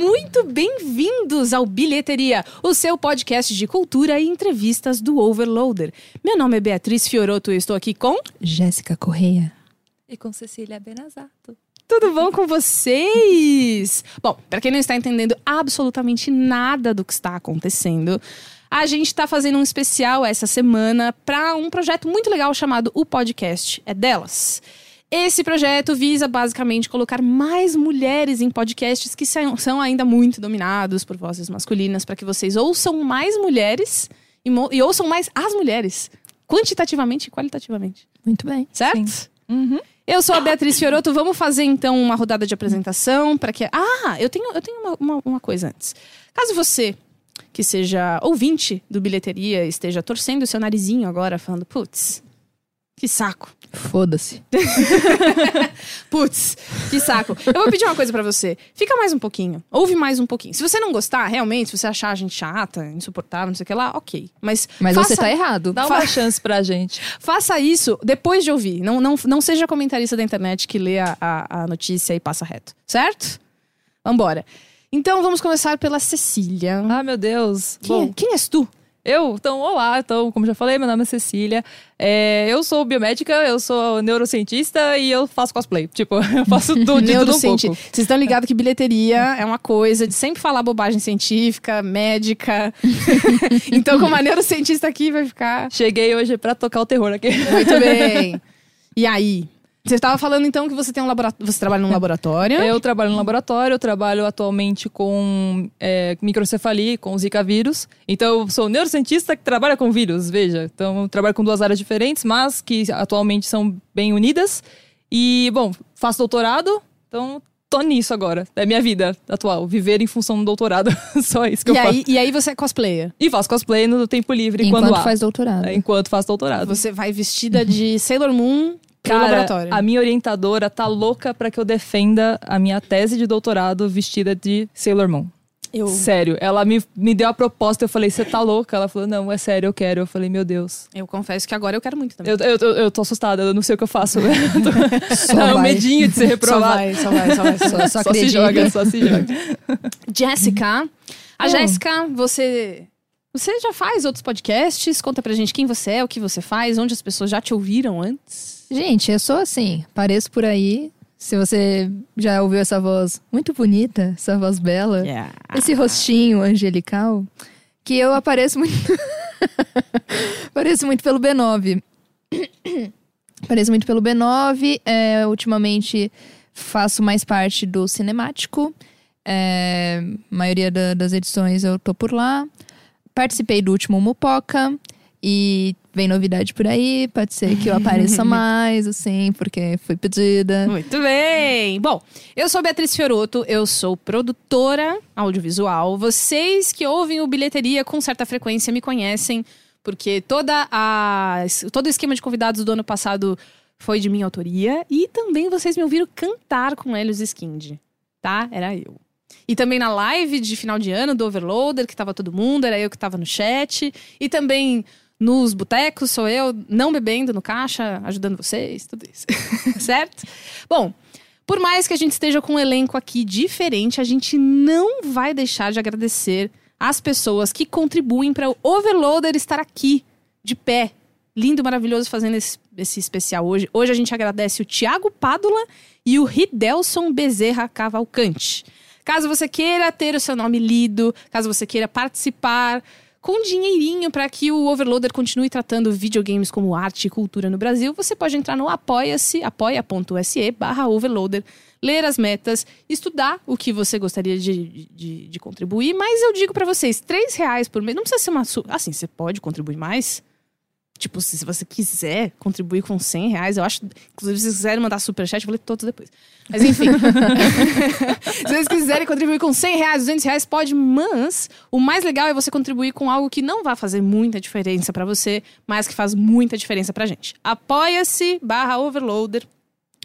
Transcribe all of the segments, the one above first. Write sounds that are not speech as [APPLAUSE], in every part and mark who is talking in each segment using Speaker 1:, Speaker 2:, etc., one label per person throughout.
Speaker 1: muito bem-vindos ao Bilheteria, o seu podcast de cultura e entrevistas do Overloader. Meu nome é Beatriz Fioroto e estou aqui com
Speaker 2: Jéssica Correia.
Speaker 3: E com Cecília Benazato.
Speaker 1: Tudo bom com vocês? Bom, para quem não está entendendo absolutamente nada do que está acontecendo, a gente está fazendo um especial essa semana para um projeto muito legal chamado O Podcast é Delas. Esse projeto visa basicamente colocar mais mulheres em podcasts que são ainda muito dominados por vozes masculinas, para que vocês ouçam mais mulheres e, e, ouçam mais as mulheres, quantitativamente e qualitativamente.
Speaker 2: Muito bem.
Speaker 1: Certo? Uhum. Eu sou a Beatriz Fioroto. Vamos fazer então uma rodada de apresentação para que. Ah, eu tenho, eu tenho uma, uma, uma coisa antes. Caso você que seja ouvinte do bilheteria esteja torcendo o seu narizinho agora, falando, putz, que saco.
Speaker 2: Foda-se. [LAUGHS]
Speaker 1: Putz, que saco. Eu vou pedir uma coisa para você. Fica mais um pouquinho. Ouve mais um pouquinho. Se você não gostar, realmente, se você achar a gente chata, insuportável, não sei o que lá, ok. Mas.
Speaker 2: Mas faça... você tá errado.
Speaker 3: Dá uma Fa... [LAUGHS] chance pra gente.
Speaker 1: Faça isso depois de ouvir. Não, não, não seja comentarista da internet que lê a, a, a notícia e passa reto. Certo? Vambora. Então vamos começar pela Cecília.
Speaker 3: Ah, meu Deus.
Speaker 1: Quem, é- Bom, quem és tu?
Speaker 3: Eu? Então, olá. Então, como já falei, meu nome é Cecília. É, eu sou biomédica, eu sou neurocientista e eu faço cosplay. Tipo, [LAUGHS] eu faço tudo de tudo um pouco.
Speaker 1: Vocês estão ligados que bilheteria é uma coisa de sempre falar bobagem científica, médica. [LAUGHS] então, como a neurocientista aqui vai ficar...
Speaker 3: Cheguei hoje para tocar o terror aqui.
Speaker 1: Muito bem. [LAUGHS] E aí? Você estava falando então que você tem um laboratório. Você trabalha num laboratório?
Speaker 3: Eu trabalho no laboratório, eu trabalho atualmente com é, microcefalia, com Zika vírus. Então, eu sou neurocientista que trabalha com vírus, veja. Então, eu trabalho com duas áreas diferentes, mas que atualmente são bem unidas. E, bom, faço doutorado, então tô nisso agora. É minha vida atual. Viver em função do doutorado. [LAUGHS] Só isso que
Speaker 1: e
Speaker 3: eu
Speaker 1: aí,
Speaker 3: faço.
Speaker 1: E aí você é cosplayer?
Speaker 3: E faço cosplay no tempo livre
Speaker 2: enquanto
Speaker 3: quando há.
Speaker 2: faz doutorado.
Speaker 3: É, enquanto faz doutorado.
Speaker 1: Você vai vestida de Sailor Moon Cara,
Speaker 3: a minha orientadora tá louca para que eu defenda a minha tese de doutorado vestida de Sailor Moon. Eu... Sério, ela me, me deu a proposta, eu falei, você tá louca? Ela falou, não, é sério, eu quero. Eu falei, meu Deus.
Speaker 1: Eu confesso que agora eu quero muito também.
Speaker 3: Eu, eu, eu, eu tô assustada, eu não sei o que eu faço. [LAUGHS] só não, vai. medinho de ser reprovada.
Speaker 1: Só vai, só vai, só vai.
Speaker 3: Só, só, só se joga, só se joga. [LAUGHS]
Speaker 1: Jéssica, a Jéssica, você você já faz outros podcasts? Conta pra gente quem você é, o que você faz, onde as pessoas já te ouviram antes.
Speaker 2: Gente, eu sou assim, pareço por aí. Se você já ouviu essa voz muito bonita, essa voz bela, yeah. esse rostinho angelical, que eu apareço muito. [LAUGHS] apareço muito pelo B9. [COUGHS] apareço muito pelo B9. É, ultimamente faço mais parte do cinemático. É, maioria da, das edições eu tô por lá. Participei do último Mupoca e vem novidade por aí. Pode ser que eu apareça [LAUGHS] mais, assim, porque fui pedida.
Speaker 1: Muito bem! Bom, eu sou Beatriz Fioroto, eu sou produtora audiovisual. Vocês que ouvem o Bilheteria com certa frequência me conhecem, porque toda a, todo o esquema de convidados do ano passado foi de minha autoria. E também vocês me ouviram cantar com Helios Skind, tá? Era eu. E também na live de final de ano do Overloader, que tava todo mundo, era eu que tava no chat. E também nos botecos, sou eu, não bebendo no caixa, ajudando vocês, tudo isso. [LAUGHS] certo? Bom, por mais que a gente esteja com um elenco aqui diferente, a gente não vai deixar de agradecer as pessoas que contribuem para o Overloader estar aqui, de pé. Lindo, maravilhoso fazendo esse, esse especial hoje. Hoje a gente agradece o Tiago Pádula e o Ridelson Bezerra Cavalcante. Caso você queira ter o seu nome lido, caso você queira participar com dinheirinho para que o Overloader continue tratando videogames como arte e cultura no Brasil, você pode entrar no apoia-se, apoia.se barra overloader, ler as metas, estudar o que você gostaria de, de, de contribuir, mas eu digo para vocês, três reais por mês, não precisa ser uma... Assim, você pode contribuir mais, Tipo, se você quiser contribuir com 100 reais, eu acho. Inclusive, se vocês quiserem mandar superchat, eu vou ler todos depois. Mas enfim. [LAUGHS] [LAUGHS] se vocês quiserem contribuir com 100 reais, 200 reais, pode, mas o mais legal é você contribuir com algo que não vai fazer muita diferença para você, mas que faz muita diferença pra gente. Apoia-se barra overloader.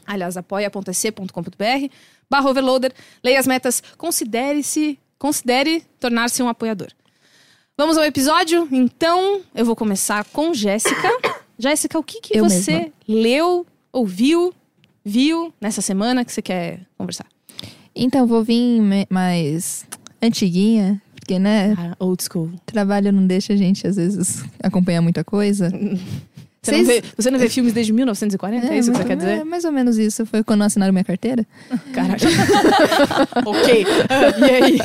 Speaker 1: Aliás, apoia.se.com.br barra overloader. Leia as metas. Considere-se. Considere tornar-se um apoiador. Vamos ao episódio? Então, eu vou começar com Jéssica. [COUGHS] Jéssica, o que, que você mesma. leu, ouviu viu nessa semana que você quer conversar?
Speaker 2: Então, vou vir mais antiguinha, porque, né,
Speaker 1: Ah, old school.
Speaker 2: trabalho não deixa a gente, às vezes, acompanhar muita coisa. [LAUGHS]
Speaker 1: Você, não vê, você não vê filmes desde 1940? É, isso que você quer dizer?
Speaker 2: é, mais ou menos isso. Foi quando assinaram minha carteira.
Speaker 1: Caralho. [LAUGHS] ok. [LAUGHS] E aí?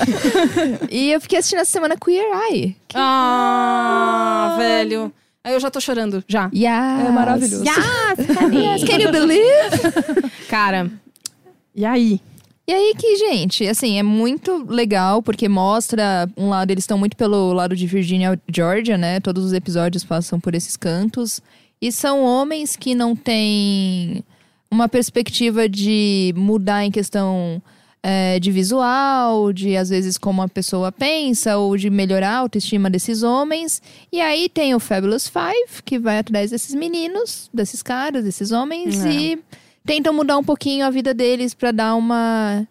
Speaker 2: E eu fiquei assistindo essa semana Queer Eye.
Speaker 1: Ah, velho. Aí eu já tô chorando, já.
Speaker 2: Yes.
Speaker 3: É maravilhoso.
Speaker 2: Yes, can you believe?
Speaker 1: Cara, e aí?
Speaker 2: E aí que, gente, assim, é muito legal porque mostra um lado, eles estão muito pelo lado de Virginia, Georgia, né? Todos os episódios passam por esses cantos. E são homens que não têm uma perspectiva de mudar em questão é, de visual, de às vezes como a pessoa pensa, ou de melhorar a autoestima desses homens. E aí tem o Fabulous Five, que vai atrás desses meninos, desses caras, desses homens,
Speaker 1: É.
Speaker 2: e tentam mudar um pouquinho a vida deles pra dar uma,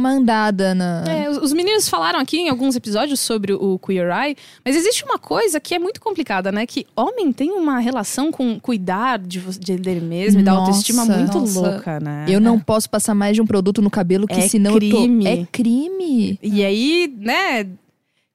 Speaker 2: uma andada na.
Speaker 1: É, os, os meninos falaram aqui em alguns episódios sobre o Queer Eye, mas existe uma coisa que é muito complicada, né? Que homem tem uma relação com cuidar de, de dele mesmo e da autoestima muito
Speaker 3: nossa.
Speaker 1: louca, né?
Speaker 2: Eu não posso passar mais de um produto no cabelo que
Speaker 1: É
Speaker 2: senão
Speaker 1: crime.
Speaker 2: tô. É crime.
Speaker 1: E aí, né,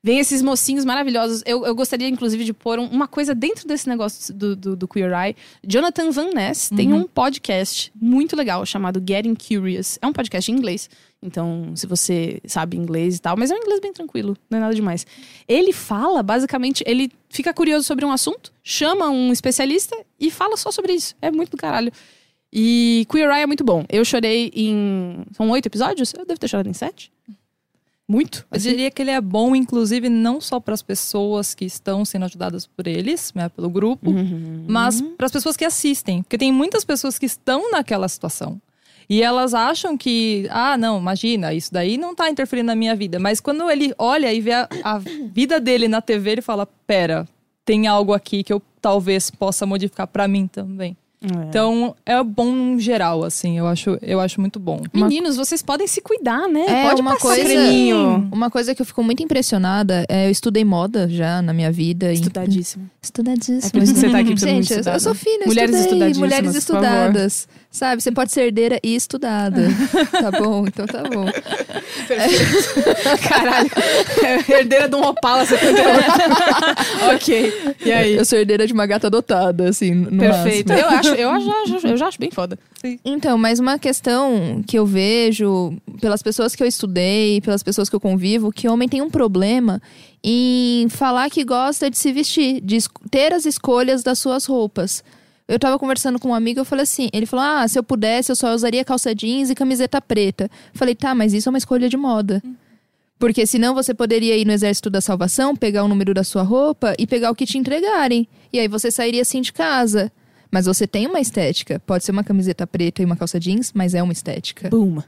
Speaker 1: vem esses mocinhos maravilhosos. Eu, eu gostaria, inclusive, de pôr um- uma coisa dentro desse negócio do, do, do Queer Eye. Jonathan Van Ness tem um podcast muito legal chamado Getting Curious. É um podcast em inglês. Então, se você sabe inglês e tal, mas é um inglês bem tranquilo, não é nada demais. Ele fala, basicamente, ele fica curioso sobre um assunto, chama um especialista e fala só sobre isso. É muito do caralho. E Queer Eye é muito bom. Eu chorei em. São oito episódios? Eu devo ter chorado em sete. Muito?
Speaker 3: Eu diria que ele é bom, inclusive, não só para as pessoas que estão sendo ajudadas por eles, né, pelo grupo,
Speaker 1: Uhum.
Speaker 3: mas para as pessoas que assistem. Porque tem muitas pessoas que estão naquela situação. E elas acham que, ah, não, imagina, isso daí não tá interferindo na minha vida. Mas quando ele olha e vê a, a vida dele na TV, ele fala: pera, tem algo aqui que eu talvez possa modificar para mim também.
Speaker 1: É.
Speaker 3: Então, é bom em geral, assim, eu acho, eu acho muito bom.
Speaker 1: Meninos, vocês podem se cuidar, né?
Speaker 2: É,
Speaker 1: Pode
Speaker 2: uma
Speaker 1: passar
Speaker 2: coisa-
Speaker 1: creminho.
Speaker 2: Uma coisa que eu fico muito impressionada é eu estudei moda já na minha vida. e-
Speaker 1: Estudadíssimo.
Speaker 2: Estudadíssima.
Speaker 1: É por isso que você tá aqui, pra [LAUGHS]
Speaker 2: Gente, eu, sou
Speaker 1: né?
Speaker 2: fina, eu
Speaker 1: Mulheres
Speaker 2: estudei,
Speaker 1: estudadíssimas,
Speaker 2: mulheres
Speaker 1: por favor.
Speaker 2: Sabe, você pode ser herdeira e estudada. [LAUGHS] tá bom, então tá bom. [LAUGHS]
Speaker 1: Caralho. [LAUGHS] Herdeira de um Opala 71. ok. E aí?
Speaker 2: Eu sou herdeira de uma gata adotada, assim, no
Speaker 1: Perfeito.
Speaker 2: máximo.
Speaker 1: Eu acho, eu, já, eu já acho bem foda.
Speaker 2: Então, mas uma questão que eu vejo pelas pessoas que eu estudei, pelas pessoas que eu convivo, que homem tem um problema em falar que gosta de se vestir, de ter as escolhas das suas roupas. Eu tava conversando com um amigo, eu falei assim, ele falou: "Ah, se eu pudesse, eu só usaria calça jeans e camiseta preta". Falei: "Tá, mas isso é uma escolha de moda". Porque senão você poderia ir no Exército da Salvação, pegar o número da sua roupa e pegar o que te entregarem. E aí você sairia assim de casa. Mas você tem uma estética. Pode ser uma camiseta preta e uma calça jeans, mas é uma estética.
Speaker 1: Boom.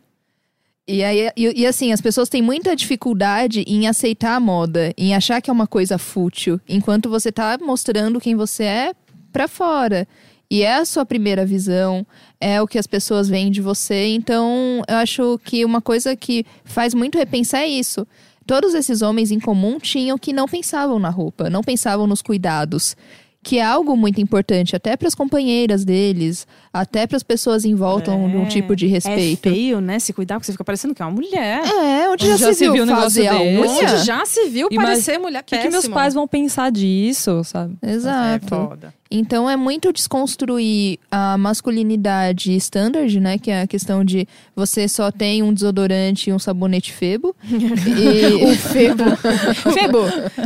Speaker 2: E aí, e, e assim, as pessoas têm muita dificuldade em aceitar a moda, em achar que é uma coisa fútil, enquanto você tá mostrando quem você é pra fora. E é a sua primeira visão, é o que as pessoas veem de você. Então, eu acho que uma coisa que faz muito repensar é isso. Todos esses homens em comum tinham que não pensavam na roupa, não pensavam nos cuidados. Que é algo muito importante, até para as companheiras deles, até para as pessoas em volta de um tipo de respeito.
Speaker 1: É feio, né? Se cuidar, porque você fica parecendo que é uma mulher.
Speaker 2: É, onde já,
Speaker 3: Já
Speaker 2: se
Speaker 3: se
Speaker 2: viu,
Speaker 3: viu um negócio
Speaker 2: fazer a unha?
Speaker 1: Onde já se viu
Speaker 3: Imag-
Speaker 1: parecer mulher
Speaker 3: O que, que meus pais vão pensar disso, sabe?
Speaker 2: Exato.
Speaker 1: É foda.
Speaker 2: Então é muito desconstruir a masculinidade standard, né? Que é a questão de você só tem um desodorante e um sabonete febo. [LAUGHS] e...
Speaker 1: O Febo. [LAUGHS] Febo,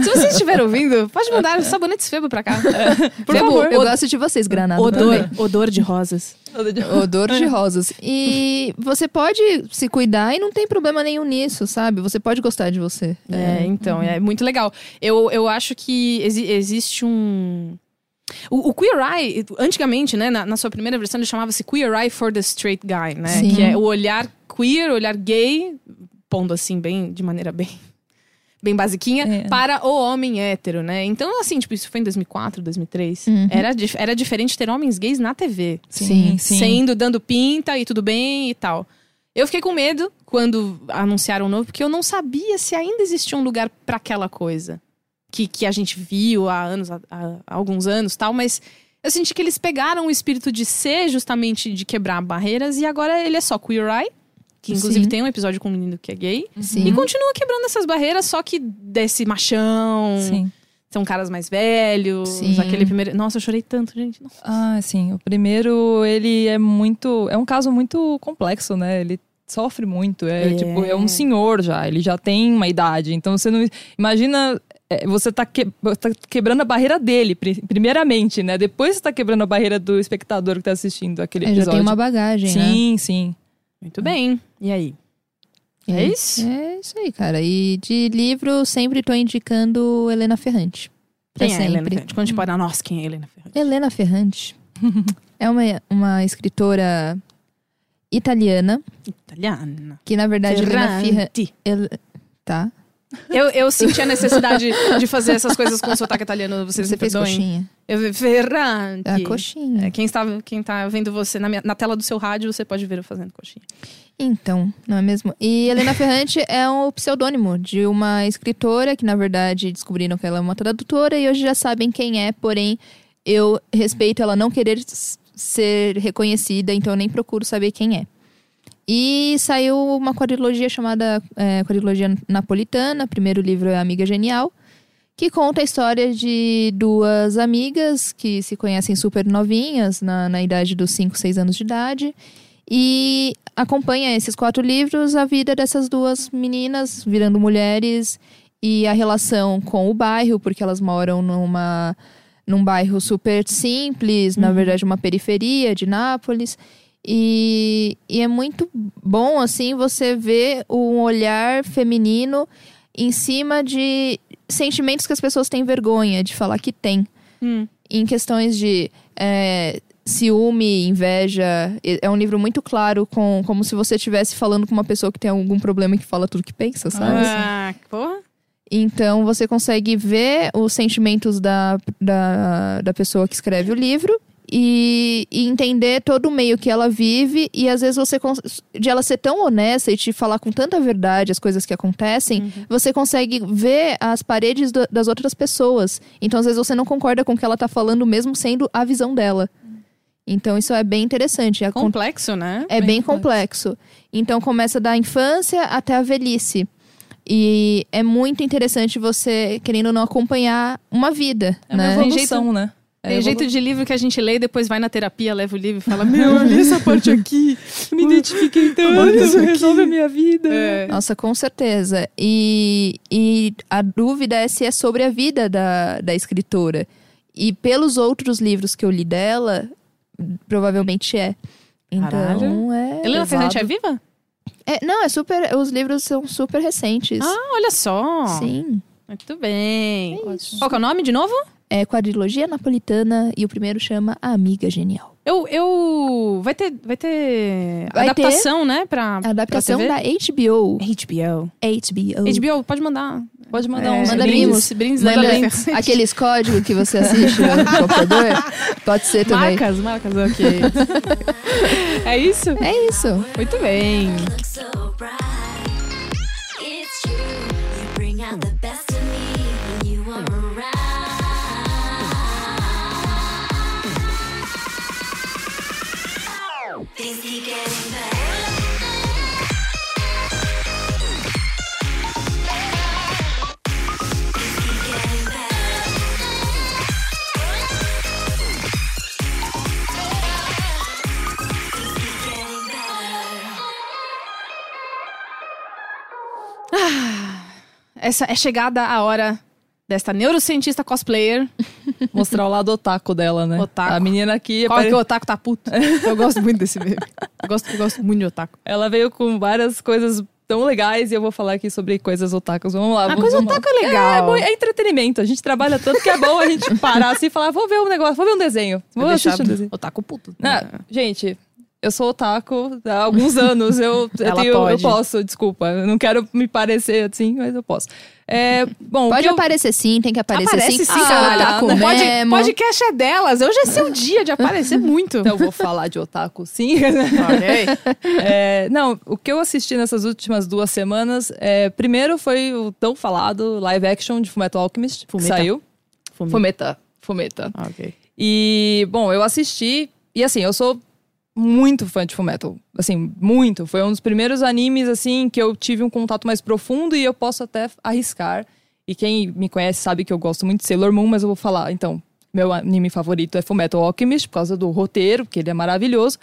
Speaker 1: se você estiver ouvindo, pode mandar os sabonetes Febo pra cá.
Speaker 2: Por
Speaker 1: Febo,
Speaker 2: favor, eu gosto de vocês, Granada.
Speaker 1: odor,
Speaker 2: também.
Speaker 1: odor de rosas.
Speaker 2: Odor de [LAUGHS] rosas. E você pode se cuidar e não tem problema nenhum nisso, sabe? Você pode gostar de você.
Speaker 1: É, então, é muito legal. Eu, eu acho que exi- existe um. O, o Queer Eye, antigamente, né, na, na sua primeira versão, ele chamava-se Queer Eye for the Straight Guy, né?
Speaker 2: Sim.
Speaker 1: Que é o olhar queer, olhar gay, pondo assim, bem, de maneira bem. Bem basiquinha,
Speaker 3: É.
Speaker 1: para o homem hétero, né? Então, assim, tipo, isso foi em 2004, 2003.
Speaker 2: Uhum.
Speaker 1: Era, dif- era diferente ter homens gays na TV.
Speaker 2: Sim,
Speaker 1: Sendo, dando pinta e tudo bem e tal. Eu fiquei com medo quando anunciaram o novo, porque eu não sabia se ainda existia um lugar pra aquela coisa. Que, que a gente viu há anos, há, há alguns anos tal, mas Eu senti que eles pegaram o espírito de ser justamente de quebrar barreiras e agora ele é só queer eye, que inclusive
Speaker 2: Sim.
Speaker 1: tem um episódio com um menino que é gay.
Speaker 2: Sim.
Speaker 1: E continua quebrando essas barreiras, só que desse machão.
Speaker 3: Sim.
Speaker 1: São caras mais velhos.
Speaker 2: Sim.
Speaker 1: Aquele primeiro. Nossa, eu chorei tanto, gente. Nossa.
Speaker 3: Ah, sim. O primeiro, ele é muito. É um caso muito complexo, né? Ele sofre muito. É,
Speaker 1: É.
Speaker 3: tipo, é um senhor já. Ele já tem uma idade. Então você não. Imagina. É, Você tá, que- tá quebrando a barreira dele, pri- primeiramente, né? Depois você tá quebrando a barreira do espectador que tá assistindo aquele
Speaker 2: É, já
Speaker 3: episódio.
Speaker 2: tem uma bagagem, né?
Speaker 3: Sim, sim.
Speaker 1: Muito bem. E aí? É isso?
Speaker 2: É isso aí, cara. E de livro, sempre tô indicando Helena Ferrante. Pra
Speaker 1: Quem é a Helena
Speaker 2: sempre.
Speaker 1: Ferrante? Quando a gente para, nossa, quem é a Helena Ferrante?
Speaker 2: Helena Ferrante [LAUGHS] é uma, uma escritora italiana,
Speaker 1: Italiana.
Speaker 2: que na verdade Helena Ferrante... Tá.
Speaker 1: Eu, eu senti a necessidade de fazer essas coisas com sotaque italiano. Vocês
Speaker 2: Você
Speaker 1: me
Speaker 2: fez
Speaker 1: perdoem?
Speaker 2: coxinha.
Speaker 1: Eu, Ferrante.
Speaker 2: A coxinha.
Speaker 1: É, quem, está, quem tá vendo você na, minha- na tela do seu rádio, você pode ver eu fazendo coxinha.
Speaker 2: Então, não é mesmo? E Helena Ferrante [LAUGHS] é um pseudônimo de uma escritora que, na verdade, descobriram que ela é uma tradutora e hoje já sabem quem é, porém, eu respeito ela não querer s- ser reconhecida, então eu nem procuro saber quem é. E saiu uma quadrilogia chamada é, Quadrilogia Napolitana. O primeiro livro é Amiga Genial, que conta a história de duas amigas que se conhecem super novinhas, na, na idade dos 5, 6 anos de idade. E acompanha esses quatro livros a vida dessas duas meninas virando mulheres e a relação com o bairro, porque elas moram numa, num bairro super simples, na verdade, uma periferia de Nápoles. E, e é muito bom, assim, você ver um olhar feminino em cima de sentimentos que as pessoas têm vergonha de falar que tem
Speaker 1: Hum.
Speaker 2: em questões de é, ciúme, inveja. É um livro muito claro, com, como se você estivesse falando com uma pessoa que tem algum problema e que fala tudo que pensa, sabe?
Speaker 1: Ah, porra.
Speaker 2: Então você consegue ver os sentimentos da, da, da pessoa que escreve o livro. E, e entender todo o meio que ela vive e às vezes você de ela ser tão honesta e te falar com tanta verdade as coisas que acontecem você consegue ver as paredes do- das outras pessoas então às vezes você não concorda com o que ela tá falando mesmo sendo a visão dela então isso é bem interessante con-
Speaker 1: Complexo, né?
Speaker 2: é bem complexo. Então começa da infância até a velhice. E é muito interessante você, querendo ou não, acompanhar uma vida,
Speaker 3: É uma
Speaker 2: né?
Speaker 3: evolução, né? É
Speaker 1: Tem
Speaker 3: evolu-
Speaker 1: jeito de livro que a gente lê e depois vai na terapia, leva o livro e fala: [LAUGHS] Meu, eu li essa parte [LAUGHS] aqui.
Speaker 3: Me identifiquei tanto,
Speaker 1: Olha isso
Speaker 3: isso
Speaker 1: aqui.
Speaker 3: resolve a minha vida.
Speaker 1: É.
Speaker 2: Nossa, com certeza. E, e a dúvida é se é sobre a vida da, da escritora. E pelos outros livros que eu li dela, provavelmente é. Então,
Speaker 1: Caralho.
Speaker 2: é.
Speaker 1: Helena. Ferrante é viva?
Speaker 2: É, não, é super. Os livros são super recentes.
Speaker 1: Ah, olha só.
Speaker 2: Sim.
Speaker 1: Muito bem.
Speaker 2: isso.
Speaker 1: Qual que é o nome de novo?
Speaker 2: É quadrilogia napolitana e o primeiro chama A Amiga Genial.
Speaker 1: Eu. eu... Vai ter, vai ter
Speaker 2: Vai
Speaker 1: adaptação, né? Pra,
Speaker 2: adaptação
Speaker 1: pra
Speaker 2: da HBO.
Speaker 1: HBO.
Speaker 2: HBO.
Speaker 1: HBO, pode mandar.
Speaker 3: Pode mandar
Speaker 1: É,
Speaker 3: uns
Speaker 2: manda
Speaker 3: brindes.
Speaker 1: Brindes da
Speaker 2: Manda aqueles códigos que você assiste no [LAUGHS] computador. Pode ser também.
Speaker 1: Marcas, marcas, ok. [LAUGHS] é isso?
Speaker 2: É isso.
Speaker 1: Muito bem.
Speaker 4: It's you. You bring out the best
Speaker 1: Essa é chegada a hora desta neurocientista cosplayer. [LAUGHS]
Speaker 3: Mostrar o lado otaku dela, né?
Speaker 1: Otaku.
Speaker 3: A menina aqui,
Speaker 1: Qual
Speaker 3: apare-
Speaker 1: que o otaku tá puto? [LAUGHS] Eu gosto muito desse meme. Eu gosto, eu gosto muito de otaku.
Speaker 3: ela veio com várias coisas tão legais e eu vou falar aqui sobre coisas otakus. Vamos lá.
Speaker 1: A
Speaker 3: vamos-
Speaker 1: coisa
Speaker 3: vamos lá.
Speaker 1: otaku é legal.
Speaker 3: É, bom, é entretenimento. A gente trabalha tanto que é bom a gente [LAUGHS] parar assim e falar, vou ver um negócio, vou ver um desenho. Vou
Speaker 1: Deixar
Speaker 3: assistir um desenho.
Speaker 1: otaku puto.
Speaker 3: Ah, gente, eu sou otaku há alguns anos. Eu, [LAUGHS] eu, tenho- eu
Speaker 1: pode.
Speaker 3: posso, desculpa. Eu não quero me parecer assim, mas eu posso. É, bom,
Speaker 2: Pode
Speaker 3: eu-
Speaker 2: aparecer sim, tem que aparecer
Speaker 1: Aparece sim,
Speaker 2: sim.
Speaker 1: caralho.
Speaker 2: otaku
Speaker 1: Pode-
Speaker 2: mesmo.
Speaker 1: podcast é delas. Hoje é seu dia de aparecer [LAUGHS] muito.
Speaker 3: Então eu vou falar de otaku, sim.
Speaker 1: Ok. [LAUGHS]
Speaker 3: É, não, o que eu assisti nessas últimas duas semanas, é, primeiro foi o tão falado live action de Fullmetal Alchemist, que
Speaker 1: Fumeta.
Speaker 3: saiu.
Speaker 1: Fumeta.
Speaker 3: Fumeta. Fumeta.
Speaker 1: Ah, ok.
Speaker 3: E, bom, eu assisti. E assim, eu sou muito fã de Fullmetal. Assim, muito. Foi um dos primeiros animes, assim, que eu tive um contato mais profundo e eu posso até arriscar. E quem me conhece sabe que eu gosto muito de Sailor Moon, mas eu vou falar, então, meu anime favorito é Fullmetal Alchemist, por causa do roteiro, que ele é maravilhoso.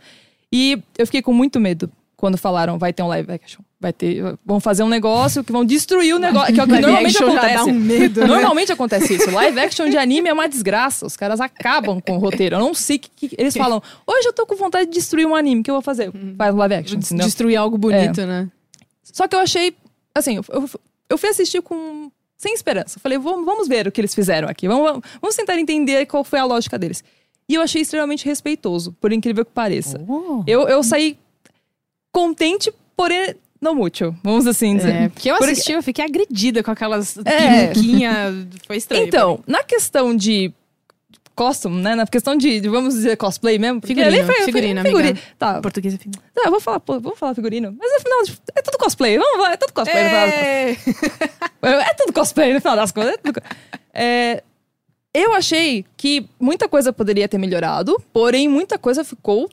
Speaker 3: E eu fiquei com muito medo quando falaram vai ter um live action. Vai ter, vão fazer um negócio que vão destruir o negócio, que é o que
Speaker 1: Live
Speaker 3: normalmente acontece.
Speaker 1: um medo, né?
Speaker 3: Normalmente acontece isso. Live action de anime é uma desgraça. Os caras acabam com o roteiro. Eu não sei o que, que- eles falam. Hoje eu tô com vontade de destruir um anime. O que eu vou fazer? Faz live action. entendeu?
Speaker 1: Destruir algo bonito, né?
Speaker 3: Só que eu achei, assim, eu, eu, eu fui assistir com sem esperança. Falei, vamos, vamos ver o que eles fizeram aqui. Vamos, vamos tentar entender qual foi a lógica deles. E eu achei extremamente respeitoso, por incrível que pareça.
Speaker 1: Oh.
Speaker 3: Eu, eu saí contente, porém não mútil, vamos assim dizer.
Speaker 1: É, porque eu
Speaker 3: Porque-
Speaker 1: assisti, eu fiquei agredida com aquelas
Speaker 3: É.
Speaker 1: Foi estranho.
Speaker 3: Então, na questão de costume, né? Na questão de, vamos dizer, cosplay mesmo.
Speaker 1: Figurino,
Speaker 3: nem foi-
Speaker 1: figurino,
Speaker 3: figurino.
Speaker 1: amiga.
Speaker 3: Tá,
Speaker 1: Português é fino.
Speaker 3: tá, eu vou falar, pô, vamos falar figurino. Mas no final, tipo, é tudo cosplay. Vamos lá, é tudo cosplay. das É tudo cosplay no final das contas. É tudo... É, eu achei que muita coisa poderia ter melhorado, porém muita coisa ficou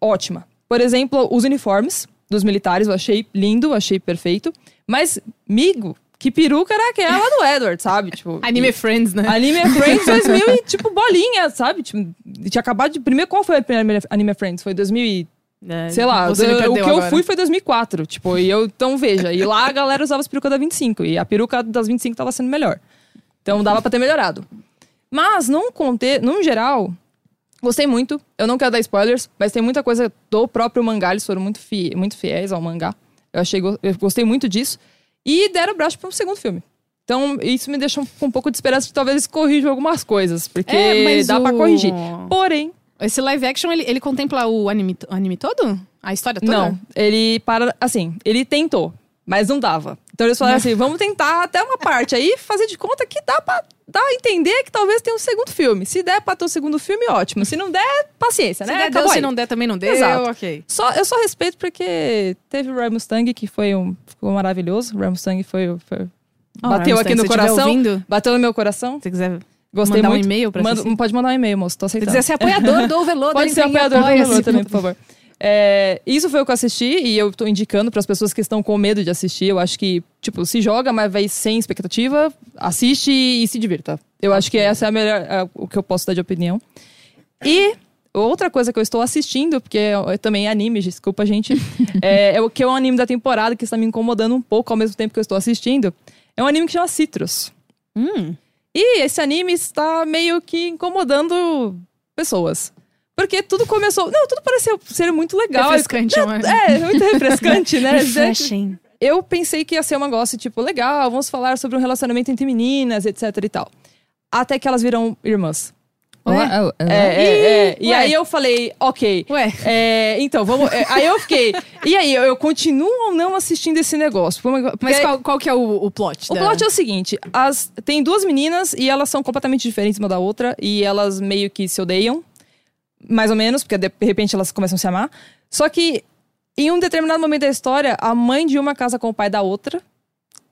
Speaker 3: ótima. Por exemplo, os uniformes dos militares eu achei lindo, achei perfeito. Mas, migo, que peruca era aquela do Edward, sabe? [LAUGHS] Tipo,
Speaker 1: Anime Friends, né?
Speaker 3: Anime Friends [LAUGHS] 2000 e, tipo, bolinha, sabe? Tipo, tinha acabado de... Primeiro, qual foi a primeira Anime Friends? Foi 2000 e...
Speaker 1: É,
Speaker 3: Sei lá, o que
Speaker 1: perdeu
Speaker 3: eu
Speaker 1: agora.
Speaker 3: fui foi 2004. Tipo, e eu... Então, veja. E lá a galera usava as perucas da 25. E a peruca das 25 tava sendo melhor. Então, dava pra ter melhorado. Mas, num contexto... Num geral... Gostei muito. Eu não quero dar spoilers, mas tem muita coisa do próprio mangá. Eles foram muito, fi- muito fiéis ao mangá. Eu, achei, eu gostei muito disso. E deram braço para um segundo filme. Então, isso me deixa um- com um pouco de esperança de talvez eles corrijam algumas coisas. Porque
Speaker 1: É,
Speaker 3: dá
Speaker 1: o-
Speaker 3: corrigir. Porém,
Speaker 1: Esse live action, ele, ele contempla o anime, o anime todo? A história toda?
Speaker 3: não. Ele para. Assim, ele tentou, mas não dava. Então eles falaram [LAUGHS] assim: vamos tentar até uma parte aí, fazer de conta que dá pra dar a entender que talvez tenha um segundo filme. Se der pra ter um segundo filme, ótimo. Se não der, paciência,
Speaker 1: Se
Speaker 3: né?
Speaker 1: der, deu, se não der, também não deu.
Speaker 3: Exato.
Speaker 1: Ok.
Speaker 3: Só, eu só respeito porque teve o Ray Mustang, que foi um. Ficou maravilhoso. O Ray Mustang foi. foi-
Speaker 1: Ó,
Speaker 3: bateu
Speaker 1: Ray
Speaker 3: aqui no
Speaker 1: Mustang, se
Speaker 3: coração. Bateu no meu coração.
Speaker 1: se quiser
Speaker 3: Gostei
Speaker 1: mandar
Speaker 3: muito.
Speaker 1: um e-mail pra
Speaker 3: Manda-. Pode mandar um e-mail, moço. Tô
Speaker 1: Se
Speaker 3: aceitando.
Speaker 1: quiser ser apoiador do Overloader,
Speaker 3: Pode ser apoiador do. Overloader também, por favor. É, isso foi o que eu assisti e eu tô indicando para as pessoas que estão com medo de assistir. Eu acho que, tipo, se joga, mas vai sem expectativa, assiste e, se divirta. Eu acho que essa é a melhor, é, o que eu posso dar de opinião. E outra coisa que eu estou assistindo, porque é, é também anime, desculpa, gente, [LAUGHS] é, é o que é um anime da temporada que está me incomodando um pouco ao mesmo tempo que eu estou assistindo. É um anime que chama Citrus.
Speaker 1: Hum,
Speaker 3: E esse anime está meio que incomodando pessoas. Porque tudo começou. Não, tudo pareceu ser muito legal.
Speaker 1: refrescante.
Speaker 3: Não,
Speaker 1: mas-
Speaker 3: é, muito refrescante, né? [LAUGHS]
Speaker 1: Refreshing.
Speaker 3: Eu pensei que ia ser um negócio, tipo, legal, vamos falar sobre um relacionamento entre meninas, etc e tal. Até que elas viram irmãs.
Speaker 2: Ué?
Speaker 3: É, é, é. E
Speaker 1: Ué.
Speaker 3: aí eu falei, ok.
Speaker 1: Ué,
Speaker 3: É, então, vamos. é, aí eu fiquei. E aí, eu, eu continuo ou não assistindo esse negócio? Porque-
Speaker 1: mas qual, qual que é o, o plot?
Speaker 3: o
Speaker 1: da-
Speaker 3: plot é o seguinte: as, tem duas meninas e elas são completamente diferentes uma da outra, e elas meio que se odeiam, mais ou menos, porque de repente elas começam a se amar. Só que em um determinado momento da história, a mãe de uma casa com o pai da outra,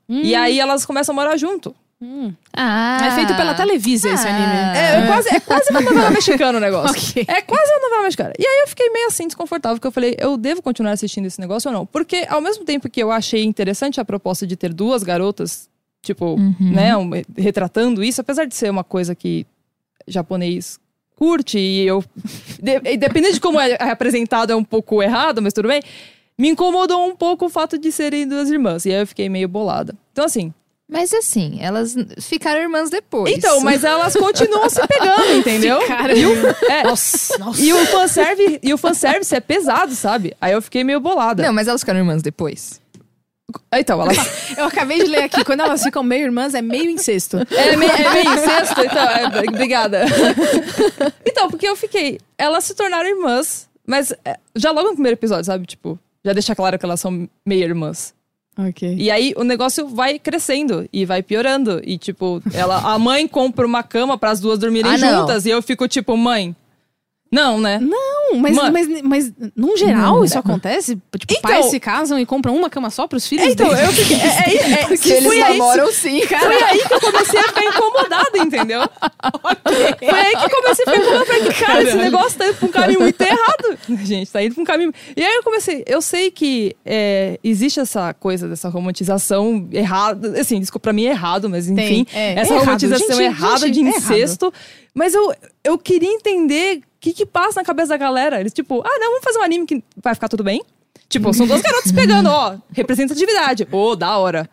Speaker 1: Hum,
Speaker 3: e aí elas começam a morar junto.
Speaker 1: hum.
Speaker 2: Ah.
Speaker 1: É feito pela Televisa esse
Speaker 2: Ah.
Speaker 1: anime.
Speaker 3: É, é quase, é quase uma novela mexicana o negócio. [LAUGHS]
Speaker 1: Ok.
Speaker 3: É quase uma novela mexicana. E aí eu fiquei meio assim, desconfortável, porque eu falei, eu devo continuar assistindo esse negócio ou não? Porque ao mesmo tempo que eu achei interessante a proposta de ter duas garotas, tipo,
Speaker 2: Uhum.
Speaker 3: né, um- retratando isso, apesar de ser uma coisa que japonês curte e eu. [LAUGHS] de- Dependendo de como é apresentado, é um pouco errado, mas tudo bem. Me incomodou um pouco o fato de serem duas irmãs. E aí eu fiquei meio bolada. Então, assim.
Speaker 2: Mas assim, elas ficaram irmãs depois.
Speaker 3: Então, mas elas continuam se pegando, entendeu?
Speaker 1: Cara,
Speaker 3: É,
Speaker 1: nossa, nossa.
Speaker 3: E o fanservice, e o fanservice é pesado, sabe? Aí eu fiquei meio bolada.
Speaker 2: Não, mas elas ficaram irmãs depois.
Speaker 3: Então, elas. [LAUGHS]
Speaker 1: Eu acabei de ler aqui, quando elas ficam meio irmãs, é meio incesto.
Speaker 3: É meio, é meio incesto, então. é, obrigada. [LAUGHS] Então, porque eu fiquei. Elas se tornaram irmãs, mas é, já logo no primeiro episódio, sabe? Tipo, já deixa claro que elas são meio irmãs.
Speaker 1: Ok.
Speaker 3: E aí o negócio vai crescendo e vai piorando. E, tipo, ela, a mãe compra uma cama para as duas dormirem
Speaker 2: Ah, não.
Speaker 3: juntas e eu fico, tipo, mãe. Não, né?
Speaker 1: Não, mas,
Speaker 3: Mano.
Speaker 1: mas, mas num geral
Speaker 2: Não,
Speaker 1: isso
Speaker 2: não.
Speaker 1: acontece? Tipo,
Speaker 3: Então-
Speaker 1: pais se casam e compram uma cama só pros filhos
Speaker 3: Então,
Speaker 1: deles?
Speaker 3: eu fiquei. É, é, [LAUGHS] é,
Speaker 2: Porque eles
Speaker 3: foi aí,
Speaker 2: namoram sim, cara.
Speaker 3: Foi aí que eu comecei a ficar incomodada, entendeu? [LAUGHS] Foi aí que eu comecei a ficar incomodada. Falei, cara, esse negócio tá indo pra um caminho muito errado. Gente, tá indo pra um caminho. E aí eu comecei. Eu sei que é, existe essa coisa dessa romantização errada. Assim, desculpa, pra mim é errado, mas enfim.
Speaker 1: é.
Speaker 3: essa
Speaker 1: É
Speaker 3: romantização
Speaker 1: Gente,
Speaker 3: errada
Speaker 1: gente,
Speaker 3: de
Speaker 1: é errado.
Speaker 3: incesto. Mas eu, eu queria entender que, que passa na cabeça da galera. Eles, tipo, ah, não, vamos fazer um anime que vai ficar tudo bem. Tipo, são duas garotas pegando, ó, representatividade. Ô, da hora.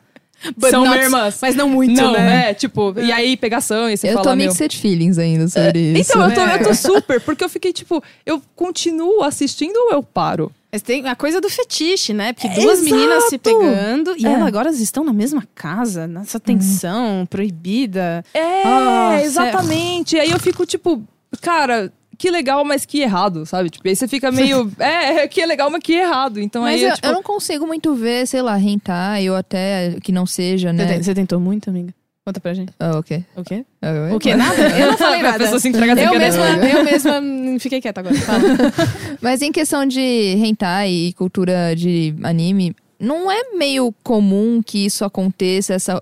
Speaker 1: But
Speaker 3: são
Speaker 1: not-
Speaker 3: irmãs.
Speaker 1: Mas não muito,
Speaker 3: Não,
Speaker 1: né?
Speaker 3: é, tipo, e aí pegação, e você
Speaker 2: Eu
Speaker 3: fala,
Speaker 2: tô
Speaker 3: meu...
Speaker 2: mixed feelings ainda sobre isso.
Speaker 3: Então, eu tô,
Speaker 1: né?
Speaker 3: eu tô super, porque eu fiquei tipo, eu continuo assistindo ou eu paro?
Speaker 1: Mas tem a coisa do fetiche, né? Porque
Speaker 3: É,
Speaker 1: duas meninas se
Speaker 3: exato.
Speaker 1: pegando e
Speaker 3: É.
Speaker 1: elas agora estão na mesma casa, nessa tensão proibida.
Speaker 3: É,
Speaker 1: Ah,
Speaker 3: exatamente. Aí eu fico tipo, cara, que legal, mas que errado, sabe? Tipo, aí você fica meio, [LAUGHS] é, que legal, mas que errado. Então
Speaker 2: Mas
Speaker 3: aí
Speaker 2: eu,
Speaker 3: eu, tipo,
Speaker 2: eu não consigo muito ver, sei lá, hentai ou até que não seja, né?
Speaker 1: você tentou muito, amiga? Conta pra gente.
Speaker 2: Ah, ok.
Speaker 1: O quê?
Speaker 2: Ah,
Speaker 1: O quê? Nada? [LAUGHS] Eu não falei [LAUGHS]
Speaker 3: A
Speaker 1: nada.
Speaker 3: pessoa se entrega
Speaker 1: eu
Speaker 3: querer.
Speaker 1: mesma, eu mesma fiquei quieta agora.
Speaker 2: Mas em questão de hentai e cultura de anime, não é meio comum que isso aconteça, essa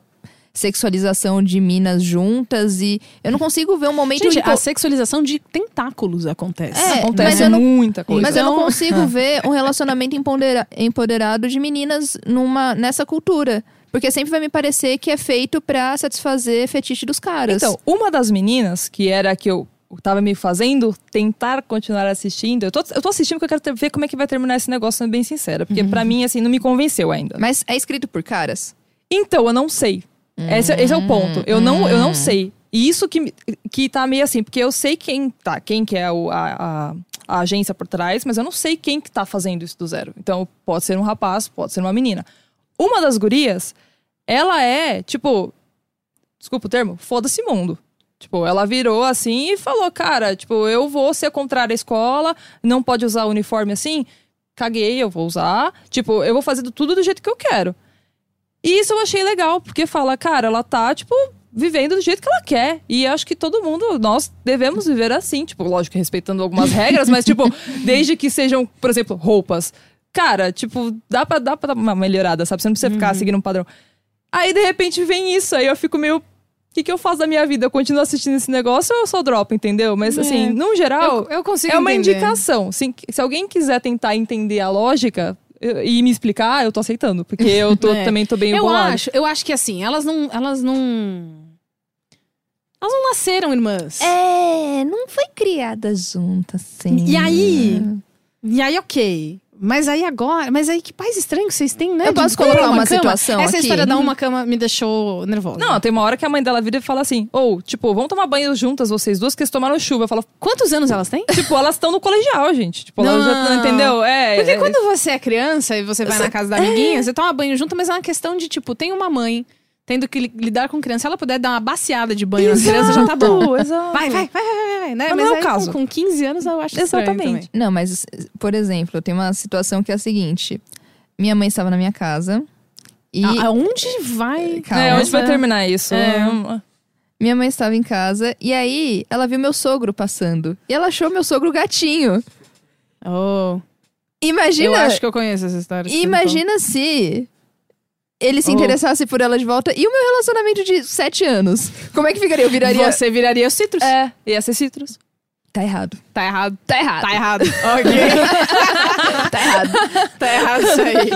Speaker 2: sexualização de minas juntas e eu não consigo ver um momento
Speaker 1: Gente,
Speaker 2: em que
Speaker 1: a sexualização de tentáculos acontece.
Speaker 2: É,
Speaker 3: acontece
Speaker 2: não-
Speaker 3: muita coisa.
Speaker 2: Mas eu não
Speaker 1: Então-
Speaker 2: consigo [LAUGHS] ver um relacionamento empodera- empoderado de meninas numa, nessa cultura. Porque sempre vai me parecer que é feito pra satisfazer fetiche dos caras.
Speaker 3: Então, uma das meninas, que era a que eu tava me fazendo tentar continuar assistindo, eu tô, eu tô assistindo porque eu quero ver como é que vai terminar esse negócio, sendo bem sincera. Porque pra mim, assim, não me convenceu ainda.
Speaker 2: Mas é escrito por caras?
Speaker 3: Então, eu não sei. Esse, esse é o ponto. Eu não, eu não sei. E isso que, que tá meio assim, porque eu sei quem tá, quem que é o- a, a, a agência por trás, mas eu não sei quem que tá fazendo isso do zero. Então, pode ser um rapaz, pode ser uma menina. Uma das gurias, ela é, tipo, desculpa o termo, foda-se mundo. Tipo, ela virou assim e falou, cara, tipo, eu vou ser contrária à escola, não pode usar uniforme assim, caguei, eu vou usar. Tipo, eu vou fazer tudo do jeito que eu quero. E isso eu achei legal, porque fala, cara, ela tá, tipo, vivendo do jeito que ela quer. E acho que todo mundo, nós devemos viver assim. Tipo, lógico, respeitando algumas [LAUGHS] regras, mas, tipo, desde que sejam, por exemplo, roupas. Cara, tipo, dá pra, dá pra dar uma melhorada, sabe? Você não precisa ficar seguindo um padrão. Aí, de repente, vem isso. Aí eu fico meio. O que, que eu faço da minha vida? Eu continuo assistindo esse negócio ou eu só dropo, entendeu? Mas, assim, no geral.
Speaker 1: Eu, eu consigo
Speaker 3: É uma
Speaker 1: entender.
Speaker 3: indicação. Se, se alguém quiser tentar entender a lógica e me explicar, eu tô aceitando. Porque eu tô, [LAUGHS]
Speaker 1: É.
Speaker 3: também tô bem
Speaker 1: Eu
Speaker 3: bolada.
Speaker 1: acho, eu acho que assim, elas não. Elas não. Elas não nasceram irmãs.
Speaker 2: É, não foi criada junta, assim.
Speaker 1: E aí? E aí, ok. Mas aí agora. Mas aí que pais estranhos vocês têm, né?
Speaker 2: Eu posso colocar uma
Speaker 1: cama.
Speaker 2: situação
Speaker 1: Essa
Speaker 2: aqui?
Speaker 1: história da uma cama me deixou nervosa.
Speaker 3: Não, tem uma hora que a mãe dela vira e fala assim: ou, tipo, vamos tomar banho juntas, vocês duas, que eles tomaram chuva. Eu falo,
Speaker 1: Quantos anos elas têm? [LAUGHS]
Speaker 3: tipo, elas estão no colegial, gente. Tipo, elas já
Speaker 1: Não.
Speaker 3: entendeu? É.
Speaker 1: Porque
Speaker 3: é-
Speaker 1: quando você é criança e você vai na casa da amiguinha, você toma banho junto, mas é uma questão de, tipo, tem uma mãe tendo que li- lidar com criança. Se ela puder dar uma baciada de banho na criança, já tá bom.
Speaker 3: Exato.
Speaker 1: Vai, vai, vai, vai, vai, vai, né?
Speaker 3: Mas
Speaker 1: Mas,
Speaker 3: não é o caso.
Speaker 1: Com, com 15 anos eu acho
Speaker 3: Exatamente.
Speaker 1: também.
Speaker 2: Não, mas, por exemplo, eu tenho uma situação que é a seguinte. Minha mãe estava na minha casa e...
Speaker 1: A- Aonde vai?
Speaker 2: Calma.
Speaker 3: É, onde vai terminar isso?
Speaker 1: É.
Speaker 2: Minha mãe estava em casa e aí ela viu meu sogro passando. E ela achou meu sogro gatinho.
Speaker 1: Oh,
Speaker 2: Imagina...
Speaker 1: eu acho que eu conheço essa história. me
Speaker 2: Imagina se ele se interessasse por ela de volta. E o meu relacionamento de sete anos? Como é que ficaria? Eu viraria...
Speaker 1: Você viraria citrus.
Speaker 3: É, ia ser citrus.
Speaker 2: Tá errado.
Speaker 1: Tá errado.
Speaker 2: Tá errado.
Speaker 1: Tá errado. [LAUGHS] ok.
Speaker 2: Tá errado.
Speaker 1: tá errado isso aí.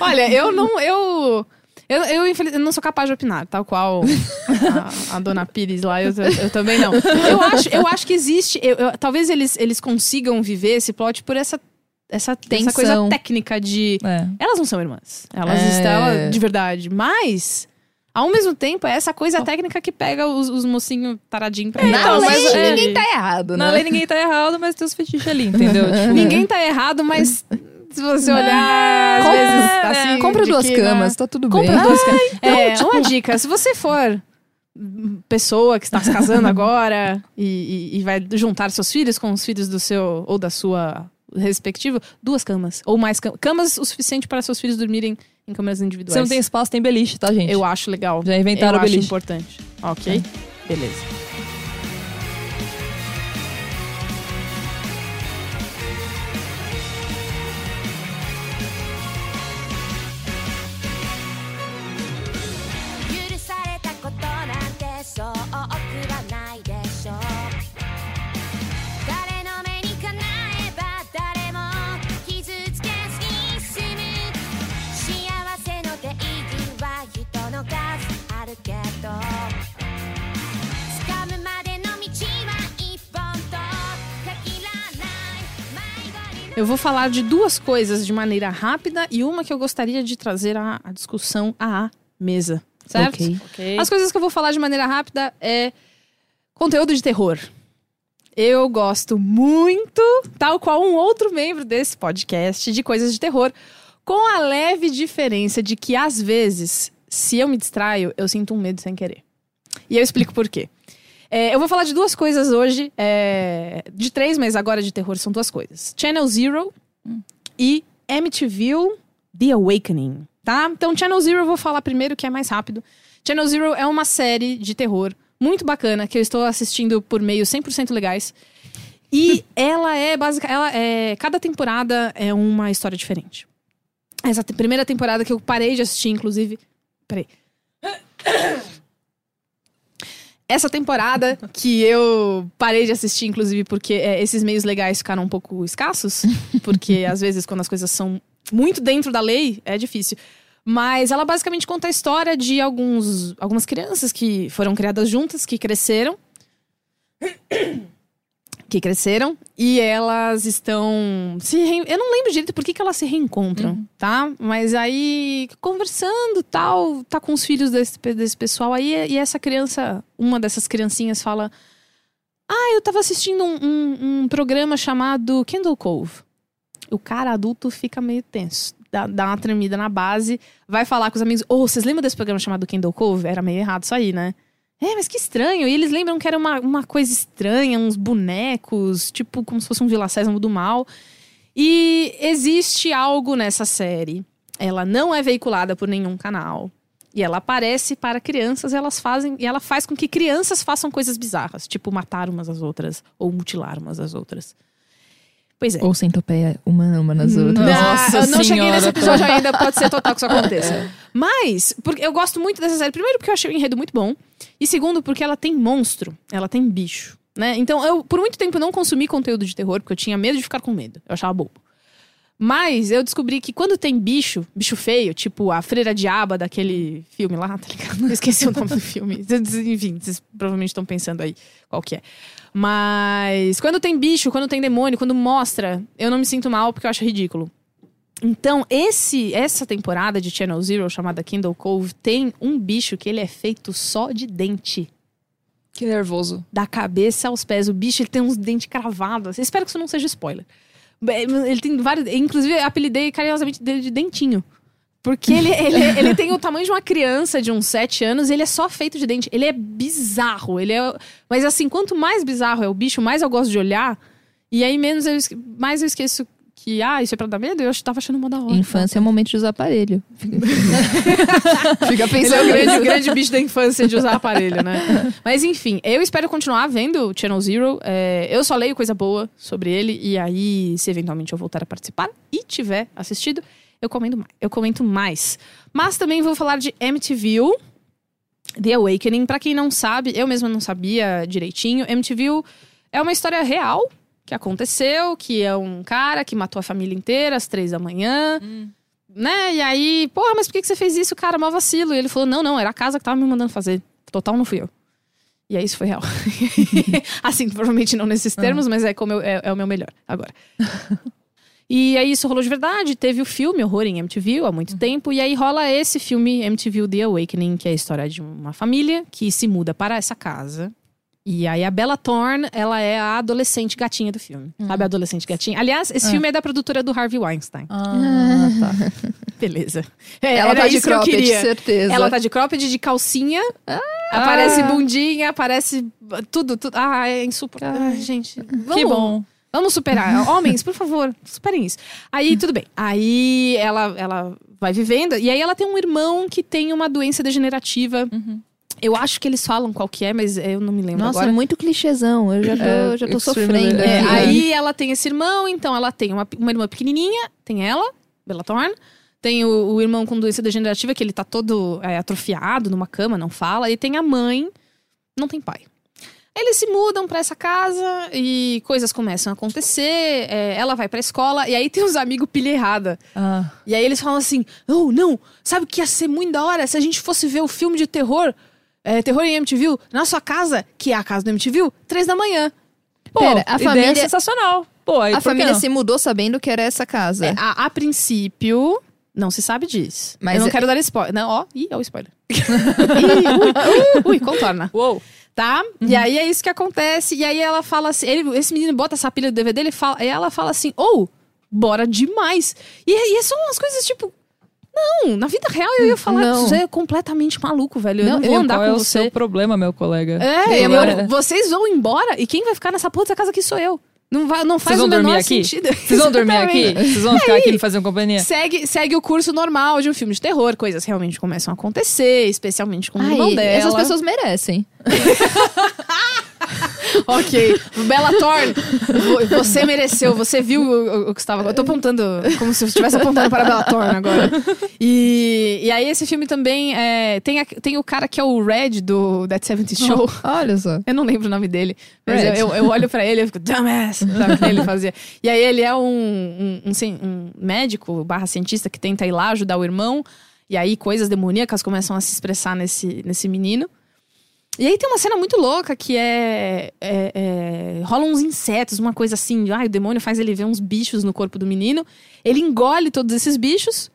Speaker 1: Olha, eu não. Eu. Eu, eu, eu não sou capaz de opinar, tal qual a, a dona Pires lá, eu, eu também não. Eu acho, eu acho que existe. talvez eles, eles consigam viver esse plot por essa, essa, essa
Speaker 2: Tensão.
Speaker 1: coisa técnica de.
Speaker 3: É.
Speaker 1: Elas não são irmãs. Elas
Speaker 2: É.
Speaker 1: estão de verdade. Mas, ao mesmo tempo, é essa coisa técnica que pega os, os mocinhos taradinhos pra
Speaker 2: Na
Speaker 1: Não,
Speaker 2: lei,
Speaker 1: mas, é,
Speaker 2: ninguém tá errado, né?
Speaker 3: Na lei ninguém tá errado, mas tem os fetiches ali, [LAUGHS] entendeu? Tipo,
Speaker 1: Ninguém tá errado, mas se você olhar, às
Speaker 3: É, é.
Speaker 1: assim,
Speaker 2: Compra duas
Speaker 1: que,
Speaker 2: camas,
Speaker 1: né?
Speaker 2: tá tudo
Speaker 1: Compra
Speaker 2: bem.
Speaker 1: duas camas. É, uma dica, se você for pessoa que está se casando [LAUGHS] agora e, e- e vai juntar seus filhos com os filhos do seu ou da sua respectivo, duas camas ou mais camas, camas o suficiente para seus filhos dormirem em camas individuais.
Speaker 3: Se não tem espaço, tem beliche, tá, gente?
Speaker 1: Eu acho legal.
Speaker 3: Já inventaram
Speaker 1: Eu
Speaker 3: o
Speaker 1: acho
Speaker 3: beliche.
Speaker 1: importante. Ok? Beleza. Eu vou falar de duas coisas de maneira rápida e uma que eu gostaria de trazer à, à discussão à mesa, certo?
Speaker 2: Ok.
Speaker 3: Ok.
Speaker 1: As coisas que eu vou falar de maneira rápida é conteúdo de terror. Eu gosto muito, tal qual um outro membro desse podcast, de coisas de terror, com a leve diferença de que às vezes, se eu me distraio, eu sinto um medo sem querer. E eu explico por quê. É, eu vou falar de duas coisas hoje, é, de três, mas agora de terror são duas coisas: Channel Zero e MTV The Awakening, tá? Então, Channel Zero eu vou falar primeiro, que é mais rápido. Channel Zero é uma série de terror muito bacana que eu estou assistindo por meios 100% legais. E [LAUGHS] ela é básica, ela é cada temporada é uma história diferente. Essa primeira temporada que eu parei de assistir, inclusive, peraí. Essa temporada que eu parei de assistir, inclusive, porque é, esses meios legais ficaram um pouco escassos. [LAUGHS] Porque às vezes, quando as coisas são muito dentro da lei, é difícil. Mas ela basicamente conta a história de alguns, algumas crianças que foram criadas juntas, que cresceram. Que cresceram e elas estão se rein- eu não lembro direito por que, que elas se reencontram, tá? Mas aí conversando, tal, tá com os filhos desse, desse pessoal aí e essa criança, uma dessas criancinhas fala: "Ah, eu tava assistindo um, um- um programa chamado Candle Cove". O cara adulto fica meio tenso, dá, dá uma tremida na base, vai falar com os amigos: "Ô, vocês lembram desse programa chamado Candle Cove? Era meio errado isso aí, né?" É, mas que estranho. E eles lembram que era uma, uma coisa estranha, uns bonecos, tipo como se fosse um Vila Sésamo do mal. E existe algo nessa série. Ela não é veiculada por nenhum canal. E ela aparece para crianças, e elas fazem, e ela faz com que crianças façam coisas bizarras, tipo matar umas às outras ou mutilar umas às outras. Pois é.
Speaker 2: Ou centopeia humana uma nas outras.
Speaker 3: Nossa
Speaker 1: eu não cheguei nesse
Speaker 3: senhora,
Speaker 1: episódio ainda, pode ser total que isso [LAUGHS] aconteça. Mas, porque eu gosto muito dessa série. Primeiro, porque eu achei o enredo muito bom. E segundo, porque ela tem monstro, ela tem bicho. Né? Então, eu, por muito tempo, não consumi conteúdo de terror, porque eu tinha medo de ficar com medo. Eu achava bobo. Mas eu descobri que quando tem bicho, bicho feio, tipo a Freira Diaba daquele filme lá, [LAUGHS] tá ligado? Eu esqueci o nome do filme. [LAUGHS] Enfim, vocês provavelmente estão pensando aí qual que é. Mas quando tem bicho, quando tem demônio, quando mostra, eu não me sinto mal porque eu acho ridículo. Então, esse essa temporada de Channel Zero, chamada Kindle Cove, tem um bicho que ele é feito só de dente.
Speaker 3: Que nervoso.
Speaker 1: Da cabeça aos pés. O bicho ele tem uns dentes cravados. Eu espero que isso não seja spoiler. Ele tem vários. Inclusive, eu apelidei carinhosamente dele de dentinho. Porque ele, [LAUGHS] ele, ele tem o tamanho de uma criança de uns 7 anos e ele é só feito de dente. Ele é bizarro. Ele é. Mas assim, quanto mais bizarro é o bicho, mais eu gosto de olhar. E aí, menos eu, mais eu esqueço que, ah, isso é pra dar medo? Eu tava achando uma da hora.
Speaker 2: Infância é o momento de usar aparelho. Fica [LAUGHS] pensando.
Speaker 1: Ele é o grande, grande bicho da infância de usar aparelho, né? [LAUGHS] Mas enfim, eu espero continuar vendo o Channel Zero. É, eu só leio coisa boa sobre ele. E aí, se eventualmente eu voltar a participar e tiver assistido, eu comento mais. Eu comento mais. Mas também vou falar de MTV. The Awakening, pra quem não sabe, eu mesma não sabia direitinho. MTV é uma história real que aconteceu, que é um cara que matou a família inteira às três da manhã. Né? E aí, porra, mas por que que você fez isso, cara? Mó vacilo. E ele falou: não, não, era a casa que tava me mandando fazer. Total, não fui eu. E aí, isso foi real. [LAUGHS] assim, provavelmente não nesses termos, mas é, como eu- é, é o meu melhor agora. [LAUGHS] E aí isso rolou de verdade. Teve o filme Horror em MTV há muito tempo. E aí rola esse filme MTV The Awakening, que é a história de uma família que se muda para essa casa. E aí a Bella Thorne, ela é a adolescente gatinha do filme. Sabe a adolescente gatinha? Aliás, esse filme é da produtora do Harvey Weinstein.
Speaker 3: Ah, tá.
Speaker 1: Beleza. É, [LAUGHS]
Speaker 2: Ela tá de
Speaker 1: que
Speaker 2: cropped,
Speaker 1: queria.
Speaker 2: certeza.
Speaker 1: Ela tá de cropped, de calcinha. Aparece bundinha, aparece tudo, tudo. Ah, é insuportável. Ai, gente. Vamos,
Speaker 3: Que bom.
Speaker 1: Vamos superar. [LAUGHS] Homens, por favor, superem isso. Aí, tudo bem. Aí ela, ela vai vivendo. E aí ela tem um irmão que tem uma doença degenerativa. Eu acho que eles falam qual que é, mas eu não me lembro
Speaker 2: Nossa,
Speaker 1: agora.
Speaker 2: é muito clichêzão. Eu já tô,
Speaker 3: É,
Speaker 2: já tô sofrendo.
Speaker 1: É, aí ela tem esse irmão, então ela tem uma, uma irmã pequenininha, tem ela, Bella Thorne. Tem o, o irmão com doença degenerativa, que ele tá todo é, atrofiado numa cama, não fala. E tem a mãe, não tem pai. Eles se mudam pra essa casa e coisas começam a acontecer. é, ela vai pra escola e aí tem uns amigos pilha errada.
Speaker 3: Ah.
Speaker 1: E aí eles falam assim: Oh, não, sabe o que ia ser muito da hora se a gente fosse ver o filme de terror, é, terror em MTV, na sua casa, que é a casa do MTV, três da manhã.
Speaker 3: Pô,
Speaker 2: Pera, a família-
Speaker 3: é sensacional. Pô,
Speaker 2: A família se mudou sabendo que era essa casa.
Speaker 1: É, a, a princípio, não se sabe disso.
Speaker 2: Mas
Speaker 1: eu não
Speaker 2: é-
Speaker 1: quero dar spoiler. Não, ó, ih, ó o spoiler. [LAUGHS] ih, ui, ui, contorna.
Speaker 3: Uou.
Speaker 1: Tá? E aí é isso que acontece. E aí ela fala assim: ele, esse menino bota essa pilha do DVD, ele fala, e ela fala assim: ou, bora demais. E, e são umas coisas tipo. Não, na vida real eu ia falar
Speaker 2: Não.
Speaker 1: que você é completamente maluco, velho. Eu não,
Speaker 2: Não,
Speaker 1: vou
Speaker 2: eu-
Speaker 1: andar
Speaker 3: Qual
Speaker 1: com
Speaker 3: é o
Speaker 1: você.
Speaker 3: seu problema, meu colega?
Speaker 1: É, eu- vocês vão embora e quem vai ficar nessa porra dessa casa aqui sou eu. Não, vai, não faz o menor sentido.
Speaker 3: Vocês vão dormir [LAUGHS] aqui? Vocês vão ficar aqui me fazendo companhia?
Speaker 1: Segue, segue o curso normal de um filme de terror, coisas realmente começam a acontecer, especialmente com o irmão dela.
Speaker 2: essas pessoas merecem. [LAUGHS] [LAUGHS]
Speaker 1: Ok. Bela Thorne, vo- você mereceu, você viu o, o- que estava. Eu tô apontando como se eu estivesse apontando para a Bela Thorne agora. E, e aí, esse filme também é, tem, a- tem o cara que é o Red do That 70 Show.
Speaker 2: Olha só.
Speaker 1: Eu não lembro o nome dele. Mas eu, eu, eu olho pra ele e fico, dumbass, sabe o que ele fazia. E aí ele é um, um, um um médico barra cientista que tenta ir lá ajudar o irmão. E aí coisas demoníacas começam a se expressar nesse, nesse menino. E aí tem uma cena muito louca que é, é, é rola uns insetos, uma coisa assim. Ai, o demônio faz ele ver uns bichos no corpo do menino. Ele engole todos esses bichos.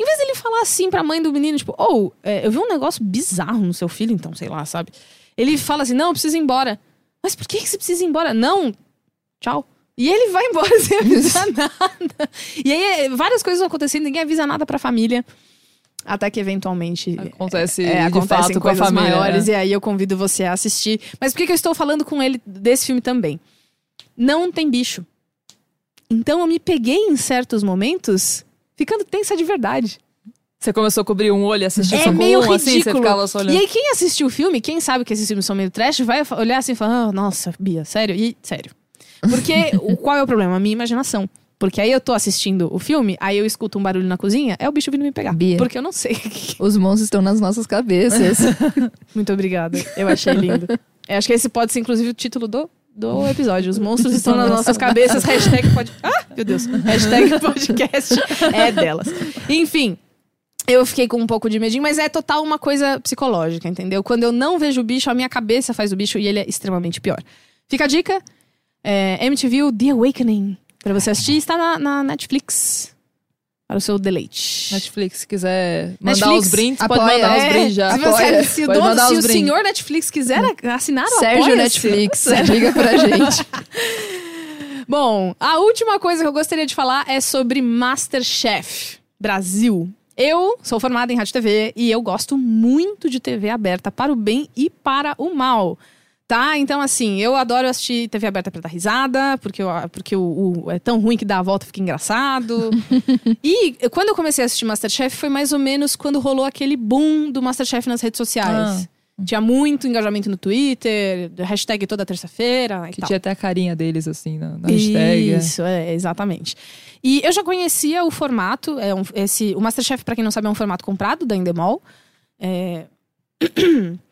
Speaker 1: Em vez dele falar assim pra mãe do menino, tipo, ou, eu vi um negócio bizarro no seu filho, então, sei lá, sabe? Ele fala assim: não, eu preciso ir embora. Mas por que, que você precisa ir embora? Não, tchau. E ele vai embora [LAUGHS] sem avisar nada. E aí é, várias coisas vão acontecendo, ninguém avisa nada pra família. Até que eventualmente
Speaker 3: Acontece
Speaker 1: é, acontecem
Speaker 3: com
Speaker 1: coisas
Speaker 3: família.
Speaker 1: maiores.
Speaker 3: né?
Speaker 1: E aí eu convido você a assistir. Mas por que, que eu estou falando com ele desse filme também? Não tem bicho. Então eu me peguei em certos momentos ficando tensa de verdade.
Speaker 3: Você começou a cobrir um olho e assistir
Speaker 1: É
Speaker 3: só com
Speaker 1: meio
Speaker 3: um, assim, você ficava só olhando.
Speaker 1: E aí, quem assistiu o filme, quem sabe que esses filmes são meio trash, vai olhar assim e falar: ah, nossa, Bia, sério? E sério. Porque o, qual é o problema? A minha imaginação. Porque aí eu tô assistindo o filme, aí eu escuto um barulho na cozinha, é o bicho vindo me pegar.
Speaker 2: Bia.
Speaker 1: Porque eu não sei. [LAUGHS]
Speaker 2: Os monstros estão nas nossas cabeças. [LAUGHS]
Speaker 1: Muito obrigada. Eu achei lindo. Eu acho que esse pode ser, inclusive, o título do, do episódio. Os monstros estão nas nossas cabeças. Hashtag pode... Ah, meu Deus. Hashtag [LAUGHS] podcast é delas. Enfim. Eu fiquei com um pouco de medinho, mas é total uma coisa psicológica, entendeu? Quando eu não vejo o bicho, a minha cabeça faz o bicho e ele é extremamente pior. Fica a dica. É, MTV The Awakening. Pra você assistir, está na, na Netflix. Para o seu deleite.
Speaker 3: Netflix, se quiser mandar
Speaker 1: Netflix,
Speaker 3: os brindes, pode
Speaker 2: apoia.
Speaker 3: mandar os
Speaker 1: É,
Speaker 3: brindes já.
Speaker 1: Se, você, se o,
Speaker 3: Pode
Speaker 1: dono,
Speaker 3: mandar
Speaker 1: se
Speaker 3: os
Speaker 1: o senhor Netflix quiser assinar o
Speaker 2: Sérgio. Netflix, [LAUGHS] liga pra gente. [LAUGHS]
Speaker 1: Bom, a última coisa que eu gostaria de falar é sobre Masterchef Brasil. Eu sou formada em rádio TV e eu gosto muito de TV aberta para o bem e para o mal. Tá? Então, assim, eu adoro assistir TV aberta pra dar risada, porque, eu- porque o, o- é tão ruim que dá a volta e fica engraçado. [LAUGHS] e quando eu comecei a assistir Masterchef, foi mais ou menos quando rolou aquele boom do Masterchef nas redes sociais. Tinha muito engajamento no Twitter, hashtag toda terça-feira
Speaker 3: Que
Speaker 1: tal.
Speaker 3: tinha até a carinha deles, assim, na, na hashtag. é.
Speaker 1: Isso, é, exatamente. E eu já conhecia o formato, é um- esse, o Masterchef, pra quem não sabe, é um formato comprado da Endemol. É... [CLEARS THROAT]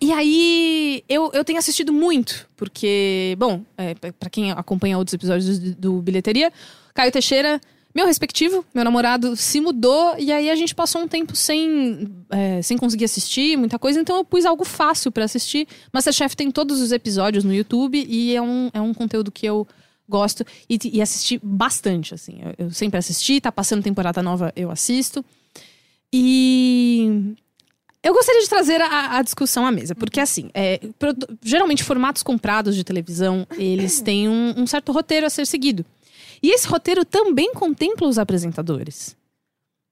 Speaker 1: E aí, eu, eu tenho assistido muito, porque, bom, é, para quem acompanha outros episódios do, do Bilheteria, Caio Teixeira, meu respectivo, meu namorado, se mudou, e aí a gente passou um tempo sem, é, sem conseguir assistir muita coisa, então eu pus algo fácil pra assistir. Masterchef tem todos os episódios no YouTube, e é um, é um conteúdo que eu gosto e, e assisti bastante, assim. Eu, eu sempre assisti, tá passando temporada nova, eu assisto. E eu gostaria de trazer a, a discussão à mesa, porque assim, é, produ- geralmente formatos comprados de televisão, eles [CLEARS THROAT] têm um, um certo roteiro a ser seguido. E esse roteiro também contempla os apresentadores.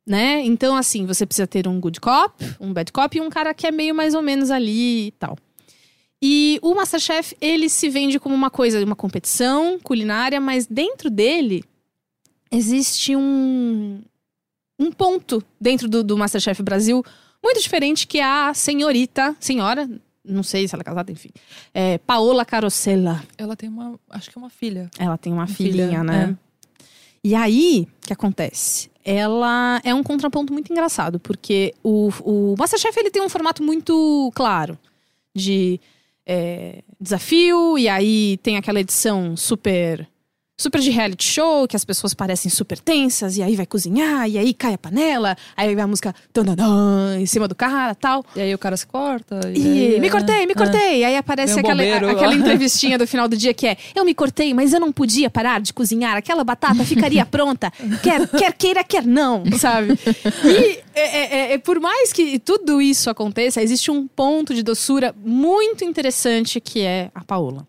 Speaker 1: Né? Então, assim, você precisa ter um good cop, um bad cop e um cara que é meio mais ou menos ali e tal. E o Masterchef, ele se vende como uma coisa, uma competição culinária, mas dentro dele existe um, um ponto dentro do, do Masterchef Brasil muito diferente que é a senhorita, senhora, não sei se ela é casada, enfim, é, Paola Carosella.
Speaker 3: Ela tem uma. Acho que é uma filha.
Speaker 1: Ela tem uma
Speaker 3: Uma
Speaker 1: filhinha,
Speaker 3: filha,
Speaker 1: né? E aí, o que acontece? Ela é um contraponto muito engraçado, porque o, o Masterchef ele tem um formato muito claro de é, desafio, e aí tem aquela edição super super de reality show, que as pessoas parecem super tensas, e aí vai cozinhar, e aí cai a panela, aí vai a música tananã, em cima do cara tal.
Speaker 3: E aí o cara se corta. E,
Speaker 1: E
Speaker 3: aí,
Speaker 1: me
Speaker 3: é,
Speaker 1: cortei, me
Speaker 3: é.
Speaker 1: cortei. Aí aparece
Speaker 3: um
Speaker 1: aquela,
Speaker 3: bombeiro.
Speaker 1: aquela [LAUGHS] entrevistinha do final do dia que é: Eu me cortei, mas eu não podia parar de cozinhar. Aquela batata ficaria [LAUGHS] pronta. Quer, quer queira, quer não, sabe? E é, é, é, por mais que tudo isso aconteça, existe um ponto de doçura muito interessante que é a Paola.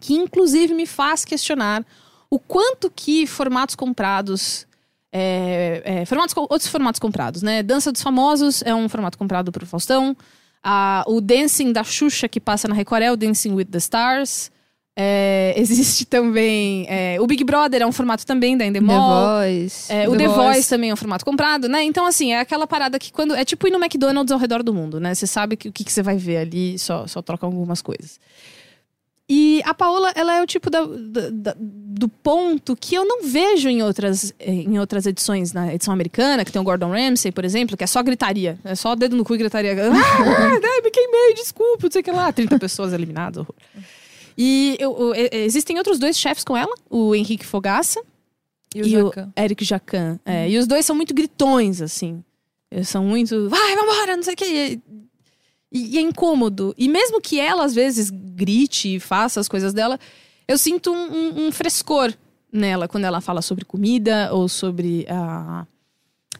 Speaker 1: Que inclusive me faz questionar o quanto que formatos comprados. é, é, formatos, outros formatos comprados, né? Dança dos Famosos é um formato comprado pro Faustão. Ah, o Dancing da Xuxa, que passa na Record, é o Dancing with the Stars. É, [LAUGHS] existe também. é, o Big Brother é um formato também da
Speaker 2: The
Speaker 1: Endemol.
Speaker 2: Voice.
Speaker 1: É, o
Speaker 3: The
Speaker 1: The Voice.
Speaker 3: Voice
Speaker 1: também é um formato comprado, né? Então, assim, é aquela parada que quando. É tipo ir no McDonald's ao redor do mundo, né? Você sabe que, o que, que você vai ver ali, só, só troca algumas coisas. E a Paola, ela é o tipo da- da- do ponto que eu não vejo em outras, em outras edições. Na edição americana, que tem o Gordon Ramsay, por exemplo, que é só gritaria. É só dedo no cu e gritaria. Ah, [LAUGHS] me queimei, desculpa, não sei o que lá. 30 pessoas eliminadas. horror. E eu- eu- existem outros dois chefes com ela, o Henrique Fogaça
Speaker 3: E o
Speaker 1: e o. Eric Jacan. É, E os dois são muito gritões, assim. Eles são muito. Vai, vambora, não sei o quê. E, e é incômodo. E mesmo que ela, às vezes, grite e faça as coisas dela, eu sinto um, um- um frescor nela quando ela fala sobre comida ou sobre ah,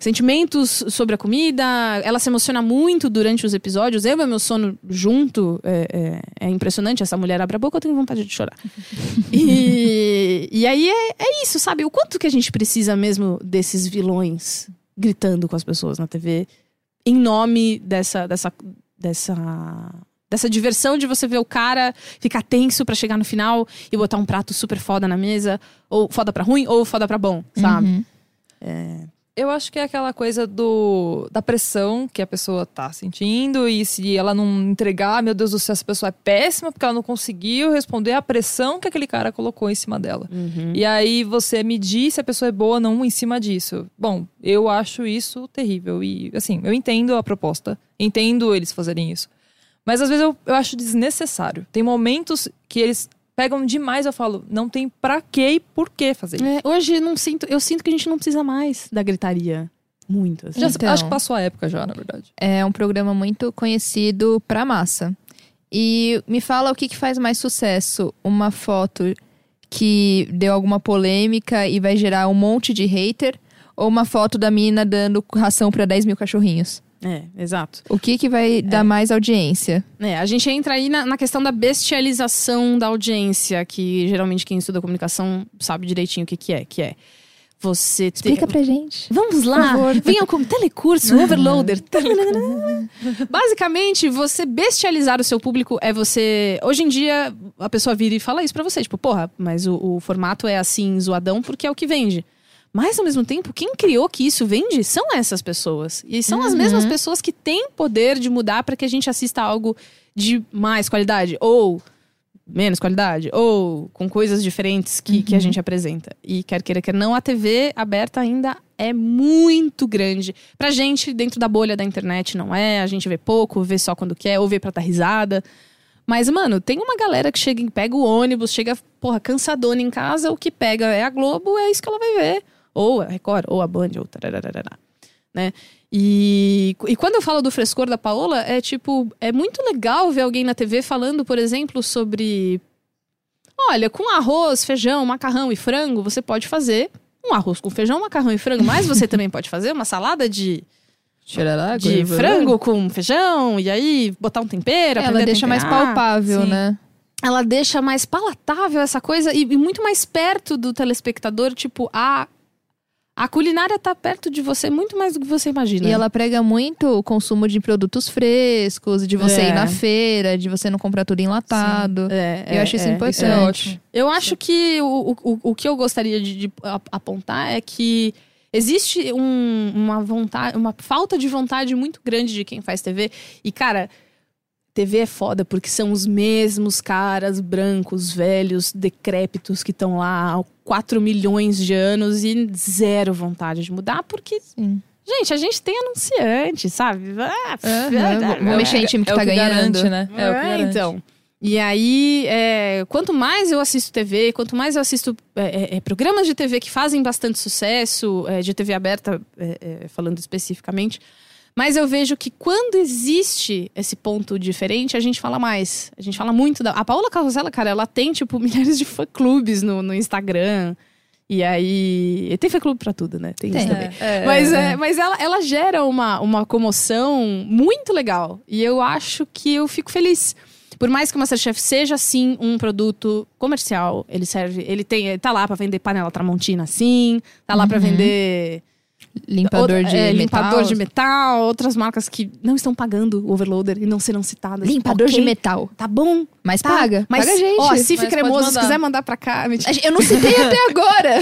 Speaker 1: sentimentos sobre a comida. Ela se emociona muito durante os episódios. Eu e meu sono junto. É, é- é impressionante. Essa mulher abre a boca, eu tenho vontade de chorar. [LAUGHS] e, e aí é, é isso, sabe? O quanto que a gente precisa mesmo desses vilões gritando com as pessoas na TV em nome dessa dessa dessa dessa diversão de você ver o cara ficar tenso pra chegar no final e botar um prato super foda na mesa, ou foda pra ruim ou foda pra bom, sabe?
Speaker 2: Uhum.
Speaker 3: Eu acho que é aquela coisa do da pressão que a pessoa tá sentindo e se ela não entregar, meu Deus do céu, essa pessoa é péssima porque ela não conseguiu responder à pressão que aquele cara colocou em cima dela.
Speaker 1: Uhum.
Speaker 3: E aí você medir se a pessoa é boa ou não em cima disso. Bom, eu acho isso terrível e assim, eu entendo a proposta, entendo eles fazerem isso. Mas às vezes eu, eu acho desnecessário. Tem momentos que eles pegam demais, eu falo, não tem pra que e por que fazer isso.
Speaker 1: É, hoje não sinto, eu sinto que a gente não precisa mais da gritaria muito. assim.
Speaker 3: Já,
Speaker 2: Então.
Speaker 3: acho que passou a época já, na verdade.
Speaker 2: É um programa muito conhecido pra massa. E me fala o que, que faz mais sucesso. Uma foto que deu alguma polêmica e vai gerar um monte de hater, ou uma foto da mina dando ração pra 10 mil cachorrinhos?
Speaker 1: É, exato.
Speaker 2: O que, que vai dar mais audiência?
Speaker 1: É, a gente entra aí na, na questão da bestialização da audiência, que geralmente quem estuda comunicação sabe direitinho o que, que é, que é você ter...
Speaker 2: Explica pra gente.
Speaker 1: Vamos lá, [LAUGHS] venham com telecurso, overloader. [LAUGHS] [LAUGHS] Basicamente, você bestializar o seu público é você. Hoje em dia, a pessoa vira e fala isso pra você, tipo, porra, mas o, o formato é assim, zoadão, porque é o que vende. Mas, ao mesmo tempo, quem criou que isso vende são essas pessoas. E são as mesmas pessoas que têm poder de mudar pra que a gente assista algo de mais qualidade. Ou menos qualidade. Ou com coisas diferentes que, que a gente apresenta. E quer queira, quer não, a TV aberta ainda é muito grande. Pra gente, dentro da bolha da internet, não é. A gente vê pouco, vê só quando quer, ou vê pra dar risada. Mas, mano, tem uma galera que chega, e pega o ônibus, chega, porra, cansadona em casa, o que pega é a Globo, é isso que ela vai ver. Ou a Record, ou a Band, ou tarararará, né? E, e quando eu falo do frescor da Paola, é tipo, é muito legal ver alguém na TV falando, por exemplo, sobre. Olha, com arroz, feijão, macarrão e frango, você pode fazer um arroz com feijão, macarrão e frango, mas você também pode fazer uma salada de, de frango com feijão, e aí botar um tempero.
Speaker 2: Ela deixa mais palpável,
Speaker 1: Sim.
Speaker 2: né?
Speaker 1: Ela deixa mais palatável essa coisa e, e muito mais perto do telespectador, tipo, a. A culinária tá perto de você muito mais do que você imagina.
Speaker 2: E ela prega muito o consumo de produtos frescos, de você
Speaker 1: É.
Speaker 2: ir na feira, de você não comprar tudo enlatado.
Speaker 1: É,
Speaker 2: Eu acho isso
Speaker 1: é,
Speaker 2: importante.
Speaker 3: Isso é ótimo.
Speaker 1: Eu acho que o, o, o que eu gostaria de, de ap- apontar é que existe um- uma vontade, uma falta de vontade muito grande de quem faz TV. E, cara, TV é foda porque são os mesmos caras brancos, velhos, decrépitos que estão lá há 4 milhões de anos e zero vontade de mudar, porque.
Speaker 2: Sim.
Speaker 1: Gente, a gente tem anunciante, sabe? Ah,
Speaker 2: vou mexer em time que
Speaker 3: é
Speaker 2: tá
Speaker 3: que
Speaker 2: ganhando.
Speaker 3: garante, né? É, o que
Speaker 1: é,
Speaker 3: garante.
Speaker 1: então. E aí, é, quanto mais eu assisto TV, quanto mais eu assisto é, é, é, programas de TV que fazem bastante sucesso, é, de TV aberta, é, é, falando especificamente, mas eu vejo que quando existe esse ponto diferente, a gente fala mais. A gente fala muito da. A Paola Carrosella, cara, ela tem, tipo, [LAUGHS] milhares de fã-clubes no, no Instagram. E aí. e Tem fã-clube pra tudo, né? Tem, isso
Speaker 2: Tem.
Speaker 1: também.
Speaker 3: É,
Speaker 1: Mas,
Speaker 3: é,
Speaker 1: é, mas ela, ela gera uma, uma comoção muito legal. E eu acho que eu fico feliz. Por mais que o Masterchef seja, sim, um produto comercial, ele serve. Ele tem. Ele tá lá pra vender panela Tramontina, sim. Tá lá pra
Speaker 2: Uhum.
Speaker 1: vender.
Speaker 2: Limpador
Speaker 1: outra-
Speaker 2: de
Speaker 1: é,
Speaker 2: metal.
Speaker 1: limpador de metal, outras marcas que não estão pagando o overloader e não serão citadas.
Speaker 2: Limpador
Speaker 1: Ok,
Speaker 2: de metal.
Speaker 1: Tá bom.
Speaker 2: Mas
Speaker 1: Tá,
Speaker 2: paga.
Speaker 1: Mas,
Speaker 2: paga a gente.
Speaker 1: Ó, Cif Cremoso, se quiser mandar pra cá.
Speaker 2: Eu não citei até [LAUGHS] agora.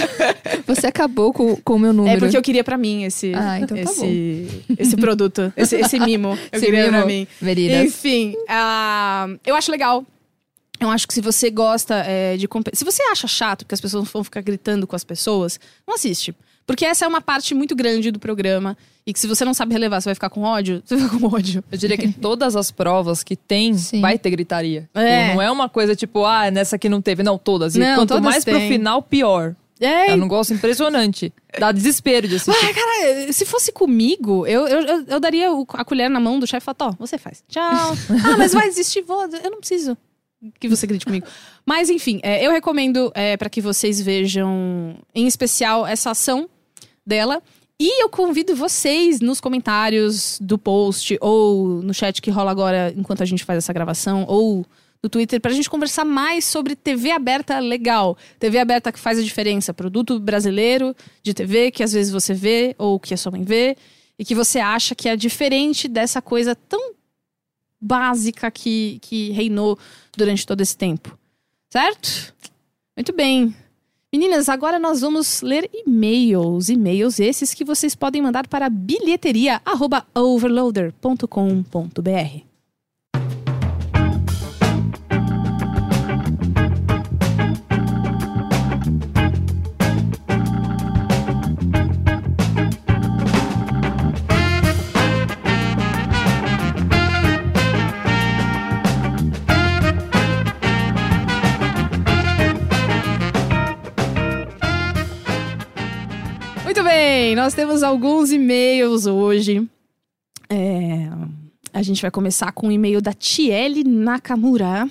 Speaker 2: Você acabou com, com o meu número.
Speaker 1: É porque eu queria pra mim esse,
Speaker 2: Ah, então tá
Speaker 1: esse, esse produto, [LAUGHS] esse, esse mimo. Eu
Speaker 2: Esse
Speaker 1: queria
Speaker 2: mimo.
Speaker 1: pra mim.
Speaker 2: Veridas.
Speaker 1: Enfim, ah, eu acho legal. Eu acho que se você gosta é, de. Se você acha chato que as pessoas vão ficar gritando com as pessoas, não assiste. Porque essa é uma parte muito grande do programa. E que se você não sabe relevar, você vai ficar com ódio, você vai ficar com ódio.
Speaker 3: Eu diria que todas as provas que tem,
Speaker 2: Sim.
Speaker 3: vai ter gritaria.
Speaker 1: É.
Speaker 3: Não é uma coisa tipo, ah, nessa aqui não teve. Não, todas. E
Speaker 1: Não,
Speaker 3: quanto
Speaker 1: todas
Speaker 3: mais pro
Speaker 1: têm.
Speaker 3: final, pior.
Speaker 1: É,
Speaker 3: É um negócio impressionante. Dá desespero de assistir.
Speaker 1: Ai, cara, se fosse comigo, eu, eu, eu, eu daria a colher na mão do chefe e falaria, ó, você faz. Tchau. [LAUGHS] ah, mas vai existir, vou. Eu não preciso que você grite comigo. Mas, enfim, é, eu recomendo é, para que vocês vejam, em especial, essa ação dela. E eu convido vocês nos comentários do post ou no chat que rola agora enquanto a gente faz essa gravação, ou no Twitter, pra gente conversar mais sobre TV aberta legal. TV aberta que faz a diferença. Produto brasileiro de TV que às vezes você vê ou que a sua mãe vê e que você acha que é diferente dessa coisa tão básica que, que reinou durante todo esse tempo. Certo? Muito bem. Meninas, agora nós vamos ler e-mails. E-mails esses que vocês podem mandar para bilheteria.overloader.com.br. bem, nós temos alguns e-mails hoje. É, a gente vai começar com um e-mail da Tiele Nakamura.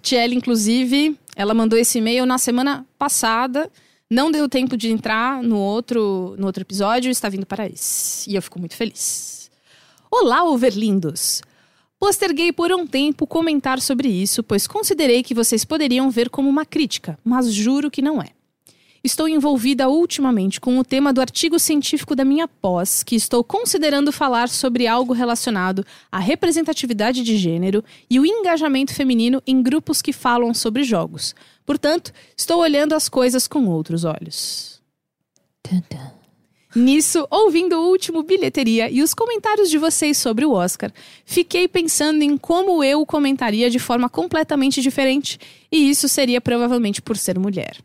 Speaker 1: Tiele, inclusive, ela mandou esse e-mail na semana passada. Não deu tempo de entrar no outro, no outro episódio, está vindo para esse. E eu fico muito feliz. Olá, overlindos! Posterguei por um tempo comentar sobre isso, pois considerei que vocês poderiam ver como uma crítica, mas juro que não é. Estou envolvida ultimamente com o tema do artigo científico da minha pós, que estou considerando falar sobre algo relacionado à representatividade de gênero e o engajamento feminino em grupos que falam sobre jogos. Portanto, estou olhando as coisas com outros olhos.
Speaker 2: Tum.
Speaker 1: Nisso, ouvindo o último bilheteria e os comentários de vocês sobre o Oscar, fiquei pensando em como eu comentaria de forma completamente diferente, e isso seria provavelmente por ser mulher.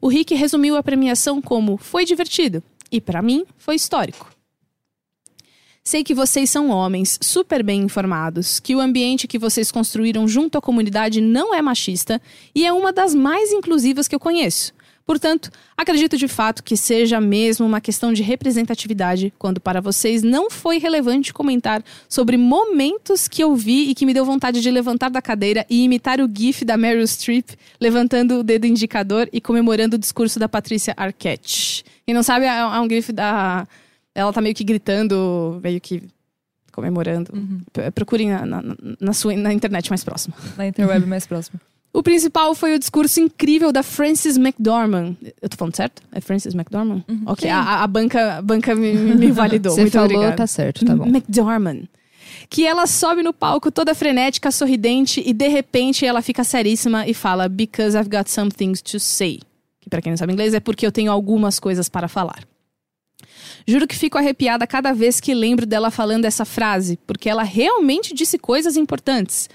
Speaker 1: O Rick resumiu a premiação como foi divertido, e para mim foi histórico. Sei que vocês são homens super bem informados, que o ambiente que vocês construíram junto à comunidade não é machista e é uma das mais inclusivas que eu conheço. Portanto, acredito de fato que seja mesmo uma questão de representatividade, quando para vocês não foi relevante comentar sobre momentos que eu vi e que me deu vontade de levantar da cadeira e imitar o gif da Meryl Streep, levantando o dedo indicador e comemorando o discurso da Patrícia Arquette. Quem não sabe, é é um gif da... Ela tá meio que gritando, meio que comemorando. P- Procurem na, na, na sua, na internet mais próxima.
Speaker 3: Na interweb mais próxima.
Speaker 1: O principal foi o discurso incrível da Frances McDormand. Eu tô falando certo? É Frances McDormand? Ok, a, a- banca, a banca me, me validou. [LAUGHS]
Speaker 2: Você
Speaker 1: Muito
Speaker 2: falou,
Speaker 1: obrigada.
Speaker 2: tá certo, tá bom.
Speaker 1: McDormand. Que ela sobe no palco toda frenética, sorridente, e de repente ela fica seríssima e fala: Because I've got some things to say. Que pra quem não sabe inglês é porque eu tenho algumas coisas para falar. Juro que fico arrepiada cada vez que lembro dela falando essa frase, porque ela realmente disse coisas importantes.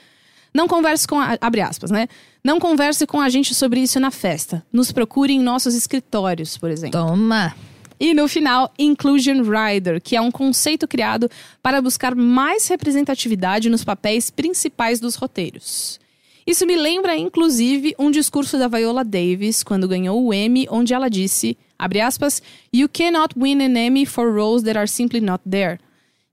Speaker 1: Não converse com a, abre aspas, né? Não converse com a gente sobre isso na festa. Nos procure em nossos escritórios, por exemplo.
Speaker 2: Toma.
Speaker 1: E no final, Inclusion Rider, que é um conceito criado para buscar mais representatividade nos papéis principais dos roteiros. Isso me lembra, inclusive, um discurso da Viola Davis quando ganhou o Emmy, onde ela disse, abre aspas, You cannot win an Emmy for roles that are simply not there.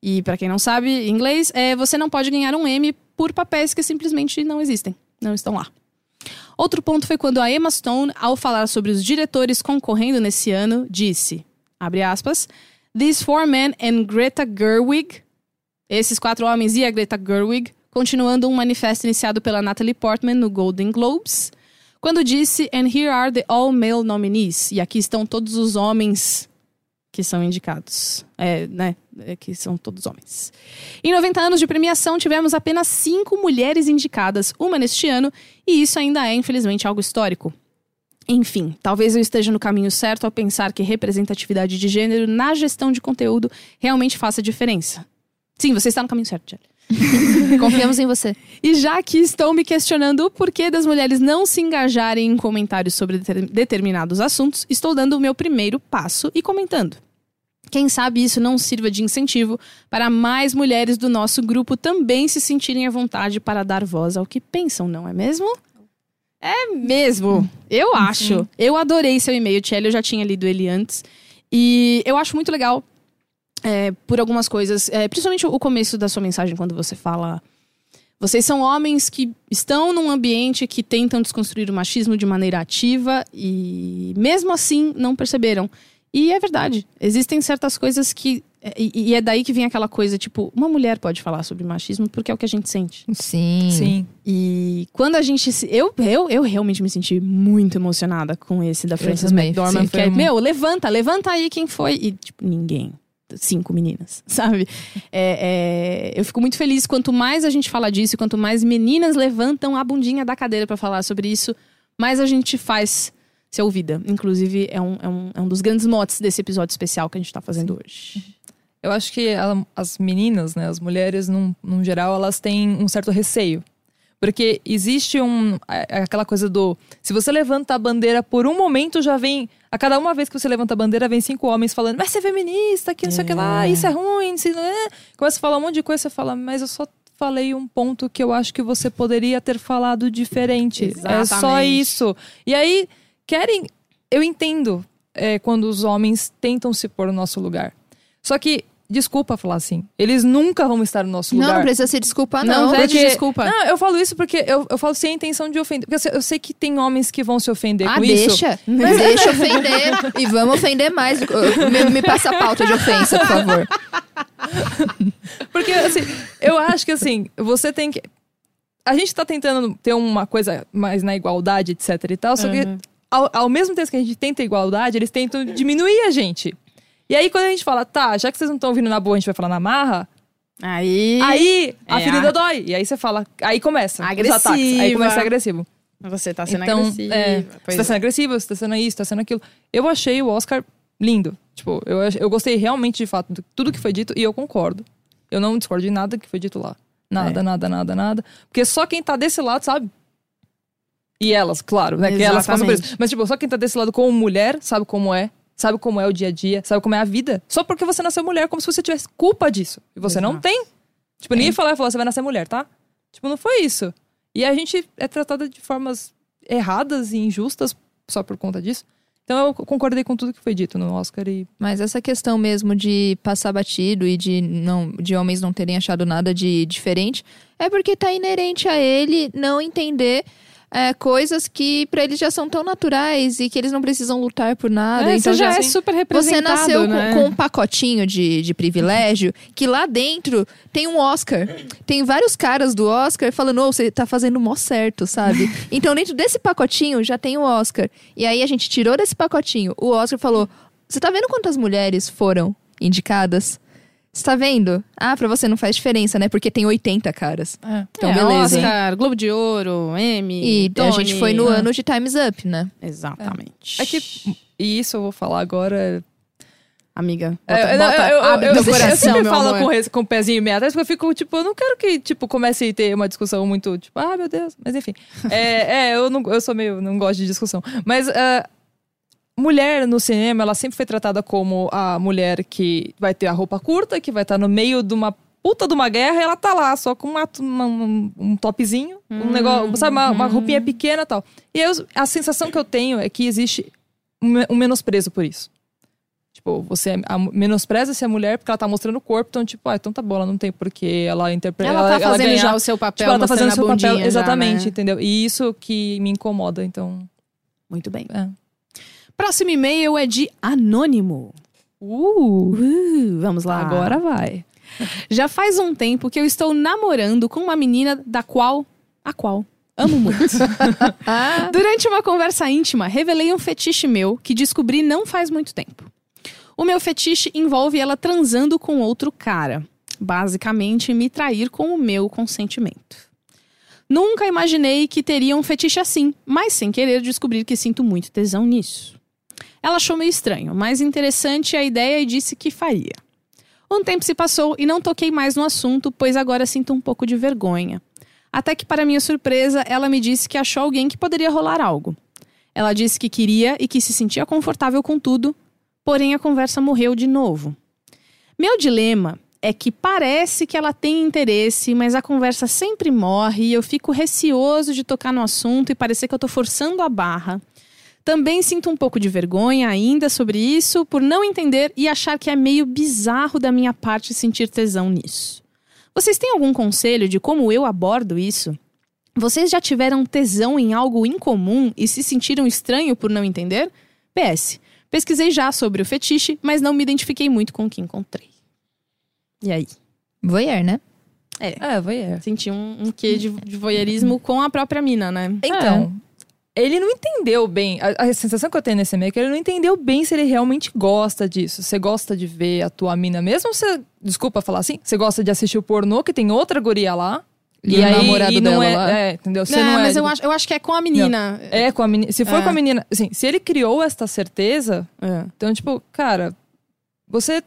Speaker 1: E pra quem não sabe inglês, é você não pode ganhar um Emmy por papéis que simplesmente não existem, não estão lá. Outro ponto foi quando a Emma Stone, ao falar sobre os diretores concorrendo nesse ano, disse, abre aspas, These four men and Greta Gerwig, esses quatro homens e a Greta Gerwig, continuando um manifesto iniciado pela Natalie Portman no Golden Globes, quando disse, And here are the all-male nominees. E aqui estão todos os homens que são indicados. É, né? É, que são todos homens. Em 90 anos de premiação, tivemos apenas cinco mulheres indicadas, uma neste ano, e isso ainda é, infelizmente, algo histórico. Enfim, talvez eu esteja no caminho certo ao pensar que representatividade de gênero na gestão de conteúdo realmente faça diferença. Sim, você está no caminho certo, Jelly. [LAUGHS]
Speaker 2: Confiamos em você.
Speaker 1: E já que estou me questionando o porquê das mulheres não se engajarem em comentários sobre deter- determinados assuntos, estou dando o meu primeiro passo e comentando. Quem sabe isso não sirva de incentivo para mais mulheres do nosso grupo também se sentirem à vontade para dar voz ao que pensam, não é mesmo? É mesmo. Eu acho. Eu adorei seu e-mail, Tchelle. Eu já tinha lido ele antes. E eu acho muito legal é, por algumas coisas. É, principalmente o começo da sua mensagem, quando você fala. Vocês são homens que estão num ambiente que tentam desconstruir o machismo de maneira ativa e, mesmo assim, não perceberam. E é verdade. Existem certas coisas que. E, e é daí que vem aquela coisa, tipo, uma mulher pode falar sobre machismo porque é o que a gente sente.
Speaker 2: Sim.
Speaker 3: Sim.
Speaker 1: E quando a gente. se- Eu, eu, eu realmente me senti muito emocionada com esse da Frances. McDormand.
Speaker 2: Sim,
Speaker 1: que é,
Speaker 2: um-
Speaker 1: meu, levanta, levanta aí quem foi. E, tipo, ninguém. Cinco meninas, [LAUGHS] sabe? É, é, eu fico muito feliz quanto mais a gente fala disso, quanto mais meninas levantam a bundinha da cadeira pra falar sobre isso, mais a gente faz ser ouvida. Inclusive, é um, é um, é um dos grandes motes desse episódio especial que a gente tá fazendo hoje.
Speaker 3: Eu acho que ela- as meninas, né, as mulheres, num, num geral, elas têm um certo receio. Porque existe um, é- é aquela coisa do. Se você levanta a bandeira por um momento, já vem. A cada uma vez que você levanta a bandeira, vem cinco homens falando, mas você é feminista, que não sei o que lá, isso é ruim, isso não é. Começa a falar um monte de coisa, você fala, mas eu só falei um ponto que eu acho que você poderia ter falado diferente. É só
Speaker 1: Exatamente.
Speaker 3: isso. E aí, querem. Eu entendo é, quando os homens tentam se pôr no nosso lugar. Só que, desculpa falar assim, eles nunca vão estar no nosso
Speaker 2: Não,
Speaker 3: lugar.
Speaker 2: não precisa se desculpar,
Speaker 1: Não,
Speaker 2: não.
Speaker 3: Porque-
Speaker 1: desculpa.
Speaker 3: Não, eu falo isso porque eu, eu falo sem a intenção de ofender. Porque eu sei, eu sei que tem homens que vão se ofender
Speaker 2: Ah,
Speaker 3: com isso.
Speaker 2: deixa. Deixa ofender. e vamos ofender mais. Me, me passa a pauta de ofensa, por favor.
Speaker 3: Porque, assim, eu acho que, assim, você tem que. A gente tá tentando ter uma coisa mais na igualdade, etc e tal, só que ao, ao mesmo tempo que a gente tenta igualdade, eles tentam diminuir a gente. E aí, quando a gente fala, tá, já que vocês não estão vindo na boa, a gente vai falar na marra,
Speaker 1: Aí.
Speaker 3: aí a
Speaker 1: É,
Speaker 3: ferida
Speaker 1: a-
Speaker 3: dói. E aí você fala, aí começa os
Speaker 1: Agressiva.
Speaker 3: ataques. Aí começa a ser agressivo.
Speaker 1: Você tá sendo
Speaker 3: então,
Speaker 1: agressiva.
Speaker 3: é, você tá
Speaker 1: é.
Speaker 3: sendo agressivo, você tá sendo isso, tá sendo aquilo. Eu achei o Oscar lindo. Tipo, eu, eu gostei realmente de fato de tudo que foi dito e eu concordo. Eu não discordo de nada que foi dito lá. Nada,
Speaker 1: É.
Speaker 3: nada, nada, nada. Porque só quem tá desse lado sabe. E elas, claro, né? Que elas passam por isso. Mas, tipo, só quem tá desse lado como mulher sabe como é. Sabe como é o dia a dia, sabe como é a vida. Só porque você nasceu mulher, como se você tivesse culpa disso. E você não
Speaker 1: Exato.
Speaker 3: tem. Tipo, ninguém falou, falou, você vai nascer mulher, tá? Tipo, não foi isso. E a gente é tratada de formas erradas e injustas só por conta disso. Então eu concordei com tudo que foi dito no Oscar e
Speaker 2: Mas essa questão mesmo de passar batido e de, não, de homens não terem achado nada de diferente é porque tá inerente a ele não entender é, coisas que pra eles já são tão naturais e que eles não precisam lutar por nada.
Speaker 1: É,
Speaker 2: então
Speaker 1: você já
Speaker 2: já
Speaker 1: é super
Speaker 2: Você
Speaker 1: representado,
Speaker 2: nasceu com-
Speaker 1: né?
Speaker 2: com, um pacotinho de, de privilégio que lá dentro tem um Oscar. Tem vários caras do Oscar falando, ô, você tá fazendo o mó certo, sabe? [LAUGHS] então dentro desse pacotinho já tem o Oscar. E aí a gente tirou desse pacotinho. O Oscar falou: Você tá vendo quantas mulheres foram indicadas? Você tá vendo? Ah, pra você não faz diferença, né? Porque tem 80 caras. Então,
Speaker 1: É,
Speaker 2: beleza.
Speaker 1: Oscar, Globo de Ouro, Emmy,
Speaker 2: E a
Speaker 1: Tony.
Speaker 2: gente foi no
Speaker 1: Ah,
Speaker 2: ano de Time's Up, né?
Speaker 1: Exatamente.
Speaker 3: É que. E isso eu vou falar agora.
Speaker 1: Amiga,
Speaker 3: É,
Speaker 1: bota, bota,
Speaker 3: eu, eu,
Speaker 1: abre
Speaker 3: eu, eu
Speaker 1: coração,
Speaker 3: sempre
Speaker 1: meu
Speaker 3: falo
Speaker 1: amor.
Speaker 3: com, res- com o pezinho meio atrás, porque eu fico, tipo, eu não quero que, tipo, comece a ter uma discussão muito, tipo, ah, meu Deus. Mas enfim. é, é, eu, não, eu sou meio, não gosto de discussão. Mas ah, mulher no cinema, ela sempre foi tratada como a mulher que vai ter a roupa curta, que vai estar no meio de uma puta de uma guerra e ela tá lá, só com uma- uma- um, topzinho, um negócio, sabe, uma, uma roupinha pequena e tal. E eu, a sensação que eu tenho é que existe um, um menosprezo por isso. Tipo, você é- a- menospreza essa mulher porque ela tá mostrando o corpo, então, tipo, ah, então tá bom, ela não tem porque ela interpreta.
Speaker 1: Ela tá fazendo
Speaker 3: ganhar-
Speaker 1: já o seu papel,
Speaker 3: Tipo, ela tá fazendo
Speaker 1: mostrando
Speaker 3: seu
Speaker 1: a
Speaker 3: papel.
Speaker 1: já,
Speaker 3: Exatamente,
Speaker 1: né?
Speaker 3: entendeu? E isso que me incomoda, então.
Speaker 1: Muito bem.
Speaker 3: É.
Speaker 1: Próximo e-mail é de Anônimo.
Speaker 3: Uh!
Speaker 1: Uh, vamos lá.
Speaker 3: Agora vai.
Speaker 1: Já faz um tempo que eu estou namorando com uma menina da qual. A qual? Amo muito. [LAUGHS] Durante uma conversa íntima, revelei um fetiche meu que descobri não faz muito tempo. O meu fetiche envolve ela transando com outro cara. Basicamente, me trair com o meu consentimento. Nunca imaginei que teria um fetiche assim, mas sem querer descobri que sinto muito tesão nisso. Ela achou meio estranho, mas interessante a ideia e disse que faria. Um tempo se passou e não toquei mais no assunto, pois agora sinto um pouco de vergonha. Até que, para minha surpresa, ela me disse que achou alguém que poderia rolar algo. Ela disse que queria e que se sentia confortável com tudo, porém a conversa morreu de novo. Meu dilema é que parece que ela tem interesse, mas a conversa sempre morre e eu fico receoso de tocar no assunto e parecer que eu tô forçando a barra. Também sinto um pouco de vergonha ainda sobre isso, por não entender e achar que é meio bizarro da minha parte sentir tesão nisso. Vocês têm algum conselho de como eu abordo isso? Vocês já tiveram tesão em algo incomum e se sentiram estranho por não entender? PS. Pesquisei já sobre o fetiche, mas não me identifiquei muito com o que encontrei. E aí?
Speaker 2: Voyeur, né?
Speaker 3: É, vai é.
Speaker 1: Senti um, um quê de, de voyeurismo com a própria mina, né?
Speaker 3: Então, ele não entendeu bem. A, a sensação que eu tenho nesse e-mail é que ele não entendeu bem se ele realmente gosta disso. Você gosta de ver a tua mina mesmo? Você, desculpa falar assim, você gosta de assistir o pornô que tem outra guria lá?
Speaker 2: E o namorado
Speaker 3: e não
Speaker 2: dela
Speaker 3: é,
Speaker 2: lá.
Speaker 3: é, entendeu? Você
Speaker 1: É,
Speaker 3: não é,
Speaker 1: mas eu acho, eu acho que é com a menina.
Speaker 3: É com a menina. Se for
Speaker 1: É.
Speaker 3: com a menina, assim, se ele criou esta certeza,
Speaker 1: É.
Speaker 3: então tipo, cara, você